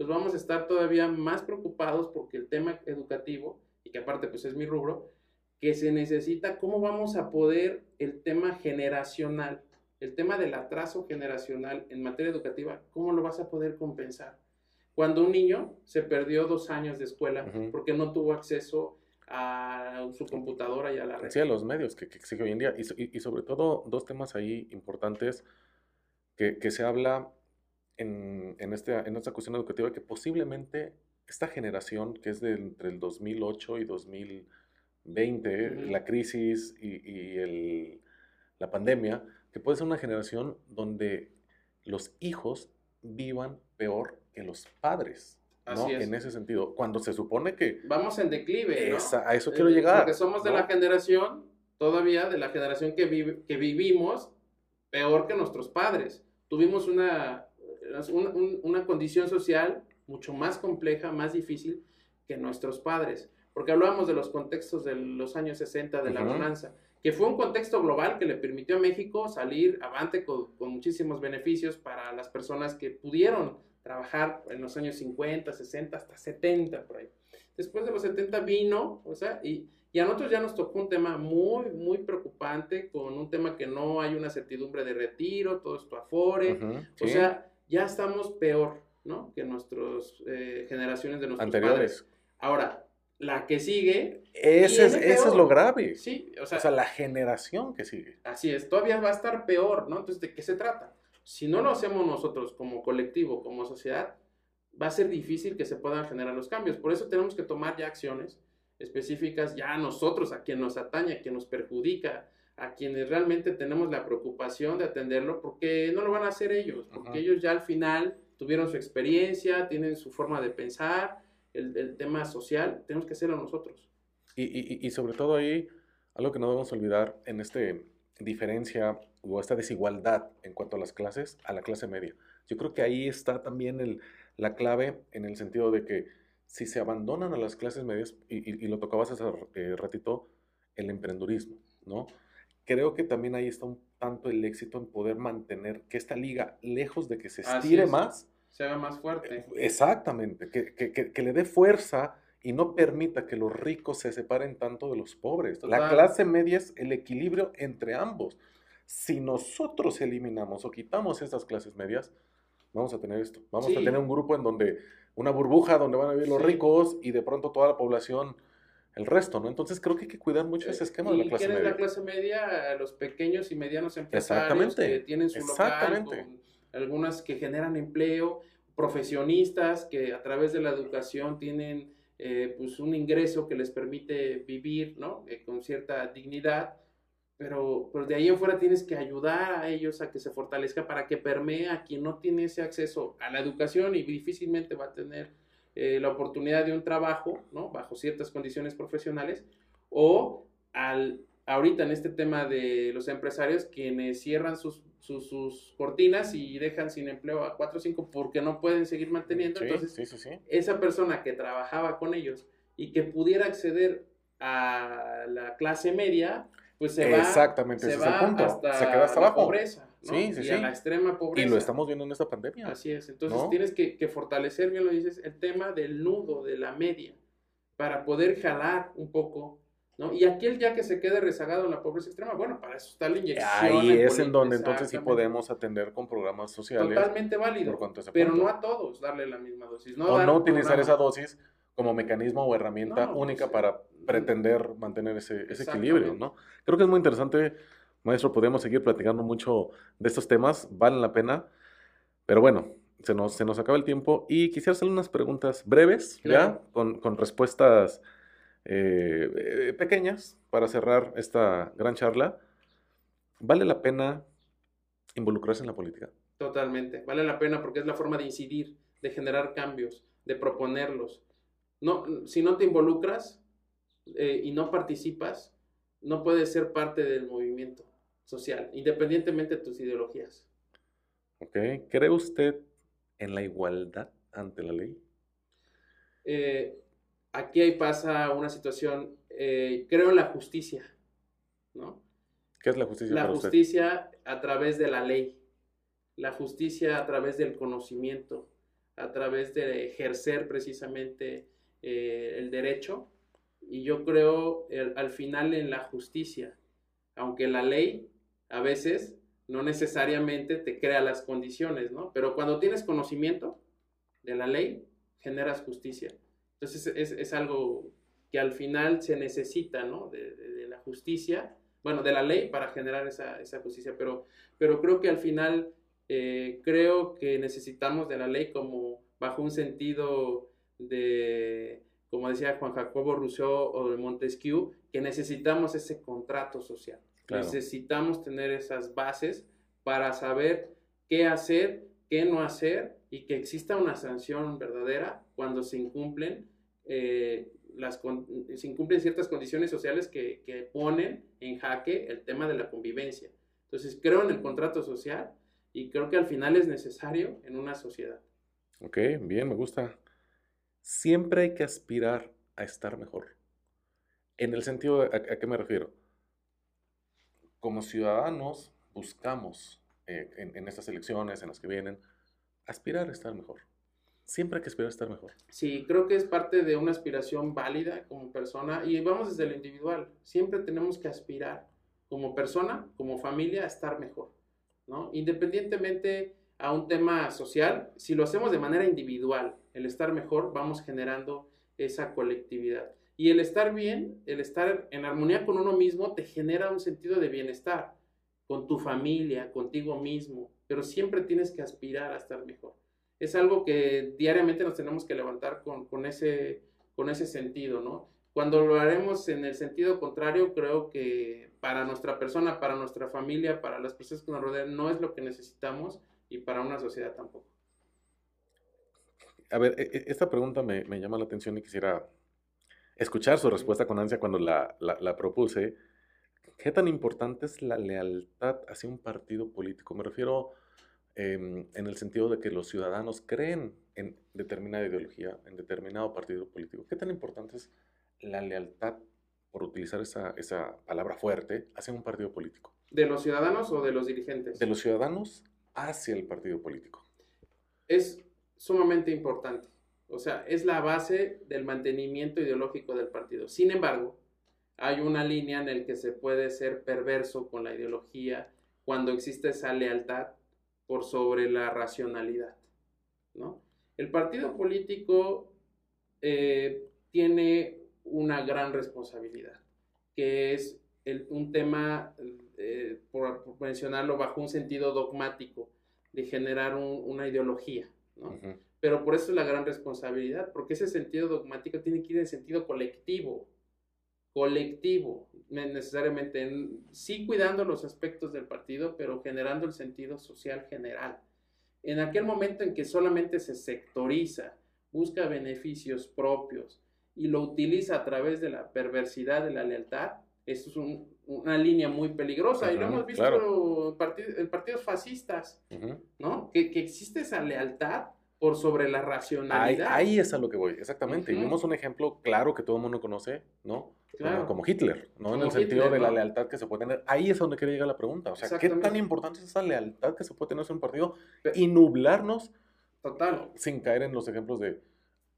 pues vamos a estar todavía más preocupados porque el tema educativo, y que aparte pues es mi rubro, que se necesita, cómo vamos a poder el tema generacional, el tema del atraso generacional en materia educativa, cómo lo vas a poder compensar. Cuando un niño se perdió dos años de escuela porque no tuvo acceso a su computadora y a la red. Sí, a los medios que, que exige hoy en día. Y, y, sobre todo, dos temas ahí importantes que, que se habla en, en, este, en esta cuestión educativa, que posiblemente esta generación, que es de entre el 2008 y 2000 20, la crisis y, el, la pandemia, que puede ser una generación donde los hijos vivan peor que los padres. ¿no? En ese sentido, cuando se supone que... Vamos en declive. a eso quiero eh, llegar. Porque somos de la generación, todavía de la generación que, vive, que vivimos peor que nuestros padres. Tuvimos una, una, una condición social mucho más compleja, más difícil que nuestros padres. Porque hablábamos de los contextos de los años 60 de la bonanza, que fue un contexto global que le permitió a México salir avante con, muchísimos beneficios para las personas que pudieron trabajar en los años 50, 60, hasta 70 por ahí. Después de los 70 vino, o sea, y, y a nosotros ya nos tocó un tema muy, muy preocupante, con un tema que no hay una certidumbre de retiro, todo esto afore, o sea, ya estamos peor, ¿no? Que nuestras eh, generaciones de nuestros Anteriores. Padres. Ahora, la que sigue. Ese es, eso es lo grave. Sí, o sea, la generación que sigue. Así es, todavía va a estar peor, ¿no? Entonces, ¿de qué se trata? Si no lo hacemos nosotros como colectivo, como sociedad, va a ser difícil que se puedan generar los cambios. Por eso tenemos que tomar ya acciones específicas, ya a nosotros, a quien nos atañe, a quien nos perjudica, a quienes realmente tenemos la preocupación de atenderlo, porque no lo van a hacer ellos, porque ellos ya al final tuvieron su experiencia, tienen su forma de pensar, el, tema social, tenemos que hacerlo nosotros. Y, y, y, sobre todo ahí, algo que no debemos olvidar en esta diferencia o esta desigualdad en cuanto a las clases, a la clase media. Yo creo que ahí está también el, la clave en el sentido de que si se abandonan a las clases medias, y, y lo tocabas hace eh, ratito, el emprendurismo, ¿no? Creo que también ahí está un tanto el éxito en poder mantener que esta liga, lejos de que se estire más, se haga más fuerte. Eh, exactamente, que, que, que, le dé fuerza y no permita que los ricos se separen tanto de los pobres. La clase media es el equilibrio entre ambos. Si nosotros eliminamos o quitamos estas clases medias, vamos a tener esto. Vamos a tener un grupo en donde, una burbuja donde van a vivir los ricos y de pronto toda la población el resto, ¿no? Entonces creo que hay que cuidar mucho ese esquema de la clase media. ¿Quién es la clase media? Los pequeños y medianos empresarios que tienen su Exactamente. local, algunas que generan empleo, profesionistas que a través de la educación tienen eh, pues un ingreso que les permite vivir, ¿no? Eh, con cierta dignidad, pero, pero de ahí en fuera tienes que ayudar a ellos a que se fortalezca para que permee a quien no tiene ese acceso a la educación y difícilmente va a tener eh, la oportunidad de un trabajo, ¿no? Bajo ciertas condiciones profesionales, o al, ahorita en este tema de los empresarios quienes cierran sus sus, cortinas y dejan sin empleo a cuatro o cinco porque no pueden seguir manteniendo. Entonces, esa persona que trabajaba con ellos y que pudiera acceder a la clase media, pues se va, Exactamente, se va hasta se queda hasta abajo. La pobreza, y a la extrema pobreza. Y lo estamos viendo en esta pandemia. Así es. Entonces tienes que, que fortalecer, bien lo dices, el tema del nudo, de la media, para poder jalar un poco ¿no? Y aquel ya que se quede rezagado en la pobreza extrema, bueno, para eso está la inyección. Ahí es en donde entonces sí podemos atender con programas sociales. Totalmente válido. pero no a todos darle la misma dosis. No o no utilizar esa dosis como mecanismo o herramienta única pues, para pretender mantener ese, ese equilibrio, ¿no? Creo que es muy interesante, maestro, podemos seguir platicando mucho de estos temas, valen la pena, pero bueno, se nos, se nos acaba el tiempo y quisiera hacerle unas preguntas breves, ¿ya? Con, con respuestas eh, eh, pequeñas para cerrar esta gran charla. ¿Vale la pena involucrarse en la política? Totalmente, vale la pena porque es la forma de incidir, de generar cambios, de proponerlos. No, si no te involucras eh, y no participas, no puedes ser parte del movimiento social, independientemente de tus ideologías. Ok, ¿cree usted en la igualdad ante la ley? Eh, aquí ahí pasa una situación, eh, creo en la justicia, ¿no? ¿Qué es la justicia? La justicia a través de la ley, la justicia a través del conocimiento, a través de ejercer precisamente eh, el derecho. Y yo creo al final en la justicia, aunque la ley a veces no necesariamente te crea las condiciones, ¿no? Pero cuando tienes conocimiento de la ley, generas justicia. Entonces es, algo que al final se necesita, ¿no? De, la justicia, bueno, de la ley para generar esa, justicia, pero, pero creo que al final eh, creo que necesitamos de la ley como bajo un sentido de, como decía Juan Jacobo Rousseau o de Montesquieu, que necesitamos ese contrato social. Necesitamos tener esas bases para saber qué hacer, qué no hacer y que exista una sanción verdadera cuando se incumplen eh, las, se incumplen ciertas condiciones sociales que, que, ponen en jaque el tema de la convivencia. Entonces, creo en el contrato social y creo que al final es necesario en una sociedad. Ok, bien, me gusta. Siempre hay que aspirar a estar mejor. En el sentido, ¿a, qué me refiero? Como ciudadanos buscamos eh, en, en estas elecciones, en las que vienen, aspirar a estar mejor. Siempre hay que aspirar a estar mejor. Sí, creo que es parte de una aspiración válida como persona y vamos desde lo individual. Siempre tenemos que aspirar como persona, como familia, a estar mejor, ¿no? Independientemente a un tema social, si lo hacemos de manera individual, el estar mejor, vamos generando esa colectividad. Y el estar bien, el estar en armonía con uno mismo, te genera un sentido de bienestar con tu familia, contigo mismo, pero siempre tienes que aspirar a estar mejor es algo que diariamente nos tenemos que levantar con, ese, con ese sentido, ¿no? Cuando lo haremos en el sentido contrario, creo que para nuestra persona, para nuestra familia, para las personas que nos rodean, no es lo que necesitamos y para una sociedad tampoco. a ver, e, e, esta pregunta me, llama la atención y quisiera escuchar su respuesta con ansia cuando la, la, la propuse. ¿Qué tan importante es la lealtad hacia un partido político? Me refiero em, en el sentido de que los ciudadanos creen en determinada ideología, en determinado partido político. ¿Qué tan importante es la lealtad, por utilizar esa, esa palabra fuerte, hacia un partido político? ¿De los ciudadanos o de los dirigentes? De los ciudadanos hacia el partido político. Es sumamente importante. O sea, es la base del mantenimiento ideológico del partido. Sin embargo, hay una línea en la que se puede ser perverso con la ideología cuando existe esa lealtad por sobre la racionalidad. ¿no? El partido político eh, tiene una gran responsabilidad, que es un tema, eh, por, mencionarlo, bajo un sentido dogmático, de generar una ideología. ¿no? Pero por eso es la gran responsabilidad, porque ese sentido dogmático tiene que ir en sentido colectivo colectivo, necesariamente, sí cuidando los aspectos del partido, pero generando el sentido social general. En aquel momento en que solamente se sectoriza, busca beneficios propios y lo utiliza a través de la perversidad de la lealtad, eso es una línea muy peligrosa y lo hemos visto en, partidos fascistas, ¿no? Que, que existe esa lealtad por sobre la racionalidad. Ahí, es a lo que voy, exactamente. Y vimos un ejemplo claro que todo el mundo conoce, ¿no? Como, Hitler, ¿no? en el sentido de la lealtad que se puede tener. Ahí es donde quería llegar la pregunta. O sea, ¿qué tan importante es esa lealtad que se puede tener en un partido y nublarnos? Total. Sin caer en los ejemplos de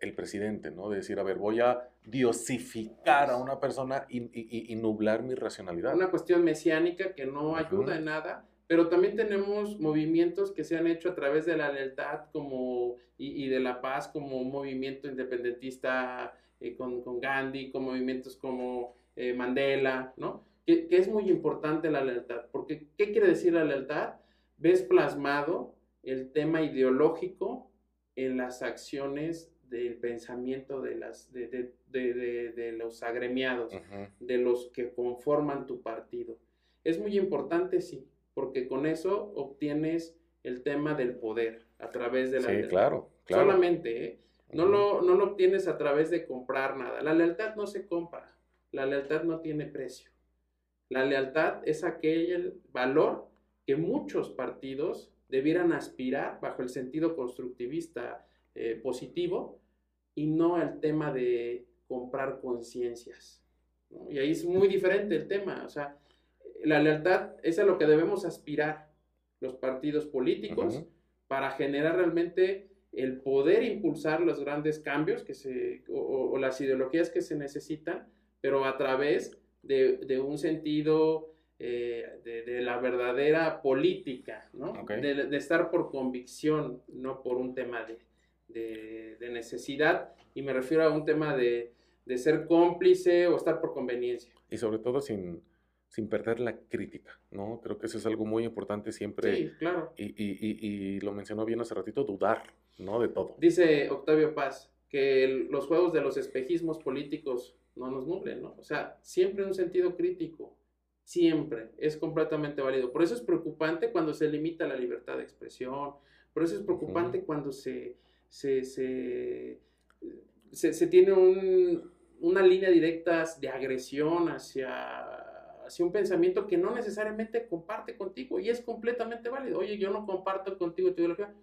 el presidente, ¿no? De decir, a ver, voy a diosificar a una persona y, nublar mi racionalidad. Una cuestión mesiánica que no ayuda en nada pero también tenemos movimientos que se han hecho a través de la lealtad como, y, de la paz, como un movimiento independentista eh, con, con, Gandhi, con movimientos como eh, Mandela, ¿no? Que, que, es muy importante la lealtad, porque ¿qué quiere decir la lealtad? Ves plasmado el tema ideológico en las acciones del pensamiento de, las, de, de, de, de los agremiados, de los que conforman tu partido. Es muy importante, sí, porque con eso obtienes el tema del poder a través de la sí, claro, claro. Solamente, ¿eh? no, lo, no lo obtienes a través de comprar nada. La lealtad no se compra, la lealtad no tiene precio. La lealtad es aquel valor que muchos partidos debieran aspirar bajo el sentido constructivista eh, positivo y no el tema de comprar conciencias. Y ahí es muy diferente el tema. O sea, la lealtad es a lo que debemos aspirar los partidos políticos para generar realmente el poder impulsar los grandes cambios que se, o, las ideologías que se necesitan, pero a través de, un sentido eh, de, la verdadera política, ¿no? De, estar por convicción, no por un tema de, necesidad, y me refiero a un tema de, ser cómplice o estar por conveniencia. Y sobre todo sin, sin perder la crítica, ¿no? Creo que eso es algo muy importante siempre. Sí, claro. Y, y, y, lo mencionó bien hace ratito, dudar, ¿no? De todo. Dice Octavio Paz que los juegos de los espejismos políticos no nos nublen, ¿no? O sea, siempre un sentido crítico, siempre, es completamente válido. Por eso es preocupante cuando se limita la libertad de expresión, por eso es preocupante cuando se, se, se, se, tiene un, una línea directa de agresión hacia hacia un pensamiento que no necesariamente comparte contigo y es completamente válido. Oye, yo no comparto contigo tu ideología,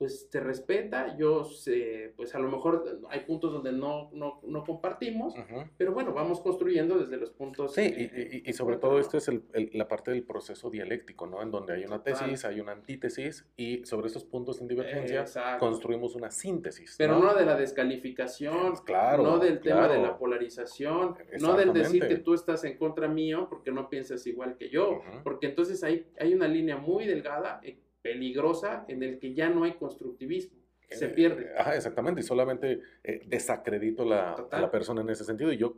pues te respeta, yo sé, pues a lo mejor hay puntos donde no, no, no compartimos, pero bueno, vamos construyendo desde los puntos. Sí, y, y, sobre todo esto es el, la parte del proceso dialéctico, ¿no? En donde hay una tesis, hay una antítesis, y sobre esos puntos en divergencia construimos una síntesis. Pero ¿no? de la descalificación, claro, no del tema de la polarización, no del decir que tú estás en contra mío porque no piensas igual que yo, porque entonces hay, hay una línea muy delgada peligrosa en el que ya no hay constructivismo. Se eh, pierde. Ajá, exactamente, y solamente eh, desacredito la, a la persona en ese sentido. Y yo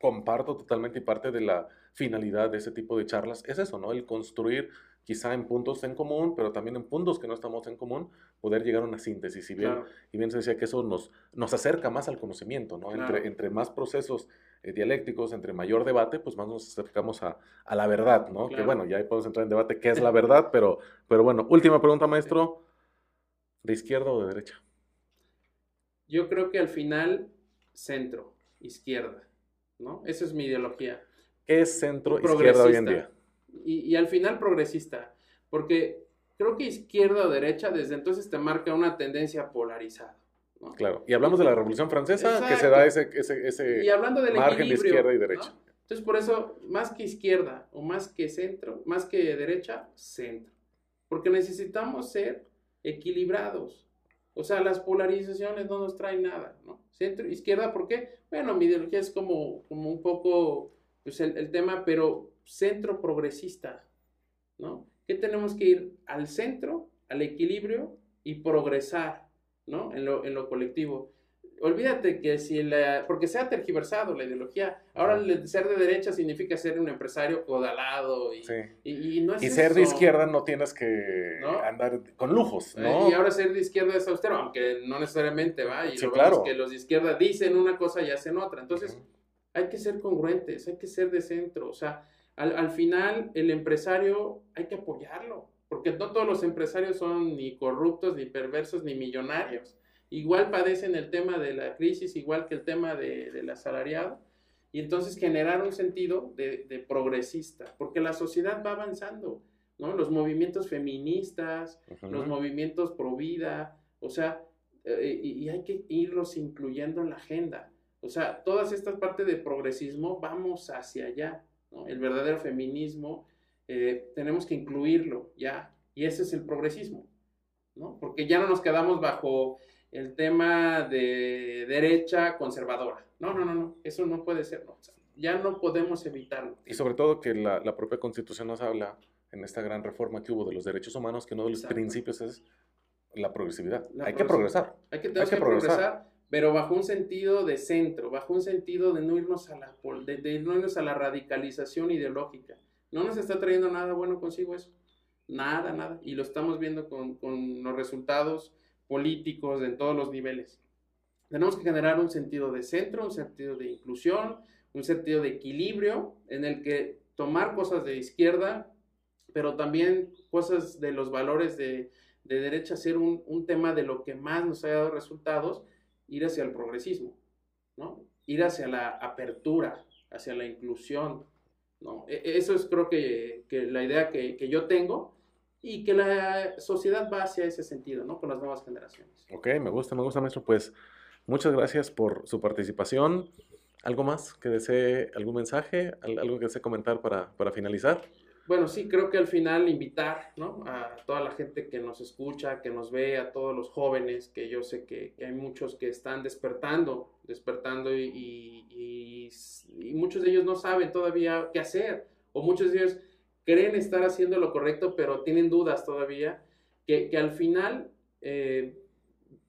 comparto totalmente y parte de la finalidad de ese tipo de charlas es eso, ¿no? El construir quizá en puntos en común, pero también en puntos que no estamos en común, poder llegar a una síntesis. Y bien, y bien se decía que eso nos, nos acerca más al conocimiento, ¿no? Entre, entre más procesos dialécticos, entre mayor debate, pues más nos acercamos a, a la verdad, ¿no? Que bueno, ya podemos entrar en debate qué es la verdad, pero, pero bueno, última pregunta, maestro, ¿de izquierda o de derecha? yo creo que al final, centro, izquierda, ¿no? Esa es mi ideología. ¿Qué es centro, izquierda hoy en día? Y, y al final progresista, porque creo que izquierda o derecha desde entonces te marca una tendencia polarizada. ¿No? Claro, y hablamos de la Revolución Francesa, que se da ese, ese, ese y hablando del margen de izquierda y derecha. ¿no? Entonces, por eso, más que izquierda o más que centro, más que derecha, centro. Porque necesitamos ser equilibrados. O sea, las polarizaciones no nos traen nada, ¿no? Centro, izquierda, ¿por qué? Bueno, mi ideología es como, como un poco pues, el, el tema, pero centro progresista, ¿no? ¿Qué tenemos que ir al centro, al equilibrio y progresar, ¿no? En lo, en lo colectivo. Olvídate que si la, porque se ha tergiversado la ideología. Ahora el ser de derecha significa ser un empresario codalado y, Sí. y, y no es Y ser de izquierda no tienes que ¿No? andar con lujos, Eh, ¿no? Y ahora ser de izquierda es austero, aunque no necesariamente va. Y Sí, lo claro. vemos que los de izquierda dicen una cosa y hacen otra. Entonces, hay que ser congruentes, hay que ser de centro. O sea, al, al final, el empresario hay que apoyarlo, porque no todos los empresarios son ni corruptos, ni perversos, ni millonarios. Igual padecen el tema de la crisis, igual que el tema de, del asalariado. Y entonces generar un sentido de, de progresista, porque la sociedad va avanzando, ¿no? Los movimientos feministas, Ujú. los movimientos pro vida, o sea, eh, y, y hay que irlos incluyendo en la agenda. O sea, todas estas partes de progresismo vamos hacia allá, ¿no? El verdadero feminismo eh, tenemos que incluirlo ya, y ese es el progresismo, ¿no? Porque ya no nos quedamos bajo el tema de derecha conservadora. No, no, no, no, eso no puede ser, no. O sea, ya no podemos evitarlo. Y sobre todo que la, la propia Constitución nos habla en esta gran reforma que hubo de los derechos humanos, que uno de los Exacto. principios es la progresividad. La Hay que progresar. Hay que, tenemos que que progresar. progresar, pero bajo un sentido de centro, bajo un sentido de no irnos a la, de, de no irnos a la radicalización ideológica. No nos está trayendo nada bueno consigo eso. Nada, nada. Y lo estamos viendo con, con los resultados políticos en todos los niveles. Tenemos que generar un sentido de centro, un sentido de inclusión, un sentido de equilibrio en el que tomar cosas de izquierda, pero también cosas de los valores de, de derecha, hacer un, un tema de lo que más nos haya dado resultados, ir hacia el progresismo, ¿no? Ir hacia la apertura, hacia la inclusión, ¿no? E- Eso es creo que, que la idea que, que yo tengo y que la sociedad va hacia ese sentido, ¿no? Con las nuevas generaciones. Ok, me gusta, me gusta, maestro. Pues muchas gracias por su participación. ¿Algo más que desee, algún mensaje, Al- algo que desee comentar para, para finalizar? Bueno, sí, creo que al final invitar ¿no? a toda la gente que nos escucha, que nos ve, a todos los jóvenes, que yo sé que, hay muchos que están despertando, despertando y- y muchos de ellos no saben todavía qué hacer, o muchos de ellos creen estar haciendo lo correcto, pero tienen dudas todavía, que, que al final eh,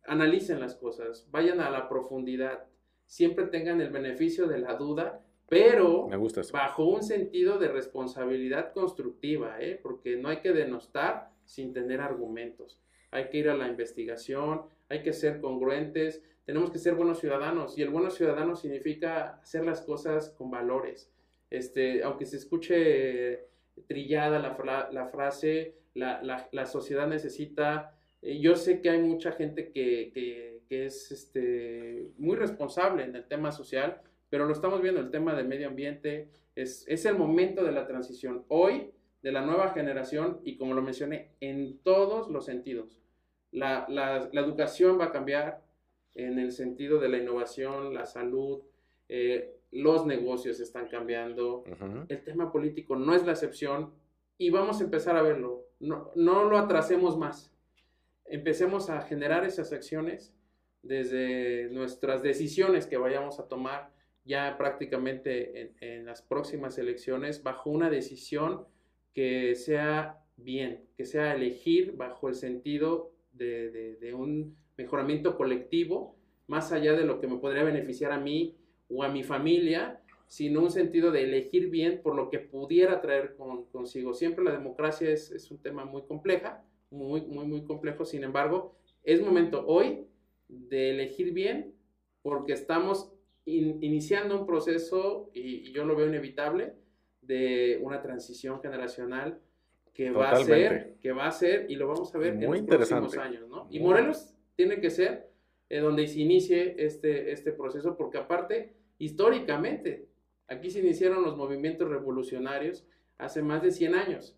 analicen las cosas, vayan a la profundidad, siempre tengan el beneficio de la duda, pero Me gusta bajo un sentido de responsabilidad constructiva, ¿eh? porque no hay que denostar sin tener argumentos. Hay que ir a la investigación, hay que ser congruentes, tenemos que ser buenos ciudadanos y el bueno ciudadano significa hacer las cosas con valores. Este, aunque se escuche trillada la, fra- la frase, la, la- la sociedad necesita, eh, yo sé que hay mucha gente que, que- que es este, muy responsable en el tema social, pero lo estamos viendo, el tema del medio ambiente, es, es el momento de la transición hoy de la nueva generación y como lo mencioné, en todos los sentidos. La, la- la educación va a cambiar en el sentido de la innovación, la salud, eh, los negocios están cambiando, Ujú. el tema político no es la excepción y vamos a empezar a verlo. No, no lo atrasemos más. Empecemos a generar esas acciones desde nuestras decisiones que vayamos a tomar ya prácticamente en, en las próximas elecciones bajo una decisión que sea bien, que sea elegir bajo el sentido de, de- un mejoramiento colectivo, más allá de lo que me podría beneficiar a mí o a mi familia, sino un sentido de elegir bien por lo que pudiera traer con- consigo. Siempre la democracia es, es un tema muy compleja, muy, muy, muy complejo, sin embargo, es momento hoy de elegir bien porque estamos in- iniciando un proceso, y, y yo lo veo inevitable, de una transición generacional que va a ser, que va a ser, y lo vamos a ver en los próximos años, ¿no? Y. Morelos tiene que ser eh, donde se inicie este, este proceso, porque aparte, históricamente, aquí se iniciaron los movimientos revolucionarios hace más de 100 años.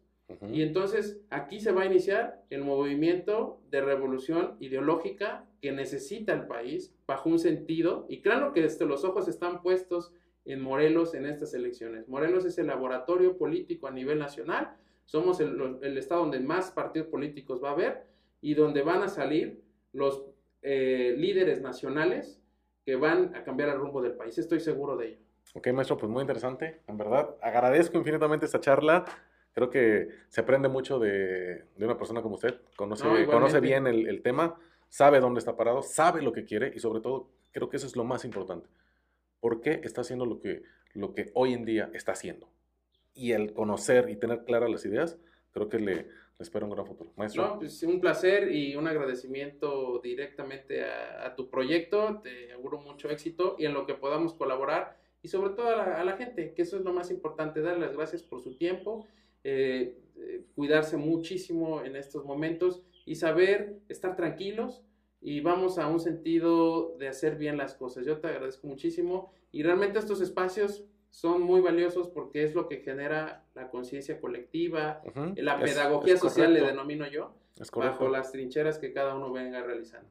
Y entonces aquí se va a iniciar el movimiento de revolución ideológica que necesita el país bajo un sentido, y claro que desde los ojos están puestos en Morelos en estas elecciones. Morelos es el laboratorio político a nivel nacional, somos el, el estado donde más partidos políticos va a haber y donde van a salir los eh, líderes nacionales que van a cambiar el rumbo del país. Estoy seguro de ello. Ok, maestro, pues muy interesante, en verdad. Agradezco infinitamente esta charla. Creo que se aprende mucho de, de una persona como usted. Conoce, conoce bien el, el, tema, sabe dónde está parado, sabe lo que quiere y sobre todo creo que eso es lo más importante. ¿Por qué está haciendo lo que, lo que hoy en día está haciendo? Y el conocer y tener claras las ideas, creo que le, espero un gran futuro. Maestro. No, pues un placer y un agradecimiento directamente a, tu proyecto. Te auguro mucho éxito y en lo que podamos colaborar y sobre todo a la, gente, que eso es lo más importante, dar las gracias por su tiempo, eh, eh, cuidarse muchísimo en estos momentos y saber estar tranquilos y vamos a un sentido de hacer bien las cosas. Yo te agradezco muchísimo y realmente estos espacios son muy valiosos porque es lo que genera la conciencia colectiva, la pedagogía social, le denomino yo, bajo las trincheras que cada uno venga realizando.